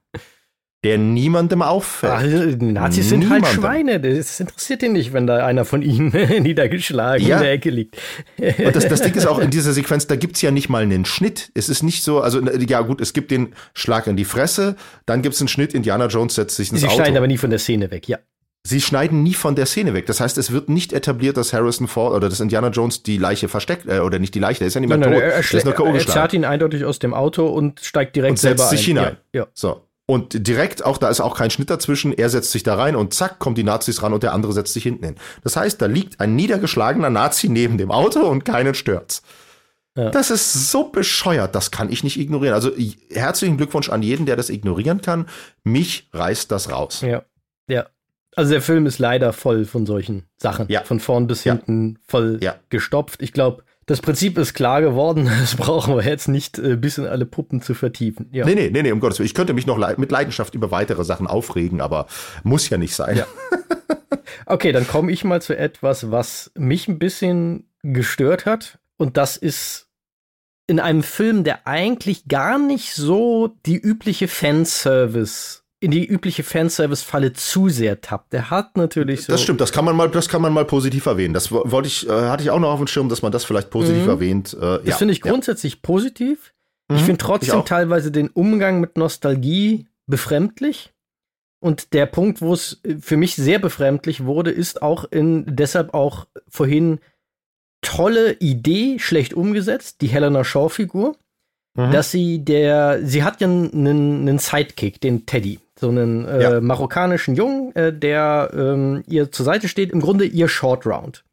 der niemandem auffällt. Also, Nazis sind halt Schweine. Das interessiert ihn nicht, wenn da einer von ihnen niedergeschlagen ja. in der Ecke liegt. Und das, das Ding ist auch in dieser Sequenz, da gibt's ja nicht mal einen Schnitt. Es ist nicht so, also ja gut, es gibt den Schlag in die Fresse, dann gibt's einen Schnitt, Indiana Jones setzt sich ins Sie Auto. Sie schneiden aber nie von der Szene weg, ja. Sie schneiden nie von der Szene weg. Das heißt, es wird nicht etabliert, dass Harrison Ford oder dass Indiana Jones die Leiche versteckt, äh, oder nicht die Leiche, der ist ja nicht mehr nein, tot. Nein, er, er, er zerrt ihn eindeutig aus dem Auto und steigt direkt und selber setzt sich ein. hinein. Ja, ja. So. Und direkt, auch da ist auch kein Schnitt dazwischen, er setzt sich da rein und zack, kommen die Nazis ran und der andere setzt sich hinten hin. Das heißt, da liegt ein niedergeschlagener Nazi neben dem Auto und keinen stört's. Ja. Das ist so bescheuert, das kann ich nicht ignorieren. Also herzlichen Glückwunsch an jeden, der das ignorieren kann. Mich reißt das raus. Ja, ja. Also der Film ist leider voll von solchen Sachen. Ja. Von vorn bis hinten ja. voll ja. gestopft. Ich glaube, das Prinzip ist klar geworden. Das brauchen wir jetzt nicht äh, bis in alle Puppen zu vertiefen. Ja. Nee, nee, nee, nee, um Gottes Willen. Ich könnte mich noch le mit Leidenschaft über weitere Sachen aufregen, aber muss ja nicht sein. Ja. okay, dann komme ich mal zu etwas, was mich ein bisschen gestört hat. Und das ist in einem Film, der eigentlich gar nicht so die übliche Fanservice in die übliche Fanservice-Falle zu sehr tappt. Der hat natürlich so. Das stimmt, das kann man mal, das kann man mal positiv erwähnen. Das wollte ich, äh, hatte ich auch noch auf dem Schirm, dass man das vielleicht positiv mhm. erwähnt. Äh, das ja, finde ich grundsätzlich ja. positiv. Mhm, ich finde trotzdem ich teilweise den Umgang mit Nostalgie befremdlich. Und der Punkt, wo es für mich sehr befremdlich wurde, ist auch in, deshalb auch vorhin tolle Idee, schlecht umgesetzt, die Helena Shaw-Figur. Mhm. Dass sie der, sie hat ja einen, einen Sidekick, den Teddy so einen äh, ja. marokkanischen Jungen, äh, der ähm, ihr zur Seite steht, im Grunde ihr Short Round.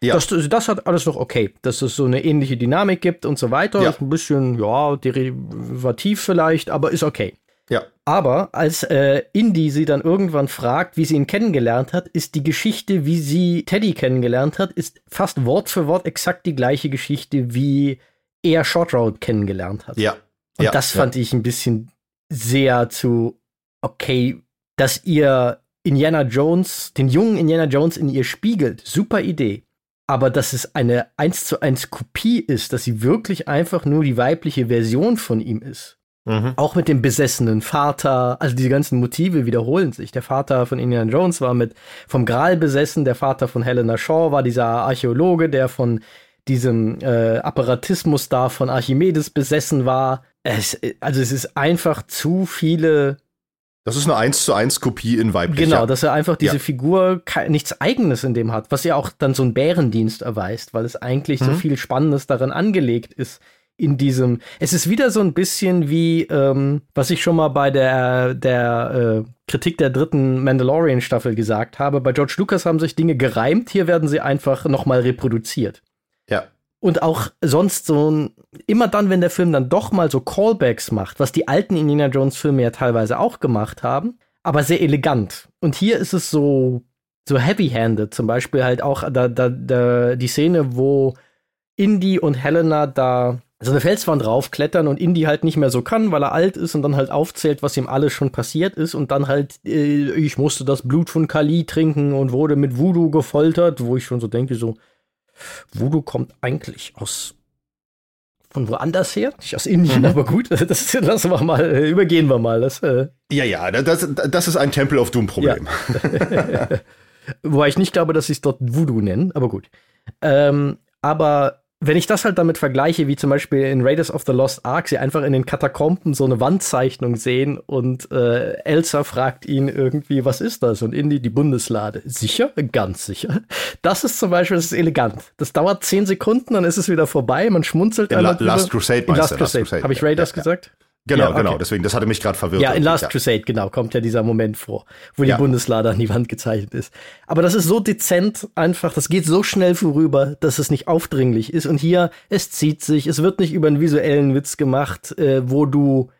Ja. Das, das hat alles noch okay, dass es so eine ähnliche Dynamik gibt und so weiter. Ja. Ist ein bisschen, ja, derivativ vielleicht, aber ist okay. Ja. Aber als äh, Indy sie dann irgendwann fragt, wie sie ihn kennengelernt hat, ist die Geschichte, wie sie Teddy kennengelernt hat, ist fast Wort für Wort exakt die gleiche Geschichte, wie er Short Round kennengelernt hat. Ja. Und ja. das fand ich ein bisschen sehr zu okay, dass ihr Indiana Jones, den jungen Indiana Jones in ihr spiegelt, super Idee. Aber dass es eine 1 zu 1 Kopie ist, dass sie wirklich einfach nur die weibliche Version von ihm ist. Mhm. Auch mit dem besessenen Vater, also diese ganzen Motive wiederholen sich. Der Vater von Indiana Jones war mit vom Gral besessen, der Vater von Helena Shaw war dieser Archäologe, der von diesem äh, Apparatismus da von Archimedes besessen war. Es, also es ist einfach zu viele das ist eine 1 zu 1 Kopie in weiblich. Genau, dass er einfach diese ja. Figur nichts Eigenes in dem hat, was ja auch dann so einen Bärendienst erweist, weil es eigentlich mhm. so viel Spannendes darin angelegt ist. In diesem, es ist wieder so ein bisschen wie, ähm, was ich schon mal bei der, der äh, Kritik der dritten Mandalorian-Staffel gesagt habe. Bei George Lucas haben sich Dinge gereimt, hier werden sie einfach nochmal reproduziert. Ja. Und auch sonst so ein, immer dann, wenn der Film dann doch mal so Callbacks macht, was die alten Indiana Jones Filme ja teilweise auch gemacht haben, aber sehr elegant. Und hier ist es so, so heavy-handed. Zum Beispiel halt auch da, da, da, die Szene, wo Indy und Helena da so eine Felswand raufklettern und Indy halt nicht mehr so kann, weil er alt ist und dann halt aufzählt, was ihm alles schon passiert ist und dann halt, äh, ich musste das Blut von Kali trinken und wurde mit Voodoo gefoltert, wo ich schon so denke, so, Voodoo kommt eigentlich aus von woanders her, nicht aus Indien, mhm. aber gut, das lassen wir mal, äh, übergehen wir mal. Das, äh ja, ja, das, das ist ein Temple of Doom Problem. Ja. Wobei ich nicht glaube, dass sie es dort Voodoo nennen, aber gut. Ähm, aber wenn ich das halt damit vergleiche, wie zum Beispiel in Raiders of the Lost Ark, sie einfach in den Katakomben so eine Wandzeichnung sehen und äh, Elsa fragt ihn irgendwie, was ist das? Und Indy die Bundeslade. Sicher? Ganz sicher. Das ist zum Beispiel, das ist elegant. Das dauert zehn Sekunden, dann ist es wieder vorbei, man schmunzelt. In La Last Crusade, in Last Crusade. Crusade. Habe ich Raiders ja, gesagt? Genau, ja, okay. genau. Deswegen, das hatte mich gerade verwirrt. Ja, in Last ja. Crusade, genau, kommt ja dieser Moment vor, wo die ja. Bundeslade an die Wand gezeichnet ist. Aber das ist so dezent einfach, das geht so schnell vorüber, dass es nicht aufdringlich ist. Und hier, es zieht sich, es wird nicht über einen visuellen Witz gemacht, äh, wo du,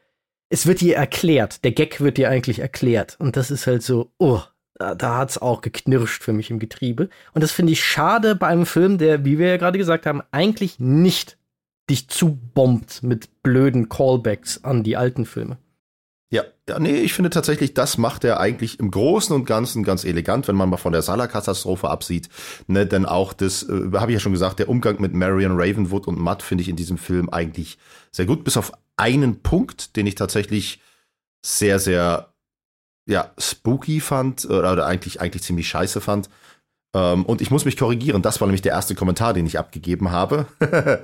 es wird dir erklärt, der Gag wird dir eigentlich erklärt. Und das ist halt so, oh, da, da hat's auch geknirscht für mich im Getriebe. Und das finde ich schade bei einem Film, der, wie wir ja gerade gesagt haben, eigentlich nicht dich zubombt mit blöden Callbacks an die alten Filme. Ja, ja, nee, ich finde tatsächlich, das macht er eigentlich im Großen und Ganzen ganz elegant, wenn man mal von der Salah-Katastrophe absieht. Ne, denn auch das, äh, habe ich ja schon gesagt, der Umgang mit Marion Ravenwood und Matt finde ich in diesem Film eigentlich sehr gut, bis auf einen Punkt, den ich tatsächlich sehr, sehr, ja, spooky fand, oder, oder eigentlich, eigentlich ziemlich scheiße fand. Ähm, und ich muss mich korrigieren, das war nämlich der erste Kommentar, den ich abgegeben habe.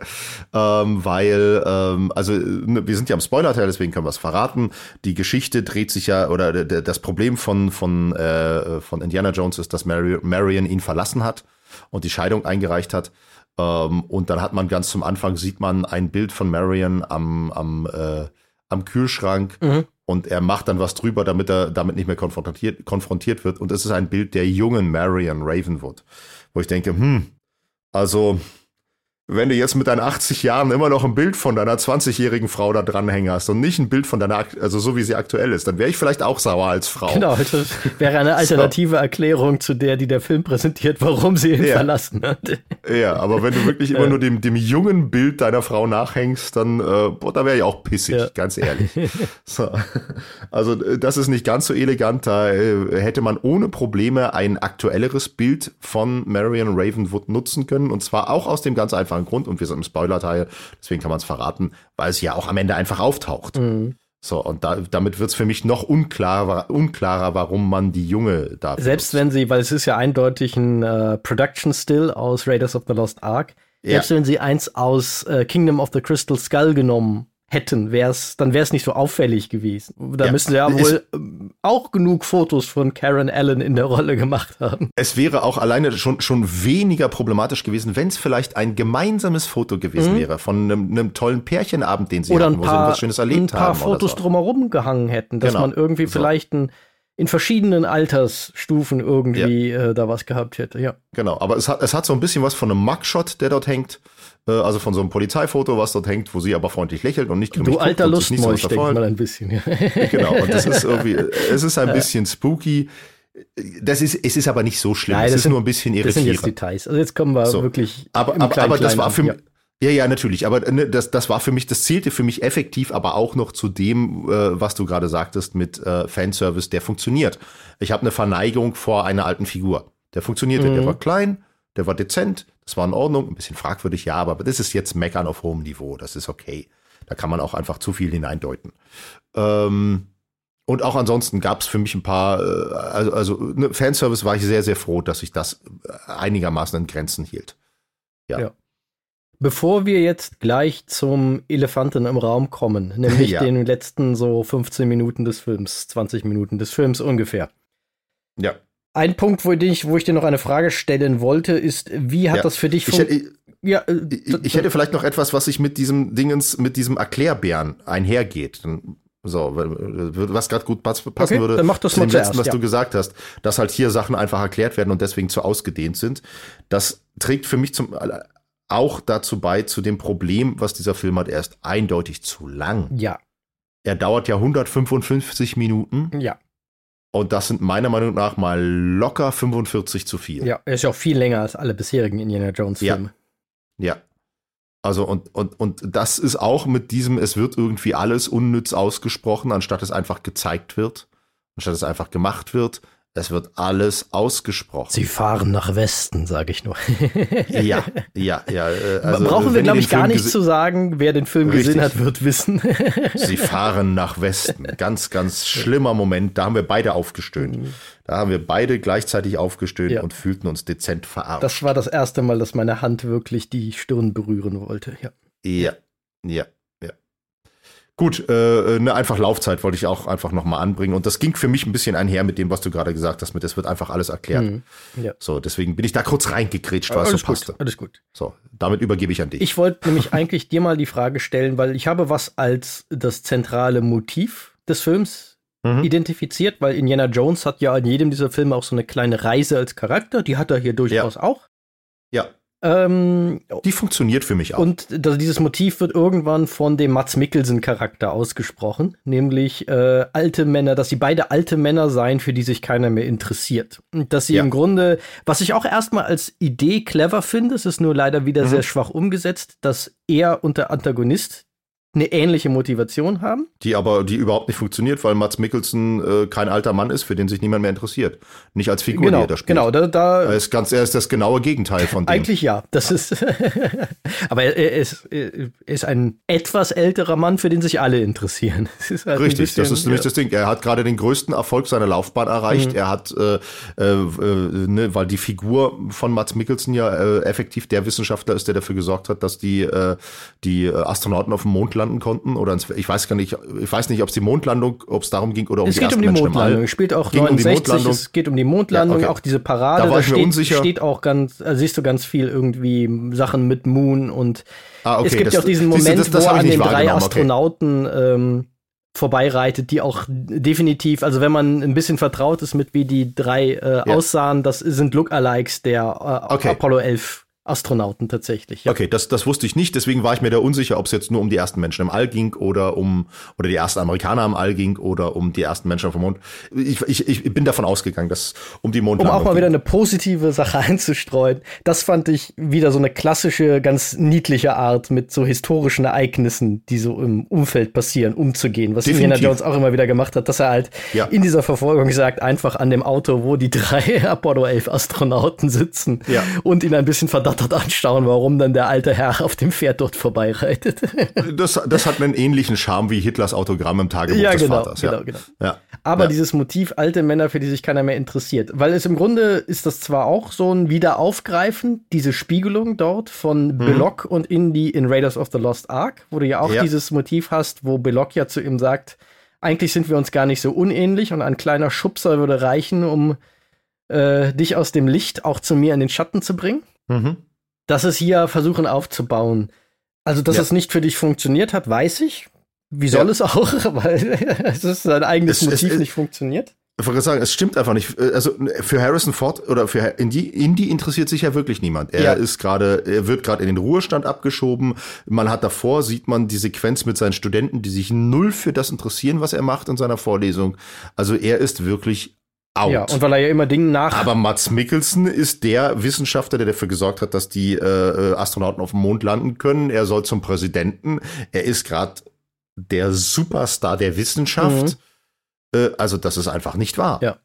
ähm, weil, ähm, also ne, wir sind ja am Spoiler-Teil, deswegen können wir es verraten. Die Geschichte dreht sich ja, oder das Problem von, von, äh, von Indiana Jones ist, dass Mary, Marion ihn verlassen hat und die Scheidung eingereicht hat. Ähm, und dann hat man ganz zum Anfang, sieht man ein Bild von Marion am, am, äh, am Kühlschrank mhm und er macht dann was drüber, damit er damit nicht mehr konfrontiert, konfrontiert wird. Und es ist ein Bild der jungen Marion Ravenwood, wo ich denke, hm, also wenn du jetzt mit deinen 80 Jahren immer noch ein Bild von deiner 20-jährigen Frau da dranhängen hast und nicht ein Bild von deiner, also so wie sie aktuell ist, dann wäre ich vielleicht auch sauer als Frau. Genau, das wäre eine alternative so. Erklärung zu der, die der Film präsentiert, warum sie ihn ja. verlassen hat. Ja, aber wenn du wirklich immer nur dem, dem jungen Bild deiner Frau nachhängst, dann, äh, boah, da wäre ich auch pissig, ja. ganz ehrlich. So. Also äh, das ist nicht ganz so elegant, da äh, hätte man ohne Probleme ein aktuelleres Bild von Marion Ravenwood nutzen können und zwar auch aus dem ganz einfachen einfachen Grund und wir sind im Spoiler-Teil, deswegen kann man es verraten, weil es ja auch am Ende einfach auftaucht. Mhm. So, und da, damit wird es für mich noch unklarer, unklarer, warum man die Junge da. Selbst wenn sie, weil es ist ja eindeutig ein äh, Production Still aus Raiders of the Lost Ark, selbst ja. wenn sie eins aus äh, Kingdom of the Crystal Skull genommen hätten, wär's, dann wäre es nicht so auffällig gewesen. Da ja, müssen sie ja wohl ähm, auch genug Fotos von Karen Allen in der Rolle gemacht haben. Es wäre auch alleine schon, schon weniger problematisch gewesen, wenn es vielleicht ein gemeinsames Foto gewesen mhm. wäre von einem, einem, tollen Pärchenabend, den sie oder hatten, wo paar, sie was Schönes erlebt haben. Ein paar haben Fotos so. drumherum gehangen hätten, dass genau. man irgendwie so. vielleicht ein in verschiedenen Altersstufen irgendwie ja. äh, da was gehabt hätte, ja. Genau, aber es hat, es hat so ein bisschen was von einem Mugshot, der dort hängt. Äh, also von so einem Polizeifoto, was dort hängt, wo sie aber freundlich lächelt und nicht Du alter Lustmolch, denkt mal ein bisschen. Ja. genau, und das ist irgendwie, es ist ein bisschen spooky. Das ist, es ist aber nicht so schlimm. Nein, es ist sind, nur ein bisschen irritierend. Das sind jetzt Details. Also jetzt kommen wir so. wirklich. Aber, aber, aber das war für mich. Ja. ja, natürlich, aber ne, das, das war für mich, das zählte für mich effektiv, aber auch noch zu dem, äh, was du gerade sagtest mit äh, Fanservice, der funktioniert. Ich habe eine Verneigung vor einer alten Figur. Der funktionierte, mhm. der war klein, der war dezent, das war in Ordnung, ein bisschen fragwürdig, ja, aber das ist jetzt Meckern auf hohem Niveau, das ist okay. Da kann man auch einfach zu viel hineindeuten. Ähm, und auch ansonsten gab es für mich ein paar, äh, also, also ne, Fanservice war ich sehr, sehr froh, dass ich das einigermaßen in Grenzen hielt. Ja. ja. Bevor wir jetzt gleich zum Elefanten im Raum kommen, nämlich ja. den letzten so 15 Minuten des Films, 20 Minuten des Films ungefähr. Ja. Ein Punkt, wo ich, wo ich dir noch eine Frage stellen wollte, ist, wie hat ja, das für dich funktioniert? Ja, äh, ich, ich, hätte vielleicht noch etwas, was sich mit diesem Dingens, mit diesem Erklärbären einhergeht. So, was gerade gut passen okay, würde, dann mach das zu dem letzten, was ja. du gesagt hast, dass halt hier Sachen einfach erklärt werden und deswegen zu ausgedehnt sind. Das trägt für mich zum auch dazu bei, zu dem Problem, was dieser Film hat. Er ist eindeutig zu lang. Ja. Er dauert ja 155 Minuten. Ja. Und das sind meiner Meinung nach mal locker 45 zu viel. Ja, ist ja auch viel länger als alle bisherigen Indiana Jones Filme. Ja. ja. Also und, und, und das ist auch mit diesem, es wird irgendwie alles unnütz ausgesprochen, anstatt es einfach gezeigt wird, anstatt es einfach gemacht wird. Es wird alles ausgesprochen. Sie fahren nach Westen, sage ich nur. ja, ja, ja. Äh, also, Brauchen wir, glaube ich, gar nicht zu sagen. Wer den Film Richtig. gesehen hat, wird wissen. Sie fahren nach Westen. Ganz, ganz schlimmer Moment. Da haben wir beide aufgestöhnt. Mhm. Da haben wir beide gleichzeitig aufgestöhnt ja. und fühlten uns dezent verarscht. Das war das erste Mal, dass meine Hand wirklich die Stirn berühren wollte. Ja, ja, ja. Gut, äh, eine einfach Laufzeit wollte ich auch einfach nochmal anbringen. Und das ging für mich ein bisschen einher mit dem, was du gerade gesagt hast, mit das wird einfach alles erklärt. Mhm, ja. So, deswegen bin ich da kurz reingekretscht, weil es so passte. Gut, alles gut. So, damit übergebe ich an dich. Ich wollte nämlich eigentlich dir mal die Frage stellen, weil ich habe was als das zentrale Motiv des Films mhm. identifiziert, weil Indiana Jones hat ja in jedem dieser Filme auch so eine kleine Reise als Charakter, die hat er hier durchaus ja. auch. Ja. Ähm, die funktioniert für mich auch. Und das, dieses Motiv wird irgendwann von dem Mats Mikkelsen-Charakter ausgesprochen, nämlich äh, alte Männer, dass sie beide alte Männer seien, für die sich keiner mehr interessiert. Und dass sie ja. im Grunde, was ich auch erstmal als Idee clever finde, es ist nur leider wieder mhm. sehr schwach umgesetzt, dass er und der Antagonist eine ähnliche Motivation haben. Die aber, die überhaupt nicht funktioniert, weil Mats Mikkelsen äh, kein alter Mann ist, für den sich niemand mehr interessiert. Nicht als Figur, genau, die er da spielt. Genau, da, da er ist ganz, er ist das genaue Gegenteil von dem. Eigentlich ja, das ja. ist, aber er, ist, er ist ein etwas älterer Mann, für den sich alle interessieren. Das halt Richtig, bisschen, das ist nämlich ja. das Ding. Er hat gerade den größten Erfolg seiner Laufbahn erreicht. Mhm. Er hat, äh, äh, äh, ne, weil die Figur von Mats Mikkelsen ja äh, effektiv der Wissenschaftler ist, der dafür gesorgt hat, dass die, äh, die Astronauten auf dem Mond landen konnten oder ins, ich weiß gar nicht, ich weiß nicht, ob es die Mondlandung, ob es darum ging oder um es die geht um die Menschen Mondlandung. Es spielt auch ging 69, um es geht um die Mondlandung, ja, okay. auch diese Parade. Da war da ich steht, mir unsicher. steht auch ganz, also siehst du ganz viel irgendwie Sachen mit Moon und ah, okay. es gibt ja auch diesen Moment, das, das wo an den drei Astronauten okay. ähm, vorbeireitet, die auch definitiv, also wenn man ein bisschen vertraut ist mit wie die drei äh, ja. aussahen, das sind Lookalikes der äh, okay. Apollo 11 Astronauten tatsächlich. Ja. Okay, das, das wusste ich nicht, deswegen war ich mir da unsicher, ob es jetzt nur um die ersten Menschen im All ging oder um oder die ersten Amerikaner im All ging oder um die ersten Menschen auf dem Mond. Ich, ich, ich bin davon ausgegangen, dass um die Mondlandung Um auch mal ging. wieder eine positive Sache einzustreuen. Das fand ich wieder so eine klassische, ganz niedliche Art, mit so historischen Ereignissen, die so im Umfeld passieren, umzugehen. Was Definitiv. Indiana Jones auch immer wieder gemacht hat, dass er halt ja. in dieser Verfolgung sagt, einfach an dem Auto, wo die drei Apollo 11 Astronauten sitzen ja. und ihn ein bisschen verdacht verdattert anschauen, warum dann der alte Herr auf dem Pferd dort vorbeireitet. das, das hat einen ähnlichen Charme wie Hitlers Autogramm im Tagebuch ja, des genau, Vaters. Ja, genau, genau. Ja. Aber ja. dieses Motiv alte Männer, für die sich keiner mehr interessiert. Weil es im Grunde ist das zwar auch so ein Wiederaufgreifen, diese Spiegelung dort von mhm. Belloc und Indy in Raiders of the Lost Ark, wo du ja auch ja. dieses Motiv hast, wo Belloc ja zu ihm sagt, eigentlich sind wir uns gar nicht so unähnlich und ein kleiner Schubser würde reichen, um äh, dich aus dem Licht auch zu mir in den Schatten zu bringen. Mhm. Das ist hier versuchen aufzubauen. Also, dass ja. es nicht für dich funktioniert hat, weiß ich. Wie soll ja. es auch? Weil es ist sein eigenes es, Motiv es, nicht funktioniert. Ich wollte sagen, es stimmt einfach nicht. Also für Harrison Ford oder für Indie, Indie interessiert sich ja wirklich niemand. Er ja. ist gerade, er wird gerade in den Ruhestand abgeschoben. Man hat davor, sieht man die Sequenz mit seinen Studenten, die sich null für das interessieren, was er macht in seiner Vorlesung. Also er ist wirklich out. Ja, und weil er ja immer Dinge nach. Aber Mats Mikkelsen ist der Wissenschaftler, der dafür gesorgt hat, dass die äh, Astronauten auf dem Mond landen können. Er soll zum Präsidenten. Er ist gerade der Superstar der Wissenschaft. Mhm. Äh, also das ist einfach nicht wahr. Ja.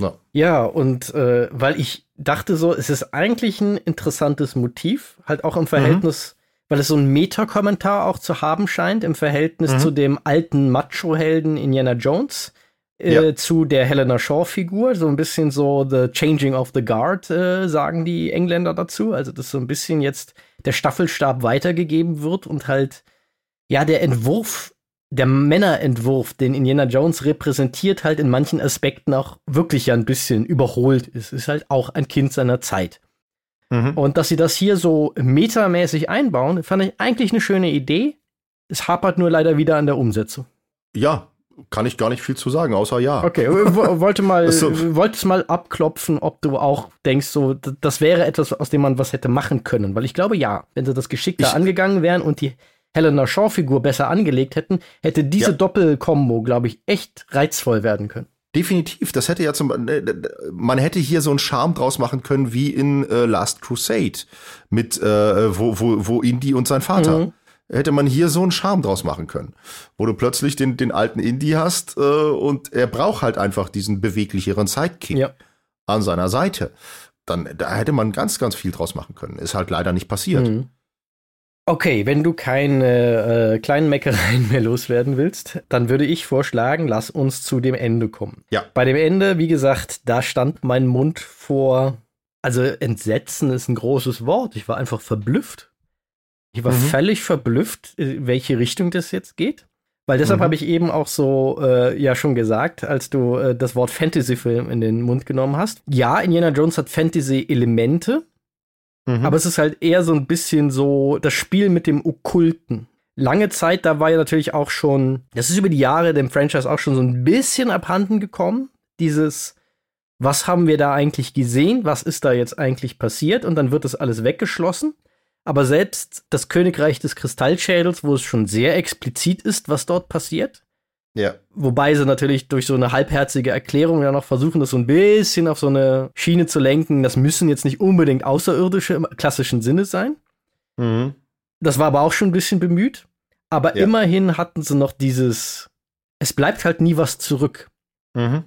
Ja, ja und äh, weil ich dachte so, es ist eigentlich ein interessantes Motiv, halt auch im Verhältnis, mhm. weil es so ein Meta-Kommentar auch zu haben scheint, im Verhältnis mhm. zu dem alten Macho-Helden Indiana Jones äh, ja. zu der Helena Shaw-Figur. So ein bisschen so The Changing of the Guard, äh, sagen die Engländer dazu. Also, dass so ein bisschen jetzt der Staffelstab weitergegeben wird und halt, ja, der Entwurf, der Männerentwurf, den Indiana Jones repräsentiert, halt in manchen Aspekten auch wirklich ja ein bisschen überholt ist. Ist halt auch ein Kind seiner Zeit. Mhm. Und dass sie das hier so metamäßig einbauen, fand ich eigentlich eine schöne Idee. Es hapert nur leider wieder an der Umsetzung. Ja, kann ich gar nicht viel zu sagen, außer ja. Okay, wollte mal, so. wolltest mal abklopfen, ob du auch denkst, so, das wäre etwas, aus dem man was hätte machen können. Weil ich glaube, ja, wenn sie das geschickter ich, angegangen wären und die Helena Shaw-Figur besser angelegt hätten, hätte diese ja. Doppelkombo, glaube ich, echt reizvoll werden können. Definitiv, das hätte ja zum äh, man hätte hier so einen Charme draus machen können wie in äh, Last Crusade mit äh, wo wo wo Indy und sein Vater. Mhm hätte man hier so einen Charme draus machen können, wo du plötzlich den, den alten Indie hast äh, und er braucht halt einfach diesen beweglicheren Sidekick ja. an seiner Seite. Dann da hätte man ganz, ganz viel draus machen können. Ist halt leider nicht passiert. Mhm. Okay, wenn du keine äh, kleinen Meckereien mehr loswerden willst, dann würde ich vorschlagen, lass uns zu dem Ende kommen. Ja. Bei dem Ende, wie gesagt, da stand mein Mund vor. Also Entsetzen ist ein großes Wort. Ich war einfach verblüfft. Ich war mhm. völlig verblüfft, äh, welche Richtung das jetzt geht. Weil deshalb mhm. habe ich eben auch so äh, ja schon gesagt, als du äh, das Wort Fantasy-Film in den Mund genommen hast. Ja, Indiana Jones hat Fantasy-Elemente, Mhm. Aber es ist halt eher so ein bisschen so das Spiel mit dem Okkulten. Lange Zeit, da war ja natürlich auch schon, das ist über die Jahre dem Franchise auch schon so ein bisschen abhanden gekommen. Dieses, was haben wir da eigentlich gesehen? Was ist da jetzt eigentlich passiert? Und dann wird das alles weggeschlossen. Aber selbst das Königreich des Kristallschädels, wo es schon sehr explizit ist, was dort passiert, ja. Wobei sie natürlich durch so eine halbherzige Erklärung ja noch versuchen, das so ein bisschen auf so eine Schiene zu lenken. Das müssen jetzt nicht unbedingt Außerirdische im klassischen Sinne sein. Mhm. Das war aber auch schon ein bisschen bemüht. Aber ja. immerhin hatten sie noch dieses, es bleibt halt nie was zurück. Mhm.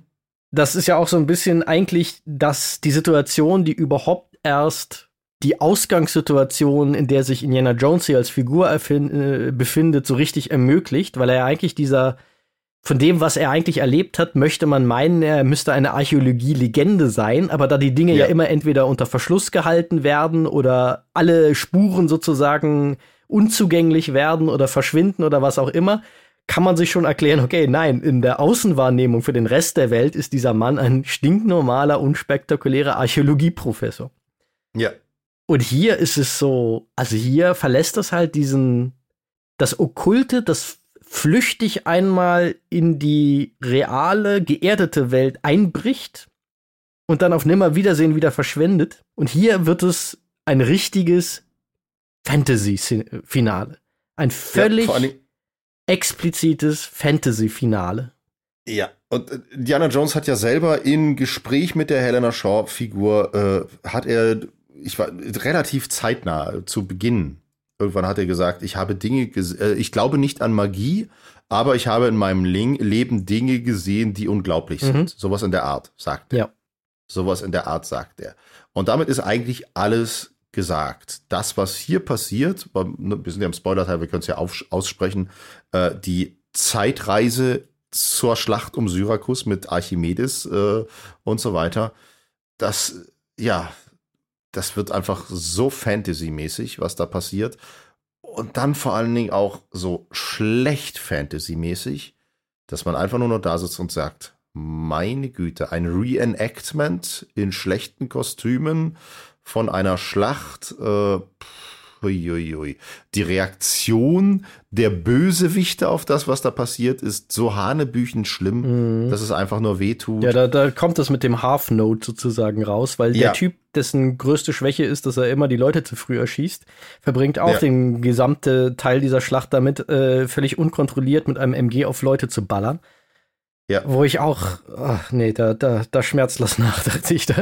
Das ist ja auch so ein bisschen eigentlich, dass die Situation, die überhaupt erst die Ausgangssituation, in der sich Indiana Jones hier als Figur äh, befindet, so richtig ermöglicht, weil er ja eigentlich dieser von dem, was er eigentlich erlebt hat, möchte man meinen, er müsste eine Archäologie-Legende sein, aber da die Dinge ja. ja immer entweder unter Verschluss gehalten werden oder alle Spuren sozusagen unzugänglich werden oder verschwinden oder was auch immer, kann man sich schon erklären, okay, nein, in der Außenwahrnehmung für den Rest der Welt ist dieser Mann ein stinknormaler, unspektakulärer Archäologieprofessor. Ja. Und hier ist es so, also hier verlässt das halt diesen, das Okkulte, das flüchtig einmal in die reale, geerdete Welt einbricht und dann auf Nimmerwiedersehen wieder verschwendet. Und hier wird es ein richtiges Fantasy-Finale. Ein völlig ja, explizites Fantasy-Finale. Ja, und äh, Diana Jones hat ja selber im Gespräch mit der Helena Shaw-Figur, äh, hat er, ich war relativ zeitnah zu Beginn Irgendwann hat er gesagt, ich habe Dinge, äh, ich glaube nicht an Magie, aber ich habe in meinem Ling Leben Dinge gesehen, die unglaublich sind. Mhm. Sowas in der Art, sagt er. Ja. Sowas in der Art sagt er. Und damit ist eigentlich alles gesagt. Das, was hier passiert, ne, wir sind ja im Spoiler-Teil, wir können es ja aussprechen, äh, die Zeitreise zur Schlacht um Syrakus mit Archimedes äh, und so weiter, das, ja, das wird einfach so Fantasy-mäßig, was da passiert. Und dann vor allen Dingen auch so schlecht Fantasy-mäßig, dass man einfach nur noch da sitzt und sagt, meine Güte, ein Reenactment in schlechten Kostümen von einer Schlacht. Äh, Uiuiui. Die Reaktion der Bösewichte auf das, was da passiert, ist so hanebüchen schlimm, mhm. dass es einfach nur wehtut. Ja, da, da kommt das mit dem Half-Note sozusagen raus, weil ja. der Typ, dessen größte Schwäche ist, dass er immer die Leute zu früh erschießt, verbringt auch ja. den gesamten Teil dieser Schlacht damit, äh, völlig unkontrolliert mit einem MG auf Leute zu ballern. Ja. Wo ich auch, ach nee, da, da, da schmerzlos nach, dachte ich da.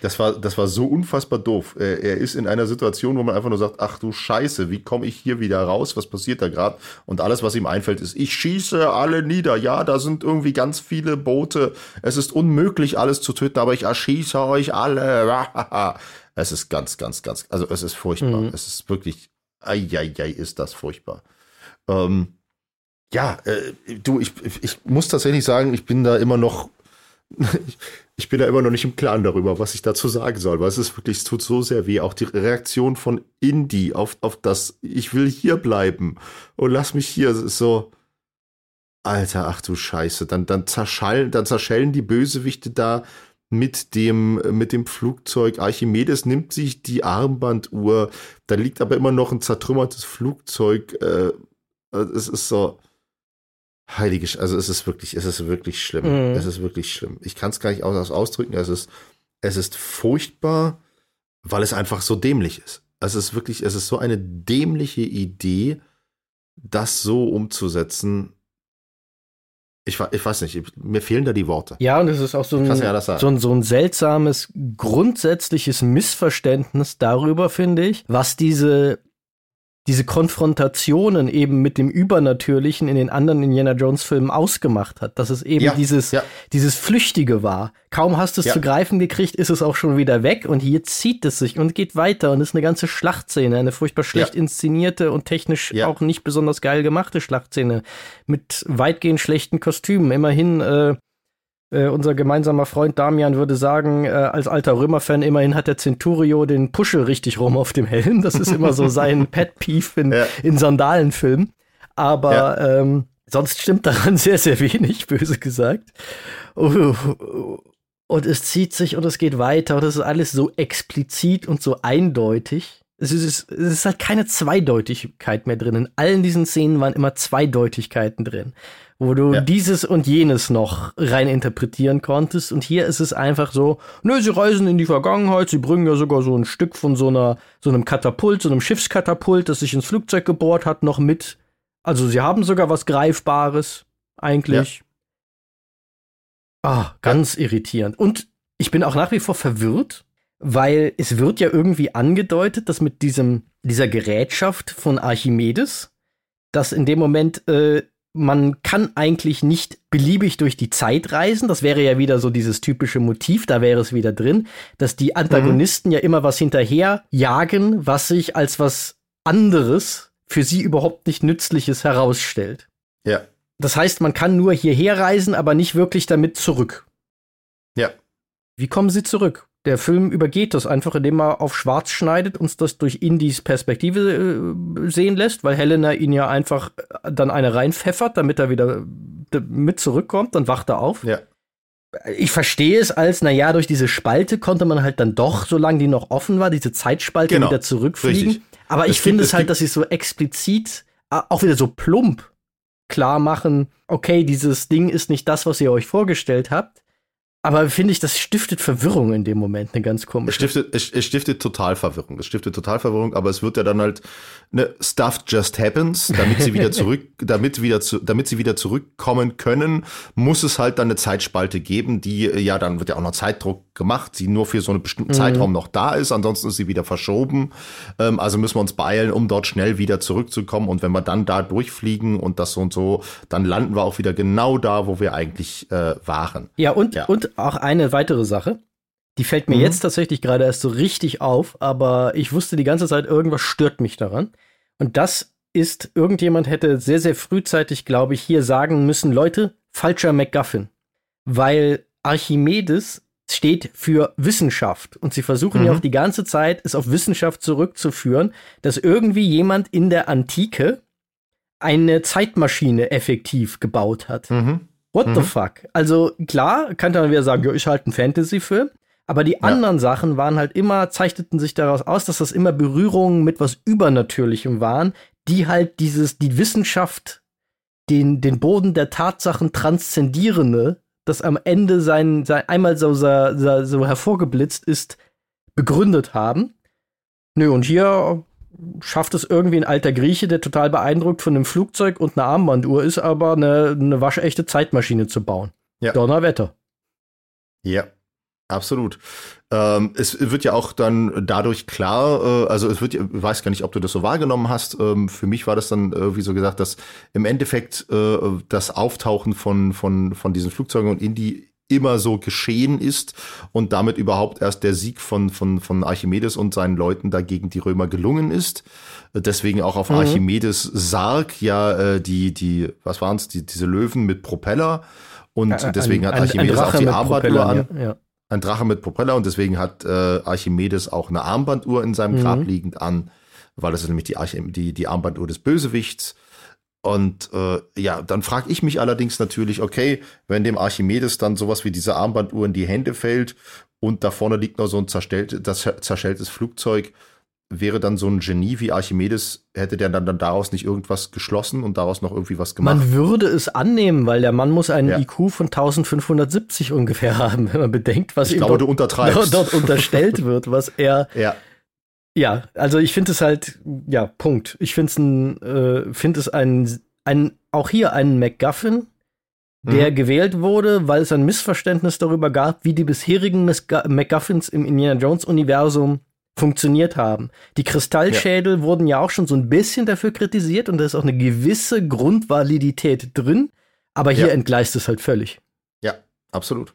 Das war, das war so unfassbar doof. Er, er, ist in einer Situation, wo man einfach nur sagt, ach du Scheiße, wie komme ich hier wieder raus? Was passiert da gerade? Und alles, was ihm einfällt, ist, ich schieße alle nieder. Ja, da sind irgendwie ganz viele Boote. Es ist unmöglich, alles zu töten, aber ich erschieße euch alle. es ist ganz, ganz, ganz, also es ist furchtbar. Mhm. Es ist wirklich, eieiei, ist das furchtbar. Ähm, ja, äh, du, ich, ich muss tatsächlich sagen, ich bin da immer noch ich bin da immer noch nicht im Klaren darüber, was ich dazu sagen soll, weil es ist wirklich, es tut so sehr weh. Auch die Reaktion von Indy auf, auf das, ich will hier bleiben und lass mich hier, so, Alter, ach du Scheiße, dann, dann zerschallen, dann zerschellen die Bösewichte da mit dem, mit dem Flugzeug. Archimedes nimmt sich die Armbanduhr, da liegt aber immer noch ein zertrümmertes Flugzeug, äh, es ist so, heilige, also es ist wirklich, es ist wirklich schlimm. Mhm. Es ist wirklich schlimm. Ich kann es gar nicht aus, ausdrücken. Es ist, es ist furchtbar, weil es einfach so dämlich ist. Es ist wirklich, es ist so eine dämliche Idee, das so umzusetzen. Ich, ich weiß nicht, mir fehlen da die Worte. Ja, und es ist auch so ein, ja so, ein, so ein seltsames, grundsätzliches Missverständnis darüber, finde ich, was diese diese Konfrontationen eben mit dem Übernatürlichen in den anderen Indiana Jones Filmen ausgemacht hat, dass es eben ja, dieses, ja. dieses Flüchtige war. Kaum hast du es ja. zu greifen gekriegt, ist es auch schon wieder weg und hier zieht es sich und geht weiter und ist eine ganze Schlachtszene, eine furchtbar schlecht inszenierte und technisch auch nicht besonders geil gemachte Schlachtszene mit weitgehend schlechten Kostümen. Immerhin, äh, äh, unser gemeinsamer Freund Damian würde sagen, äh, als alter Römer-Fan, immerhin hat der Centurio den Puschel richtig rum auf dem Helm. Das ist immer so sein Pet-Peeve in, ja. in Sandalenfilmen. Aber ja. ähm, sonst stimmt daran sehr, sehr wenig, böse gesagt. Und es zieht sich und es geht weiter und es ist alles so explizit und so eindeutig. Es ist, es ist halt keine Zweideutigkeit mehr drin. In allen diesen Szenen waren immer Zweideutigkeiten drin wo du ja. dieses und jenes noch rein interpretieren konntest. Und hier ist es einfach so, nö, sie reisen in die Vergangenheit, sie bringen ja sogar so ein Stück von so einer, so einem Katapult, so einem Schiffskatapult, das sich ins Flugzeug gebohrt hat, noch mit. Also sie haben sogar was Greifbares, eigentlich. Ja. Ah, ganz ja. irritierend. Und ich bin auch nach wie vor verwirrt, weil es wird ja irgendwie angedeutet, dass mit diesem, dieser Gerätschaft von Archimedes, dass in dem Moment äh, man kann eigentlich nicht beliebig durch die Zeit reisen. Das wäre ja wieder so dieses typische Motiv, da wäre es wieder drin, dass die Antagonisten mhm. ja immer was hinterher jagen, was sich als was anderes für sie überhaupt nicht nützliches herausstellt. Ja. Das heißt, man kann nur hierher reisen, aber nicht wirklich damit zurück. Ja. Wie kommen sie zurück? Der Film übergeht das einfach, indem er auf schwarz schneidet, uns das durch Indies Perspektive äh, sehen lässt, weil Helena ihn ja einfach äh, dann eine reinpfeffert, damit er wieder mit zurückkommt, dann wacht er auf. Ja. Ich verstehe es als, naja, durch diese Spalte konnte man halt dann doch, solange die noch offen war, diese Zeitspalte genau. wieder zurückfliegen. Richtig. Aber ich finde es halt, dass sie so explizit, äh, auch wieder so plump klar machen, okay, dieses Ding ist nicht das, was ihr euch vorgestellt habt. Aber finde ich, das stiftet Verwirrung in dem Moment, eine ganz komische. Es stiftet, es, es stiftet total Verwirrung. Es stiftet total Verwirrung, aber es wird ja dann halt, ne, Stuff just happens, damit sie wieder zurück, damit wieder zu, damit sie wieder zurückkommen können, muss es halt dann eine Zeitspalte geben, die, ja, dann wird ja auch noch Zeitdruck gemacht, die nur für so einen bestimmten mhm. Zeitraum noch da ist, ansonsten ist sie wieder verschoben. Ähm, also müssen wir uns beeilen, um dort schnell wieder zurückzukommen. Und wenn wir dann da durchfliegen und das so und so, dann landen wir auch wieder genau da, wo wir eigentlich äh, waren. Ja, und, ja. und auch eine weitere Sache. Die fällt mir mhm. jetzt tatsächlich gerade erst so richtig auf, aber ich wusste die ganze Zeit, irgendwas stört mich daran. Und das ist, irgendjemand hätte sehr, sehr frühzeitig, glaube ich, hier sagen müssen, Leute, falscher MacGuffin. Weil Archimedes steht für Wissenschaft. Und sie versuchen mhm. ja auch die ganze Zeit, es auf Wissenschaft zurückzuführen, dass irgendwie jemand in der Antike eine Zeitmaschine effektiv gebaut hat. Mhm. What mhm. the fuck? Also klar, kann man wieder sagen, ja, ist halt ein Fantasy-Film. Aber die ja. anderen Sachen waren halt immer, zeichneten sich daraus aus, dass das immer Berührungen mit was Übernatürlichem waren, die halt dieses, die Wissenschaft, den, den Boden der Tatsachen transzendierende, das am Ende sein, sein einmal so, so, so hervorgeblitzt ist, begründet haben. Nö, und hier schafft es irgendwie ein alter Grieche, der total beeindruckt von einem Flugzeug und einer Armbanduhr ist, aber eine, eine waschechte Zeitmaschine zu bauen. Ja. Donnerwetter. Ja, absolut. Ähm, es wird ja auch dann dadurch klar, äh, also es wird, ich weiß gar nicht, ob du das so wahrgenommen hast. Ähm, für mich war das dann äh, wie so gesagt, dass im Endeffekt äh, das Auftauchen von, von, von diesen Flugzeugen und in die immer so geschehen ist und damit überhaupt erst der Sieg von, von, von Archimedes und seinen Leuten dagegen die Römer gelungen ist. Deswegen auch auf mhm. Archimedes Sarg ja äh, die, die, was waren es, die, diese Löwen mit Propeller und ja, deswegen ein, hat Archimedes ein, ein auch die Armbanduhr an. Ja. Ein Drache mit Propeller und deswegen hat äh, Archimedes auch eine Armbanduhr in seinem Grab mhm. liegend an, weil das ist nämlich die, die, die Armbanduhr des Bösewichts. Und äh, ja, dann frage ich mich allerdings natürlich, okay, wenn dem Archimedes dann sowas wie diese Armbanduhr in die Hände fällt und da vorne liegt noch so ein zerstellt, das zerstelltes Flugzeug, wäre dann so ein Genie wie Archimedes, hätte der dann, dann daraus nicht irgendwas geschlossen und daraus noch irgendwie was gemacht? Man würde es annehmen, weil der Mann muss einen ja. IQ von 1570 ungefähr haben, wenn man bedenkt, was ich ihm glaube, dort, dort, dort unterstellt wird, was er ja. Ja, also ich finde es halt, ja, Punkt. Ich finde es ein, äh, finde es ein, ein, auch hier einen MacGuffin, der mhm. gewählt wurde, weil es ein Missverständnis darüber gab, wie die bisherigen MacGuffins im Indiana Jones Universum funktioniert haben. Die Kristallschädel ja. wurden ja auch schon so ein bisschen dafür kritisiert und da ist auch eine gewisse Grundvalidität drin, aber hier ja. entgleist es halt völlig. Ja, absolut.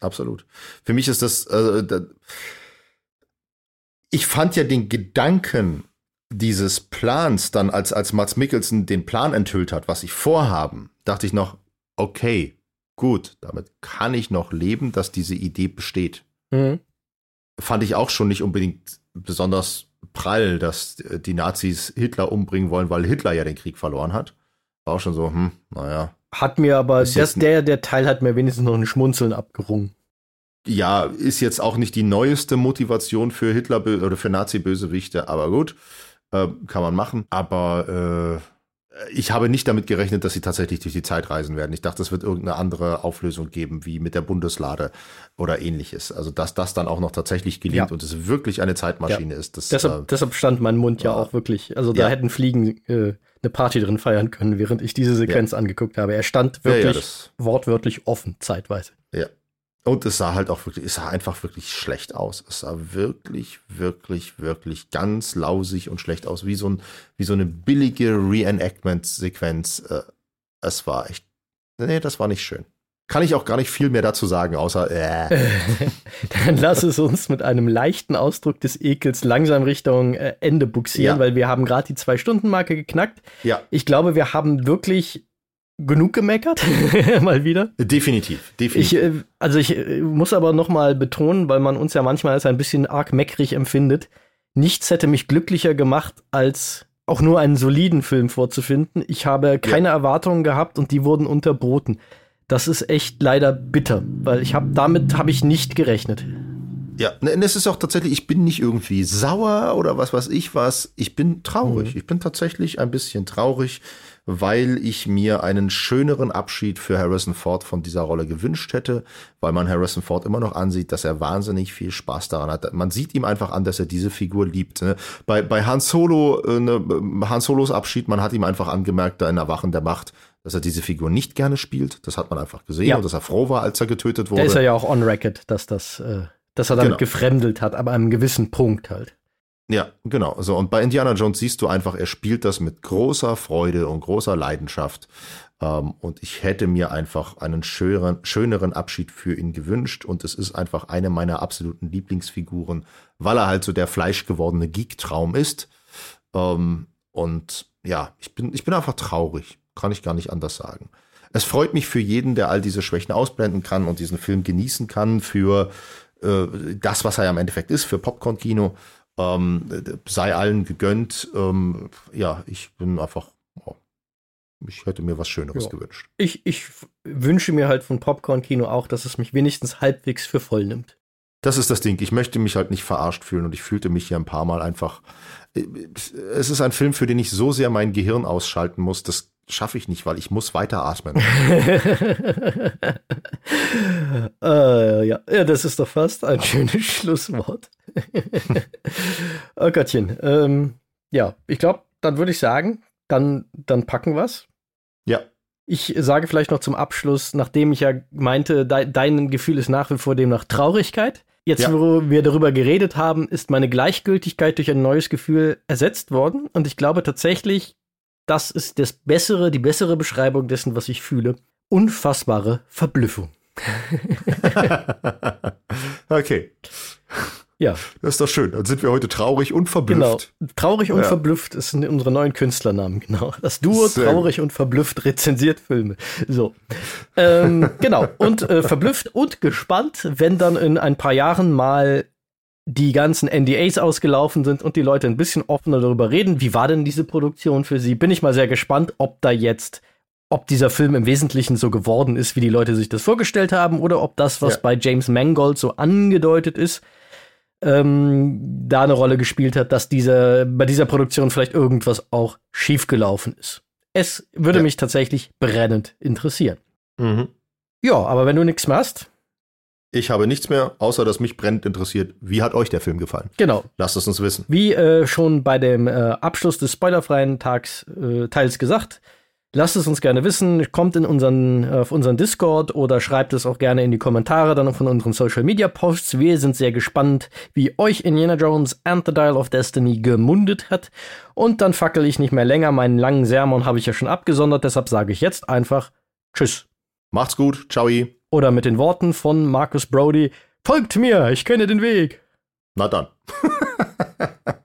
Absolut. Für mich ist das, also, da, ich fand ja den Gedanken dieses Plans dann, als, als Mats Mikkelsen den Plan enthüllt hat, was sie vorhaben, dachte ich noch, okay, gut, damit kann ich noch leben, dass diese Idee besteht. Mhm. Fand ich auch schon nicht unbedingt besonders prall, dass die Nazis Hitler umbringen wollen, weil Hitler ja den Krieg verloren hat. War auch schon so, hm, naja. Hat mir aber, das, der, der Teil hat mir wenigstens noch ein Schmunzeln abgerungen ja, ist jetzt auch nicht die neueste Motivation für Hitler oder für Nazi-Bösewichte, aber gut, äh, kann man machen. Aber äh, ich habe nicht damit gerechnet, dass sie tatsächlich durch die Zeit reisen werden. Ich dachte, es wird irgendeine andere Auflösung geben, wie mit der Bundeslade oder ähnliches. Also, dass das dann auch noch tatsächlich gelingt ja. und es wirklich eine Zeitmaschine ja. ist. Das, deshalb, äh, deshalb, stand mein Mund ja auch wirklich. Also, da hätten Fliegen äh, eine Party drin feiern können, während ich diese Sequenz angeguckt habe. Er stand wirklich wortwörtlich offen, zeitweise. Und es sah halt auch wirklich, es sah einfach wirklich schlecht aus. Es sah wirklich, wirklich, wirklich ganz lausig und schlecht aus, wie so, ein, wie so eine billige Reenactment-Sequenz. Äh, es war echt, nee, das war nicht schön. Kann ich auch gar nicht viel mehr dazu sagen, außer äh. Dann lass es uns mit einem leichten Ausdruck des Ekels langsam Richtung äh, Ende buxieren, ja. weil wir haben gerade die Zwei-Stunden-Marke geknackt. Ja. Ich glaube, wir haben wirklich genug gemeckert, mal wieder. Definitiv, definitiv. Ich, äh, also ich äh, muss aber noch mal betonen, weil man uns ja manchmal als ein bisschen arg meckrig empfindet, nichts hätte mich glücklicher gemacht, als auch nur einen soliden Film vorzufinden. Ich habe keine ja. Erwartungen gehabt und die wurden unterboten. Das ist echt leider bitter, weil ich habe damit habe ich nicht gerechnet. Ja, ne, es ist auch tatsächlich, ich bin nicht irgendwie sauer oder was weiß ich was. Ich bin traurig. Mhm. Ich bin tatsächlich ein bisschen traurig, weil ich mir einen schöneren Abschied für Harrison Ford von dieser Rolle gewünscht hätte, weil man Harrison Ford immer noch ansieht, dass er wahnsinnig viel Spaß daran hat. Man sieht ihm einfach an, dass er diese Figur liebt. Ne? Bei, bei Han Solo, äh, ne, Han Solos Abschied, man hat ihm einfach angemerkt, da in Erwachen der Macht, dass er diese Figur nicht gerne spielt. Das hat man einfach gesehen ja. und dass er froh war, als er getötet wurde. Da ist er ja auch on record, dass das, äh, dass er damit genau. gefremdelt hat, aber an einem gewissen Punkt halt. Ja, genau. So, und bei Indiana Jones siehst du einfach, er spielt das mit großer Freude und großer Leidenschaft. Ähm, und ich hätte mir einfach einen schöneren, schöneren Abschied für ihn gewünscht. Und es ist einfach eine meiner absoluten Lieblingsfiguren, weil er halt so der fleischgewordene Geek-Traum ist. Ähm, und ja, ich bin, ich bin einfach traurig. Kann ich gar nicht anders sagen. Es freut mich für jeden, der all diese Schwächen ausblenden kann und diesen Film genießen kann, für äh, das, was er ja im Endeffekt ist, für Popcorn-Kino. Ähm, sei allen gegönnt. Ähm, ja, ich bin einfach, oh, ich hätte mir was Schöneres ja. gewünscht. Ich, ich wünsche mir halt von Popcorn-Kino auch, dass es mich wenigstens halbwegs für voll nimmt. Das ist das Ding. Ich möchte mich halt nicht verarscht fühlen und ich fühlte mich hier ein paar Mal einfach. Es ist ein Film, für den ich so sehr mein Gehirn ausschalten muss. Das schaffe ich nicht, weil ich muss weiter atmen. äh, ja. ja, das ist doch fast ein schönes Schlusswort. oh Gottchen. Ähm, ja, ich glaube, dann würde ich sagen, dann, dann packen wir's. Ja. Ich sage vielleicht noch zum Abschluss, nachdem ich ja meinte, de dein Gefühl ist nach wie vor dem nach Traurigkeit. Jetzt, ja. wo wir darüber geredet haben, ist meine Gleichgültigkeit durch ein neues Gefühl ersetzt worden. Und ich glaube tatsächlich, das ist das bessere, die bessere Beschreibung dessen, was ich fühle. Unfassbare Verblüffung. okay. Ja. Das ist doch schön. Dann sind wir heute traurig und verblüfft. Genau. Traurig und ja. verblüfft ist unsere neuen Künstlernamen, genau. Das Duo Sehr Traurig und verblüfft rezensiert Filme. So. ähm, genau. Und äh, verblüfft und gespannt, wenn dann in ein paar Jahren mal die ganzen NDAs ausgelaufen sind und die Leute ein bisschen offener darüber reden. Wie war denn diese Produktion für sie? Bin ich mal sehr gespannt, ob da jetzt ob dieser Film im Wesentlichen so geworden ist, wie die Leute sich das vorgestellt haben, oder ob das, was ja. bei James Mangold so angedeutet ist, ähm, da eine Rolle gespielt hat, dass diese, bei dieser Produktion vielleicht irgendwas auch schiefgelaufen ist. Es würde ja. mich tatsächlich brennend interessieren. Mhm. Ja, aber wenn du nichts mehr hast. Ich habe nichts mehr, außer dass mich brennend interessiert. Wie hat euch der Film gefallen? Genau. Lasst es uns wissen. Wie äh, schon bei dem äh, Abschluss des spoilerfreien Tags äh, Teils gesagt, Lasst es uns gerne wissen, kommt in unseren, auf unseren Discord oder schreibt es auch gerne in die Kommentare dann von unseren Social Media Posts. Wir sind sehr gespannt, wie euch Indiana Jones and the Dial of Destiny gemundet hat. Und dann fackel ich nicht mehr länger. Meinen langen Sermon habe ich ja schon abgesondert, deshalb sage ich jetzt einfach Tschüss. Macht's gut, ciao. Oder mit den Worten von Marcus Brody, folgt mir, ich kenne den Weg. Na dann.